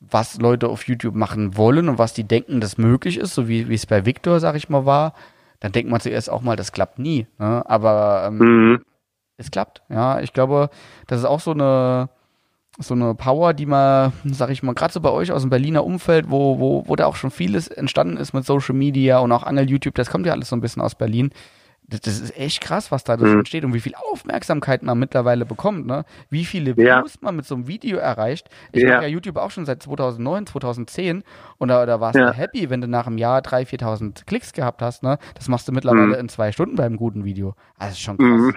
was Leute auf YouTube machen wollen und was die denken, das möglich ist, so wie wie es bei Victor, sag ich mal, war, dann denkt man zuerst auch mal, das klappt nie. Ne? Aber ähm, Mhm. Es klappt. Ja, ich glaube, das ist auch so eine so eine Power, die man, sag ich mal, gerade so bei euch aus dem Berliner Umfeld, wo, wo, wo da auch schon vieles entstanden ist mit Social Media und auch Angel YouTube, das kommt ja alles so ein bisschen aus Berlin. Das, das ist echt krass, was da Mhm. entsteht und wie viel Aufmerksamkeit man mittlerweile bekommt, ne? Wie viele Ja. Views man mit so einem Video erreicht. Ich Ja. mache ja YouTube auch schon seit 2009, 2010 und da, da warst Ja. du happy, wenn du nach einem Jahr 3.000, 4.000 Klicks gehabt hast, ne? Das machst du mittlerweile Mhm. in zwei Stunden beim guten Video. Also ist schon krass. Mhm.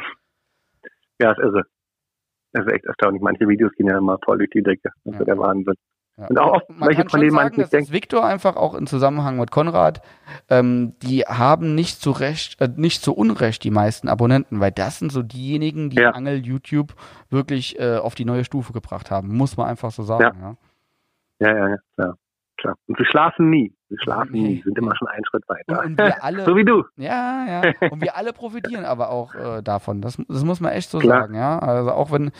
Ja, es ist es. Es ist echt erstaunlich. Manche Videos gehen ja immer voll durch die Decke. Das ist Ja. ja der Wahnsinn. Ja. Und auch oft man welche kann von schon denen man sagen, nicht dass das denkt. Victor einfach auch im Zusammenhang mit Konrad, ähm, die haben nicht zu Recht, äh, nicht zu Unrecht die meisten Abonnenten, weil das sind so diejenigen, die Ja. Angel YouTube wirklich äh, auf die neue Stufe gebracht haben, muss man einfach so sagen. Ja. Ja, ja, ja, klar. Klar. Und sie schlafen nie. Sie schlafen Nee, nie. Sie sind immer schon einen Schritt Und, weiter. und wir alle, so wie du. ja, ja, und wir alle profitieren aber auch äh, davon. Das, das muss man echt so Klar. sagen, ja. Also auch wenn,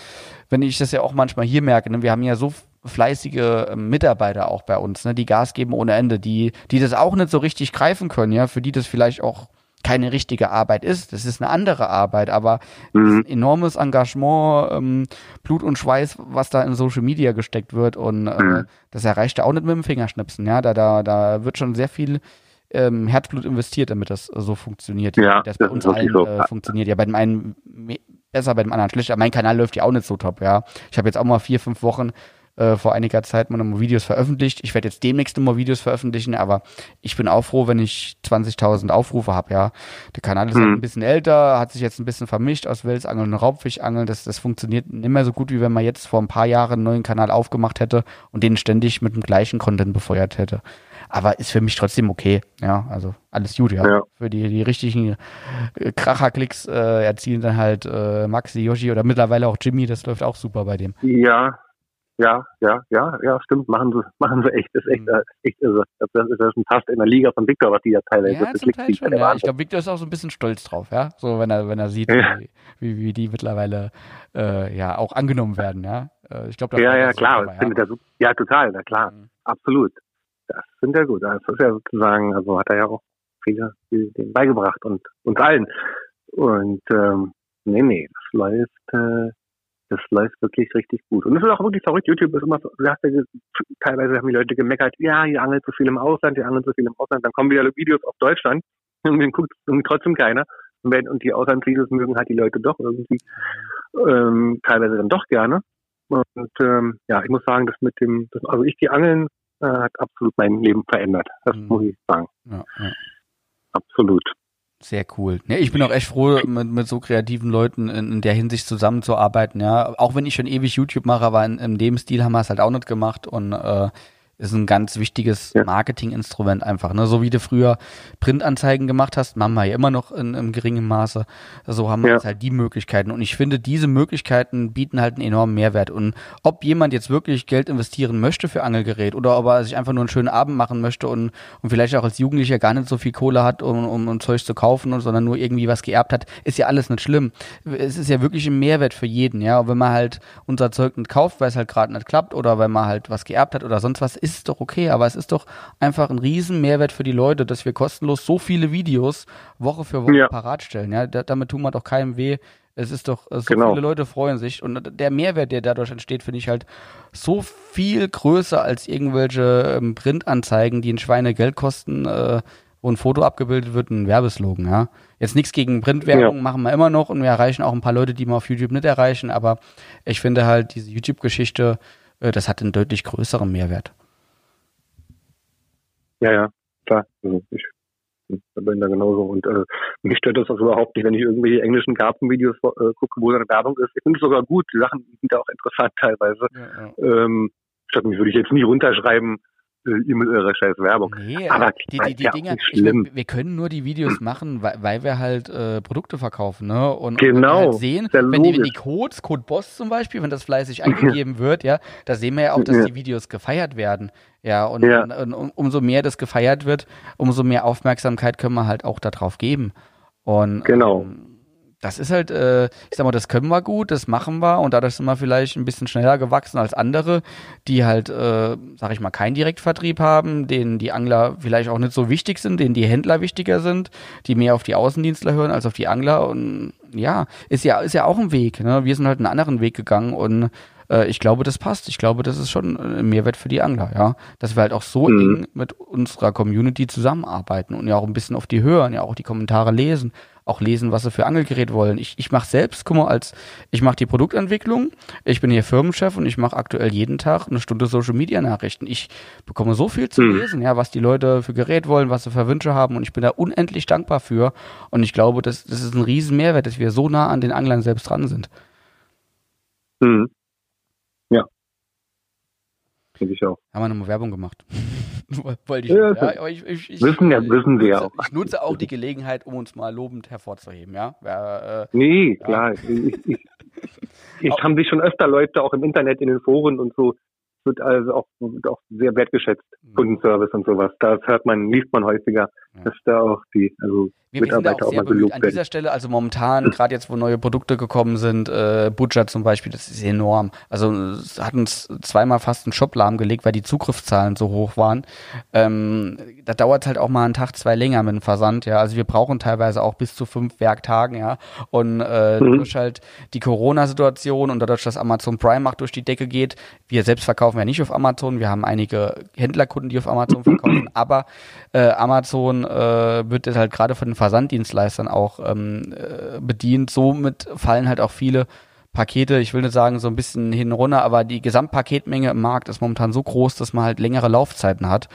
wenn ich das ja auch manchmal hier merke, ne, wir haben ja so fleißige äh, Mitarbeiter auch bei uns, ne, die Gas geben ohne Ende, die, die das auch nicht so richtig greifen können, ja, für die das vielleicht auch keine richtige Arbeit ist. Das ist eine andere Arbeit, aber Mhm. ein enormes Engagement, ähm, Blut und Schweiß, was da in Social Media gesteckt wird und äh, Mhm. das erreicht er auch nicht mit dem Fingerschnipsen, ja. Da, da, da wird schon sehr viel ähm, Herzblut investiert, damit das so funktioniert. Ja, das bei das uns ist wirklich allen so. äh, funktioniert. Ja, bei dem einen besser, bei dem anderen schlechter. Mein Kanal läuft ja auch nicht so top, ja. Ich habe jetzt auch mal vier, fünf Wochen äh, vor einiger Zeit mal nochmal Videos veröffentlicht. Ich werde jetzt demnächst nochmal Videos veröffentlichen, aber ich bin auch froh, wenn ich 20.000 Aufrufe habe, ja. Der Kanal ist Mhm. halt ein bisschen älter, hat sich jetzt ein bisschen vermischt aus Welsangeln und Raubfischangeln. Das, das funktioniert nicht mehr so gut, wie wenn man jetzt vor ein paar Jahren einen neuen Kanal aufgemacht hätte und den ständig mit dem gleichen Content befeuert hätte. Aber ist für mich trotzdem okay, ja. Also alles gut, ja. Ja. Für die, die richtigen äh, Kracherklicks äh, erzielen dann halt äh, Maxi, Yoshi oder mittlerweile auch Jimmy, das läuft auch super bei dem. Ja, ja, ja, ja, ja, stimmt. Machen sie, machen sie echt. Das ist echt, Mhm. äh, echt irre. Das ist, das ist fast in der Liga von Victor, was die ja teilweise Ja, zum Teil schon, Der ja. Ich glaube, Victor ist auch so ein bisschen stolz drauf, ja. So, wenn er, wenn er sieht, Ja. wie, wie, die mittlerweile äh, ja auch angenommen werden, ja. Äh, ich glaube, Ja, ja, klar. findet ja. er super. ja, total, na klar. Mhm. Absolut. Das sind ja gut. Das ist ja sozusagen, also hat er ja auch viele, viele denen beigebracht und uns allen. Und ähm, nee, nee, das läuft, äh, das läuft wirklich richtig gut. Und es ist auch wirklich verrückt. YouTube ist immer so, du hast ja, teilweise haben die Leute gemeckert, ja, die angeln zu viel im Ausland, die angeln zu viel im Ausland. Dann kommen wieder Videos auf Deutschland und den guckt trotzdem keiner. Und, wenn, und die Auslandsvideos mögen halt die Leute doch irgendwie ähm, teilweise dann doch gerne. Und ähm, ja, ich muss sagen, das mit dem, das, also ich die Angeln äh, hat absolut mein Leben verändert. Das mhm. muss ich sagen. Ja, ja. Absolut. Sehr cool. Ja, ich bin auch echt froh, mit, mit so kreativen Leuten in, in, der Hinsicht zusammenzuarbeiten, ja. Auch wenn ich schon ewig YouTube mache, aber in, in dem Stil haben wir es halt auch nicht gemacht und äh, ist ein ganz wichtiges ja. Marketinginstrument einfach. Ne? So wie du früher Printanzeigen gemacht hast, machen wir ja immer noch in, in geringem Maße. So haben wir ja. jetzt halt die Möglichkeiten. Und ich finde, diese Möglichkeiten bieten halt einen enormen Mehrwert. Und ob jemand jetzt wirklich Geld investieren möchte für Angelgerät oder ob er sich einfach nur einen schönen Abend machen möchte und, und vielleicht auch als Jugendlicher gar nicht so viel Kohle hat, um, um, um Zeug zu kaufen, und, sondern nur irgendwie was geerbt hat, ist ja alles nicht schlimm. Es ist ja wirklich ein Mehrwert für jeden, ja. Und wenn man halt unser Zeug nicht kauft, weil es halt gerade nicht klappt oder weil man halt was geerbt hat oder sonst was, ist ist doch okay, aber es ist doch einfach ein riesen Mehrwert für die Leute, dass wir kostenlos so viele Videos Woche für Woche ja. parat stellen. Ja, da, damit tun wir doch keinem weh. Es ist doch, so genau. viele Leute freuen sich und der Mehrwert, der dadurch entsteht, finde ich halt so viel größer als irgendwelche ähm, Printanzeigen, die ein Schweinegeld kosten, äh, wo ein Foto abgebildet wird, ein Werbeslogan, ja. Jetzt nichts gegen Printwerbung ja. machen wir immer noch und wir erreichen auch ein paar Leute, die wir auf YouTube nicht erreichen, aber ich finde halt diese YouTube-Geschichte, äh, das hat einen deutlich größeren Mehrwert. Ja, ja, klar. Also ich bin da genauso. Und äh, mich stört das auch überhaupt nicht, wenn ich irgendwelche englischen Gartenvideos äh, gucke, wo da eine Werbung ist. Ich finde es sogar gut. Die Sachen sind ja auch interessant teilweise. Ja, ja. Ähm, statt mich würde ich jetzt nie runterschreiben, ihr mit eurer scheiß Werbung. Nee, aber die, die, die ja Dinger, ich mein, wir können nur die Videos machen, weil, weil wir halt äh, Produkte verkaufen, ne? Und, genau, und halt sehen, wenn die, wenn die Codes, Code Boss zum Beispiel, wenn das fleißig eingegeben wird, ja, da sehen wir ja auch, dass ja. die Videos gefeiert werden. Ja, und, ja. und, und umso mehr das gefeiert wird, umso mehr Aufmerksamkeit können wir halt auch darauf geben. Und genau. Ähm, das ist halt, äh, ich sag mal, das können wir gut, das machen wir und dadurch sind wir vielleicht ein bisschen schneller gewachsen als andere, die halt, äh, sag ich mal, keinen Direktvertrieb haben, denen die Angler vielleicht auch nicht so wichtig sind, denen die Händler wichtiger sind, die mehr auf die Außendienstler hören als auf die Angler und ja, ist ja, ist ja auch ein Weg, ne? Wir sind halt einen anderen Weg gegangen und äh, ich glaube, das passt. Ich glaube, das ist schon ein Mehrwert für die Angler, ja. Dass wir halt auch so mhm. eng mit unserer Community zusammenarbeiten und ja auch ein bisschen auf die hören, ja auch die Kommentare lesen auch lesen, was sie für Angelgerät wollen. Ich, ich mache selbst, guck mal, als ich mache die Produktentwicklung, ich bin hier Firmenchef und ich mache aktuell jeden Tag eine Stunde Social Media Nachrichten. Ich bekomme so viel zu mhm. lesen, ja, was die Leute für Gerät wollen, was sie für Wünsche haben und ich bin da unendlich dankbar für. Und ich glaube, das, das ist ein riesen Mehrwert, dass wir so nah an den Anglern selbst dran sind. Mhm. Ja. Finde ich auch. Haben wir nochmal Werbung gemacht. Wollte ich, ja, ja, ich, ich, ich, wissen ja, wissen wir auch. Ich nutze auch die Gelegenheit, um uns mal lobend hervorzuheben, ja? Äh, nee, ja. klar. Ich, ich, ich haben sich schon öfter Leute auch im Internet, in den Foren und so, wird also auch, auch sehr wertgeschätzt, mhm. Kundenservice und sowas. Das hört man, liest man häufiger, ja. dass da auch die, also wir, Mitarbeiter auch, auch mal gelobt An dieser Stelle, also momentan, gerade jetzt, wo neue Produkte gekommen sind, äh, Butcher zum Beispiel, das ist enorm. Also es hat uns zweimal fast einen Shop lahmgelegt, weil die Zugriffszahlen so hoch waren. Ähm, da dauert halt auch mal einen Tag, zwei länger mit dem Versand, ja. Also wir brauchen teilweise auch bis zu fünf Werktagen, ja. Und äh, mhm. durch halt die Corona-Situation und dadurch, dass Amazon Prime auch durch die Decke geht, wir selbst verkaufen ja nicht auf Amazon, wir haben einige Händlerkunden, die auf Amazon verkaufen, aber äh, Amazon äh, wird halt gerade von den Versanddienstleistern auch ähm, äh, bedient. Somit fallen halt auch viele Pakete, ich will nicht sagen so ein bisschen hin runter, aber die Gesamtpaketmenge im Markt ist momentan so groß, dass man halt längere Laufzeiten hat.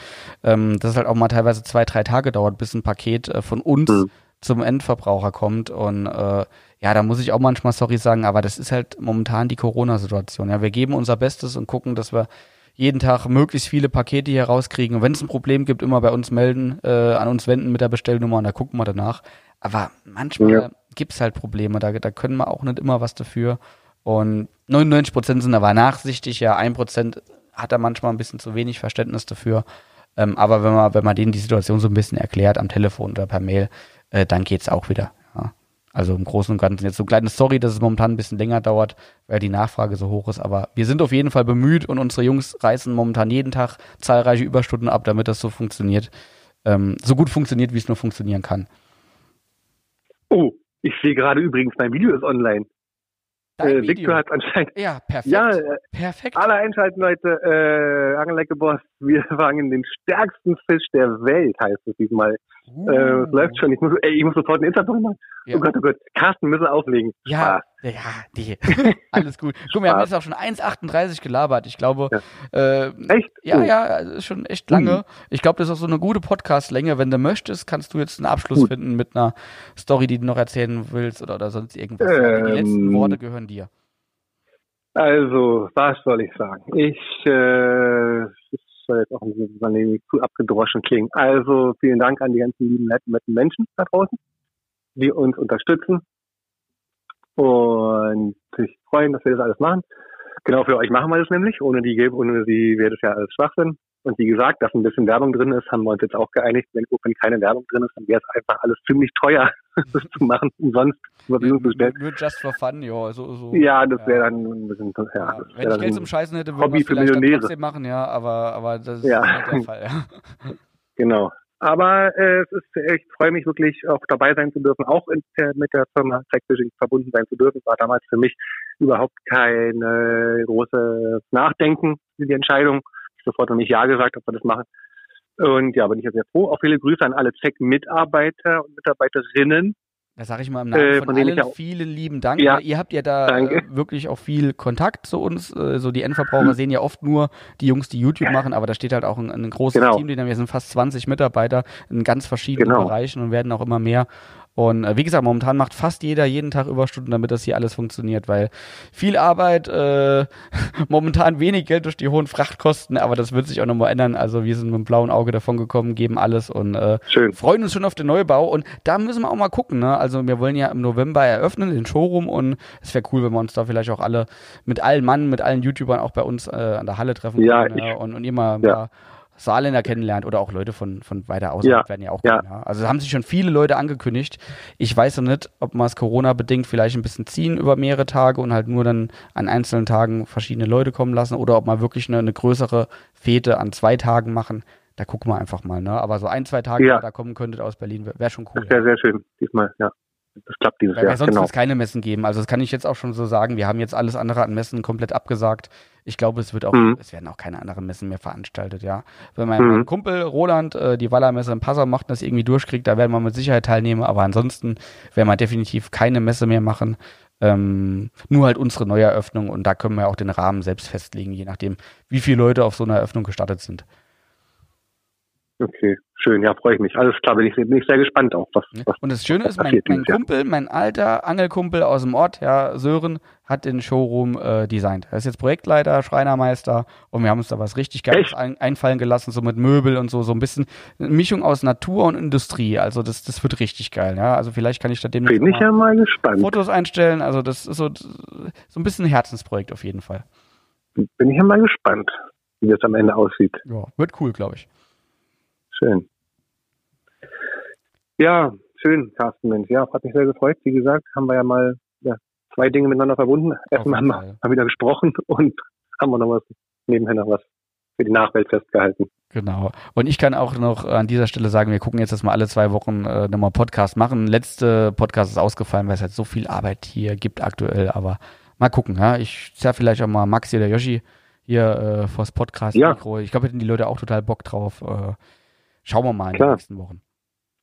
Ähm, dass es halt auch mal teilweise zwei, drei Tage dauert, bis ein Paket äh, von uns mhm. zum Endverbraucher kommt. Und äh, ja, da muss ich auch manchmal sorry sagen, aber das ist halt momentan die Corona-Situation. Ja, wir geben unser Bestes und gucken, dass wir jeden Tag möglichst viele Pakete hier rauskriegen. Und wenn es ein Problem gibt, immer bei uns melden, äh, an uns wenden mit der Bestellnummer und da gucken wir danach. Aber manchmal ja. gibt's halt Probleme, da, da können wir auch nicht immer was dafür. Und 99 Prozent sind aber nachsichtig, ja, ein Prozent hat er manchmal ein bisschen zu wenig Verständnis dafür. Ähm, aber wenn man, wenn man denen die Situation so ein bisschen erklärt am Telefon oder per Mail, äh, dann geht's auch wieder. Also im Großen und Ganzen jetzt so ein kleines Sorry, dass es momentan ein bisschen länger dauert, weil die Nachfrage so hoch ist. Aber wir sind auf jeden Fall bemüht und unsere Jungs reißen momentan jeden Tag zahlreiche Überstunden ab, damit das so funktioniert. Ähm, so gut funktioniert, wie es nur funktionieren kann. Oh, ich sehe gerade übrigens, mein Video ist online. Dein Äh, Video. Victor hat anscheinend. Ja, perfekt. Ja, äh, perfekt. alle einschalten, Leute. Äh, Angelecke Boss, wir fangen den stärksten Fisch der Welt, heißt es diesmal. Uh. Äh, es läuft schon. Ich muss, ey, ich muss sofort eine Insta-Story machen. Ja. Oh Gott, oh Gott. Carsten, müssen auflegen. Ja, Spaß. ja, nee. Alles gut. Guck, wir haben jetzt auch schon 1,38 gelabert. Ich glaube, Ja. äh, Echt? ja, Oh. ja, das ist schon echt lange. Mhm. Ich glaube, das ist auch so eine gute Podcast-Länge. Wenn du möchtest, kannst du jetzt einen Abschluss Gut. finden mit einer Story, die du noch erzählen willst oder, oder sonst irgendwas. die letzten Ähm. Worte gehören dir. Also, was soll ich sagen? Ich, äh, es soll jetzt auch nicht zu abgedroschen klingen. Also, vielen Dank an die ganzen lieben, netten, Menschen da draußen, die uns unterstützen. Und sich freuen, dass wir das alles machen. Genau für euch machen wir das nämlich. Ohne die, ohne sie wäre das ja alles Schwachsinn. Und wie gesagt, dass ein bisschen Werbung drin ist, haben wir uns jetzt auch geeinigt. Wenn, wenn keine Werbung drin ist, dann wäre es einfach alles ziemlich teuer, das zu machen, umsonst zur Verfügung zu stellen. Nur just for fun, ja. So, so. Ja, das wäre Ja. dann ein bisschen, ja, Ja, wenn ich Geld zum Scheißen hätte, würde für vielleicht dann trotzdem machen, ja, aber, aber das ist Ja. nicht der Fall. Ja. Genau. Aber äh, es ist, ich freue mich wirklich auch dabei sein zu dürfen, auch in, äh, mit der Firma Techfishing verbunden sein zu dürfen. War damals für mich überhaupt kein äh, großes Nachdenken die Entscheidung. Sofort noch nicht Ja gesagt, ob wir das machen. Und ja, bin ich ja sehr froh. Auch viele Grüße an alle ZEC-Mitarbeiter und Mitarbeiterinnen. Da sage ich mal im Namen Äh, von, von allen vielen lieben Dank. Ja. weil Ihr habt ja da Danke. äh, wirklich auch viel Kontakt zu uns. Äh, so die Endverbraucher sehen ja oft nur die Jungs, die YouTube machen, aber da steht halt auch ein, ein großes Genau. Team, wir sind fast 20 Mitarbeiter in ganz verschiedenen Genau. Bereichen und werden auch immer mehr. Und äh, wie gesagt, momentan macht fast jeder jeden Tag Überstunden, damit das hier alles funktioniert, weil viel Arbeit, äh, momentan wenig Geld durch die hohen Frachtkosten, aber das wird sich auch nochmal ändern. Also wir sind mit dem blauen Auge davon gekommen, geben alles und äh, Schön. freuen uns schon auf den Neubau und da müssen wir auch mal gucken. Ne? Also wir wollen ja im November eröffnen, den Showroom und es wäre cool, wenn wir uns da vielleicht auch alle mit allen Mann, mit allen YouTubern auch bei uns äh, an der Halle treffen Ja, können, ne? ich- und, und ihr mal, Ja. mal Saarländer kennenlernt oder auch Leute von, von weiter außerhalb Ja, werden ja auch ja. kommen. Also haben sich schon viele Leute angekündigt. Ich weiß noch nicht, ob wir es Corona-bedingt vielleicht ein bisschen ziehen über mehrere Tage und halt nur dann an einzelnen Tagen verschiedene Leute kommen lassen oder ob wir wirklich eine, eine größere Fete an zwei Tagen machen. Da gucken wir einfach mal. Ne? Aber so ein, zwei Tage, Ja. da kommen könntet aus Berlin, wäre wär schon cool. Das wäre sehr schön. Diesmal, ja. Das klappt dieses Weil, Jahr. weil sonst Genau. wird es keine Messen geben. Also das kann ich jetzt auch schon so sagen. Wir haben jetzt alles andere an Messen komplett abgesagt. Ich glaube, es wird auch, Mhm. es werden auch keine anderen Messen mehr veranstaltet, ja. Wenn mein, Mhm. mein Kumpel Roland äh, die Wallermesse in Passau macht und das irgendwie durchkriegt, da werden wir mit Sicherheit teilnehmen. Aber ansonsten werden wir definitiv keine Messe mehr machen. Ähm, nur halt unsere Neueröffnung und da können wir auch den Rahmen selbst festlegen, je nachdem, wie viele Leute auf so einer Eröffnung gestattet sind. Okay, schön. Ja, freue ich mich. Alles klar, bin ich, bin ich sehr gespannt auch, was, was Und das Schöne ist, mein, mein dieses Jahr. Kumpel, mein alter Angelkumpel aus dem Ort, ja, Sören, hat den Showroom äh, designt. Er ist jetzt Projektleiter, Schreinermeister und wir haben uns da was richtig Geiles ein, einfallen gelassen, so mit Möbel und so, so ein bisschen eine Mischung aus Natur und Industrie. Also das, das wird richtig geil, ja. Also vielleicht kann ich da demnächst Bin ich mal ja mal gespannt. Fotos einstellen. Also das ist so, so ein bisschen ein Herzensprojekt auf jeden Fall. Bin ich ja mal gespannt, wie das am Ende aussieht. Ja, wird cool, glaube ich. Schön. Ja, schön, Carsten, Mensch. Ja, hat mich sehr gefreut. Wie gesagt, haben wir ja mal ja, zwei Dinge miteinander verbunden. Erstmal haben wir wieder gesprochen und haben wir noch was nebenher noch was für die Nachwelt festgehalten. Genau. Und ich kann auch noch an dieser Stelle sagen, wir gucken jetzt, dass wir alle zwei Wochen äh, nochmal Podcast machen. Letzte Podcast ist ausgefallen, weil es halt so viel Arbeit hier gibt aktuell, aber mal gucken, ja. Ich zerr vielleicht auch mal Maxi oder Yoshi hier äh, vors Podcast-Mikro. Ich glaube, hätten die Leute auch total Bock drauf. Äh, schauen wir mal in Klar. den nächsten Wochen.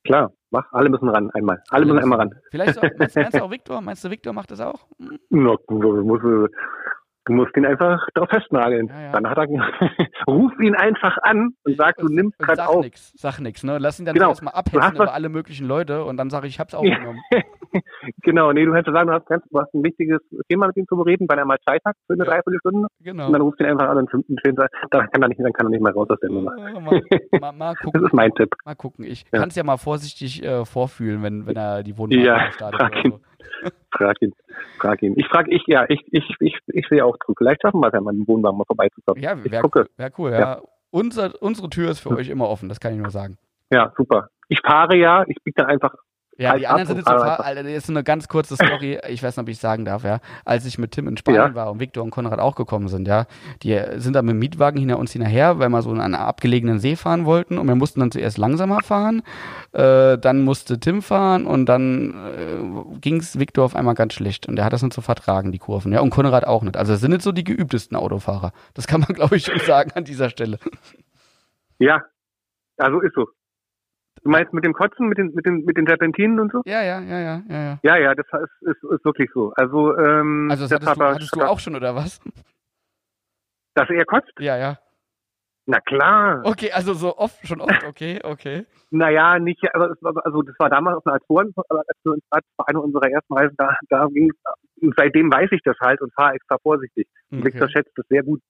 Klar, mach, alle müssen ran, einmal. Alle müssen einmal ran. Vielleicht auch, meinst, meinst du auch Viktor? Meinst du, Viktor macht das auch? Hm, No, du, musst, du musst ihn einfach drauf festnageln. Ja, ja. Dann hat er, ruf ihn einfach an und sag, du nimmst gerade sag auf. nix, sag nix, ne? Lass ihn dann Genau. erstmal abhetzen was- über alle möglichen Leute und dann sage ich, ich hab's aufgenommen. Genau, nee, du hättest sagen, du hast, ganz, du hast ein wichtiges Thema mit ihm zu bereden, weil er mal Zeit hat für eine Ja. Dreiviertelstunde. Genau. Und dann rufst du ihn einfach an und und schön, da kann er nicht, dann kann er nicht mehr raus aus der Nummer. Äh, mal, mal, mal Das gucken. ist mein Tipp. Mal gucken. Ich Ja. kann es ja mal vorsichtig äh, vorfühlen, wenn, wenn er die Wohnung Ja, startet. frag ihn. so. Frag ihn. Frag ihn. Ich frag ich, ja, ich, ich, ich, ich sehe auch zu. Vielleicht schaffen wir es ja mal, im Wohnwagen mal vorbeizukommen. Ja, wäre cool. Wär cool ja. Ja. Unser, unsere Tür ist für euch immer offen, das kann ich nur sagen. Ja, super. Ich fahre ja, ich biege dann einfach Ja, Als die anderen sind jetzt so, Alter, das ist so eine ganz kurze Story, ich weiß nicht, ob ich sagen darf, ja. Als ich mit Tim in Spanien Ja. war und Viktor und Konrad auch gekommen sind, ja, die sind dann mit dem Mietwagen hinter uns hinterher, weil wir so in einen abgelegenen See fahren wollten und wir mussten dann zuerst langsamer fahren, äh, dann musste Tim fahren und dann äh, ging's Viktor auf einmal ganz schlecht und der hat das nicht so vertragen, die Kurven, ja, und Konrad auch nicht. Also es sind nicht so die geübtesten Autofahrer. Das kann man, glaube ich, schon sagen an dieser Stelle. Ja, also ist so. Du meinst mit dem Kotzen, mit den, mit den, mit den Serpentinen und so? Ja, ja, ja, ja, ja, ja. Ja, ja, das ist, ist, ist wirklich so. Also, ähm, Also das der hattest, du, hattest du auch schon, oder was? Dass er kotzt? Ja, ja. Na klar. Okay, also so oft, schon oft, okay, okay. Naja, nicht, also, also das war damals auf einer Azoren, aber als wir uns das war eine unserer ersten Reisen, da, da ging seitdem weiß ich das halt und fahre extra vorsichtig. Okay. Victor schätzt das sehr gut.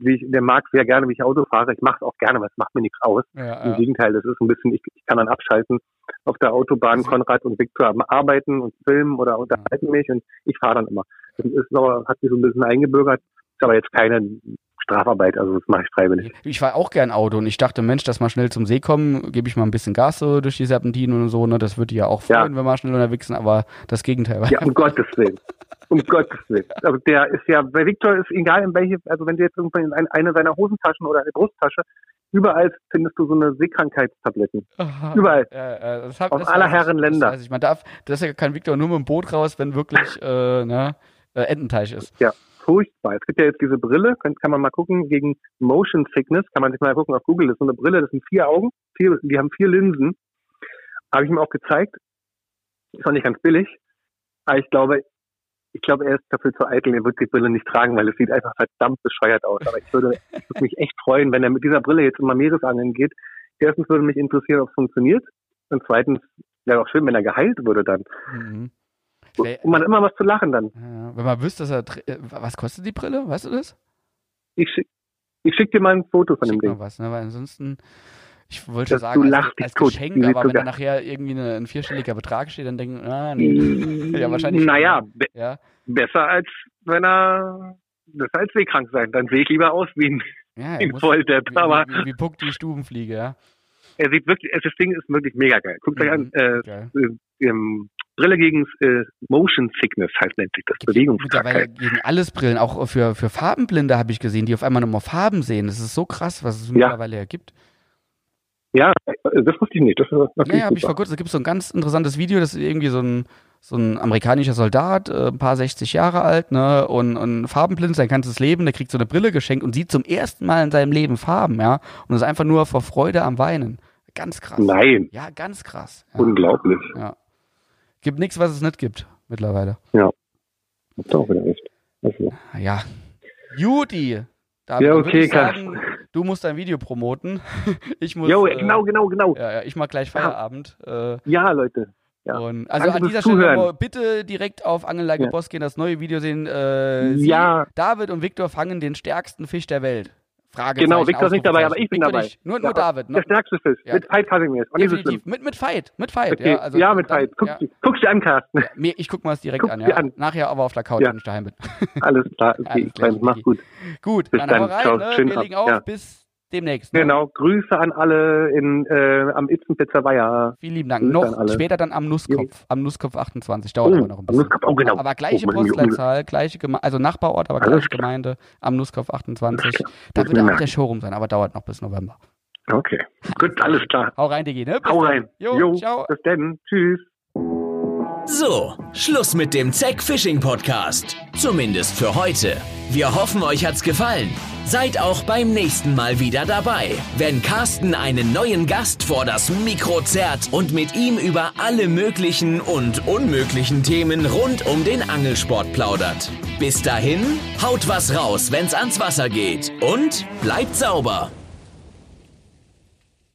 Wie ich, der mag sehr gerne, wie ich Auto fahre. Ich mache es auch gerne, weil es macht mir nichts aus. Ja, Im ja. Gegenteil, das ist ein bisschen, ich, ich kann dann abschalten auf der Autobahn. Konrad und Victor am arbeiten und filmen oder unterhalten mich und ich fahre dann immer. Das ist aber, hat sich so ein bisschen eingebürgert. Ist aber jetzt keine Strafarbeit, also das mache ich freiwillig. Ich fahre auch gern Auto und ich dachte, Mensch, dass wir schnell zum See kommen, gebe ich mal ein bisschen Gas so durch die Serpentinen und so, ne? Das würde die ja auch Ja. freuen, wenn wir schnell unterwegs sind, aber das Gegenteil war. Ja, um Gottes Willen. Um Gottes Willen. Also der ist ja, bei Victor ist egal in welche, also wenn du jetzt irgendwann in ein- eine seiner Hosentaschen oder eine Brusttasche, überall findest du so eine Seekrankheitstabletten. Aha. Überall. Ja, ja, das hab, Aus aller Herren Länder. Das weiß ich. Man darf, deshalb kann Victor nur mit dem Boot raus, wenn wirklich äh, ne, äh, Ententeich ist. Ja, furchtbar. Es gibt ja jetzt diese Brille, kann, kann man mal gucken, gegen Motion Sickness, kann man sich mal gucken auf Google, das ist so eine Brille, das sind vier Augen, vier, die haben vier Linsen. Habe ich ihm auch gezeigt. Ist auch nicht ganz billig. Aber ich glaube, ich glaube, er ist dafür zu eitel, er wird die Brille nicht tragen, weil es sieht einfach verdammt bescheuert aus. Aber ich würde, ich würde mich echt freuen, wenn er mit dieser Brille jetzt immer Meeresangeln geht. Erstens würde mich interessieren, ob es funktioniert. Und zweitens wäre auch schön, wenn er geheilt würde dann. Mhm. Und man hat immer was zu lachen dann. Ja, wenn man wüsste, dass er. äh, Was kostet die Brille? Weißt du das? Ich schick, ich schick dir mal ein Foto von dem Schick Ding. mal was, ne? Weil ansonsten. Ich wollte schon Das- sagen, als, als. Geschenk, aber wenn da nachher irgendwie eine, ein vierstelliger Betrag steht, dann denken, ah, nee. Ja, wahrscheinlich Naja, ne? be Ja, besser als wenn er besser als seekrank sein. Dann sehe ich lieber aus wie ein, ja, wie ein Volldepp. wie, Aber wie, wie, wie Puck die Stubenfliege, ja. er sieht wirklich, das Ding ist wirklich mega geil. Guckt euch an, Mhm, Geil. äh, ähm, Brille gegen äh, Motion Sickness heißt nennt sich das Mittlerweile Bewegungskrankheit. gegen alles Brillen, auch für, für Farbenblinde habe ich gesehen, die auf einmal nochmal Farben sehen. Das ist so krass, was es mittlerweile ja gibt. Ja, das wusste ich nicht. Das ist Ja, natürlich ja, habe ich vor kurzem, es gibt so ein ganz interessantes Video, das ist irgendwie so ein, so ein amerikanischer Soldat, äh, ein paar 60 Jahre alt, ne, und, und farbenblind sein ganzes Leben, der kriegt so eine Brille geschenkt und sieht zum ersten Mal in seinem Leben Farben, ja, und ist einfach nur vor Freude am Weinen. Ganz krass. Nein, Ja, ganz krass. Ja, unglaublich. ja. Gibt nichts, was es nicht gibt, mittlerweile. Habt ihr auch wieder recht. Also, Ja. Juti! David, Ja, okay, sagen, du musst dein Video promoten. Ich muss. jo, äh, genau, genau, genau. Ja, ja, ich mach gleich Feierabend. Äh, Ja, Leute. Ja. Und also Danke an dieser Stelle Zuhören. nochmal bitte direkt auf Angelage Ja. Boss gehen, das neue Video sehen. Äh, Ja. David und Viktor fangen den stärksten Fisch der Welt. Fragezeichen, Genau, Victor ist nicht dabei, aber ich bin dabei. Nicht. Nur, Ja, nur David. Der Ne? stärkste Fisch. Ja. Mit Fight Casimir. Auch nicht so. Definitiv. Mit, mit Fight. Mit Fight. Okay. Ja, also ja, mit Fight. Guck, ja. guck's dir an, Carsten. Ich guck mal es direkt an. an. Nachher aber auf der Couch, wenn ich daheim bin. Alles klar. Okay, Alles klar, mach's gut. Gut, Bis dann, dann. rein. Ciao. Ne? Schönen Wir legen auf. Bis demnächst. Ne? Genau. Grüße an alle in, äh, am Itzen Pizzeria. Vielen lieben Dank. Grüße Noch später dann am Nusskopf. Am Nusskopf 28. Dauert Oh, aber noch ein am bisschen. Nusskopf, oh, genau. Aber gleiche Oh, mein Junge. Postleitzahl, gleiche Geme also Nachbarort, aber gleiche. Gemeinde. Am Nusskopf 28. Alles klar. Da wird auch merken. der Showroom sein, aber dauert noch bis November. Okay. Gut, alles klar. Hau rein, Digi, ne? Bis Hau rein. Jo, ciao. Bis dann. Tschüss. So, Schluss mit dem Zack Fishing Podcast. Zumindest für heute. Wir hoffen, euch hat's gefallen. Seid auch beim nächsten Mal wieder dabei, wenn Carsten einen neuen Gast vor das Mikro zerrt und mit ihm über alle möglichen und unmöglichen Themen rund um den Angelsport plaudert. Bis dahin, haut was raus, wenn's ans Wasser geht und bleibt sauber.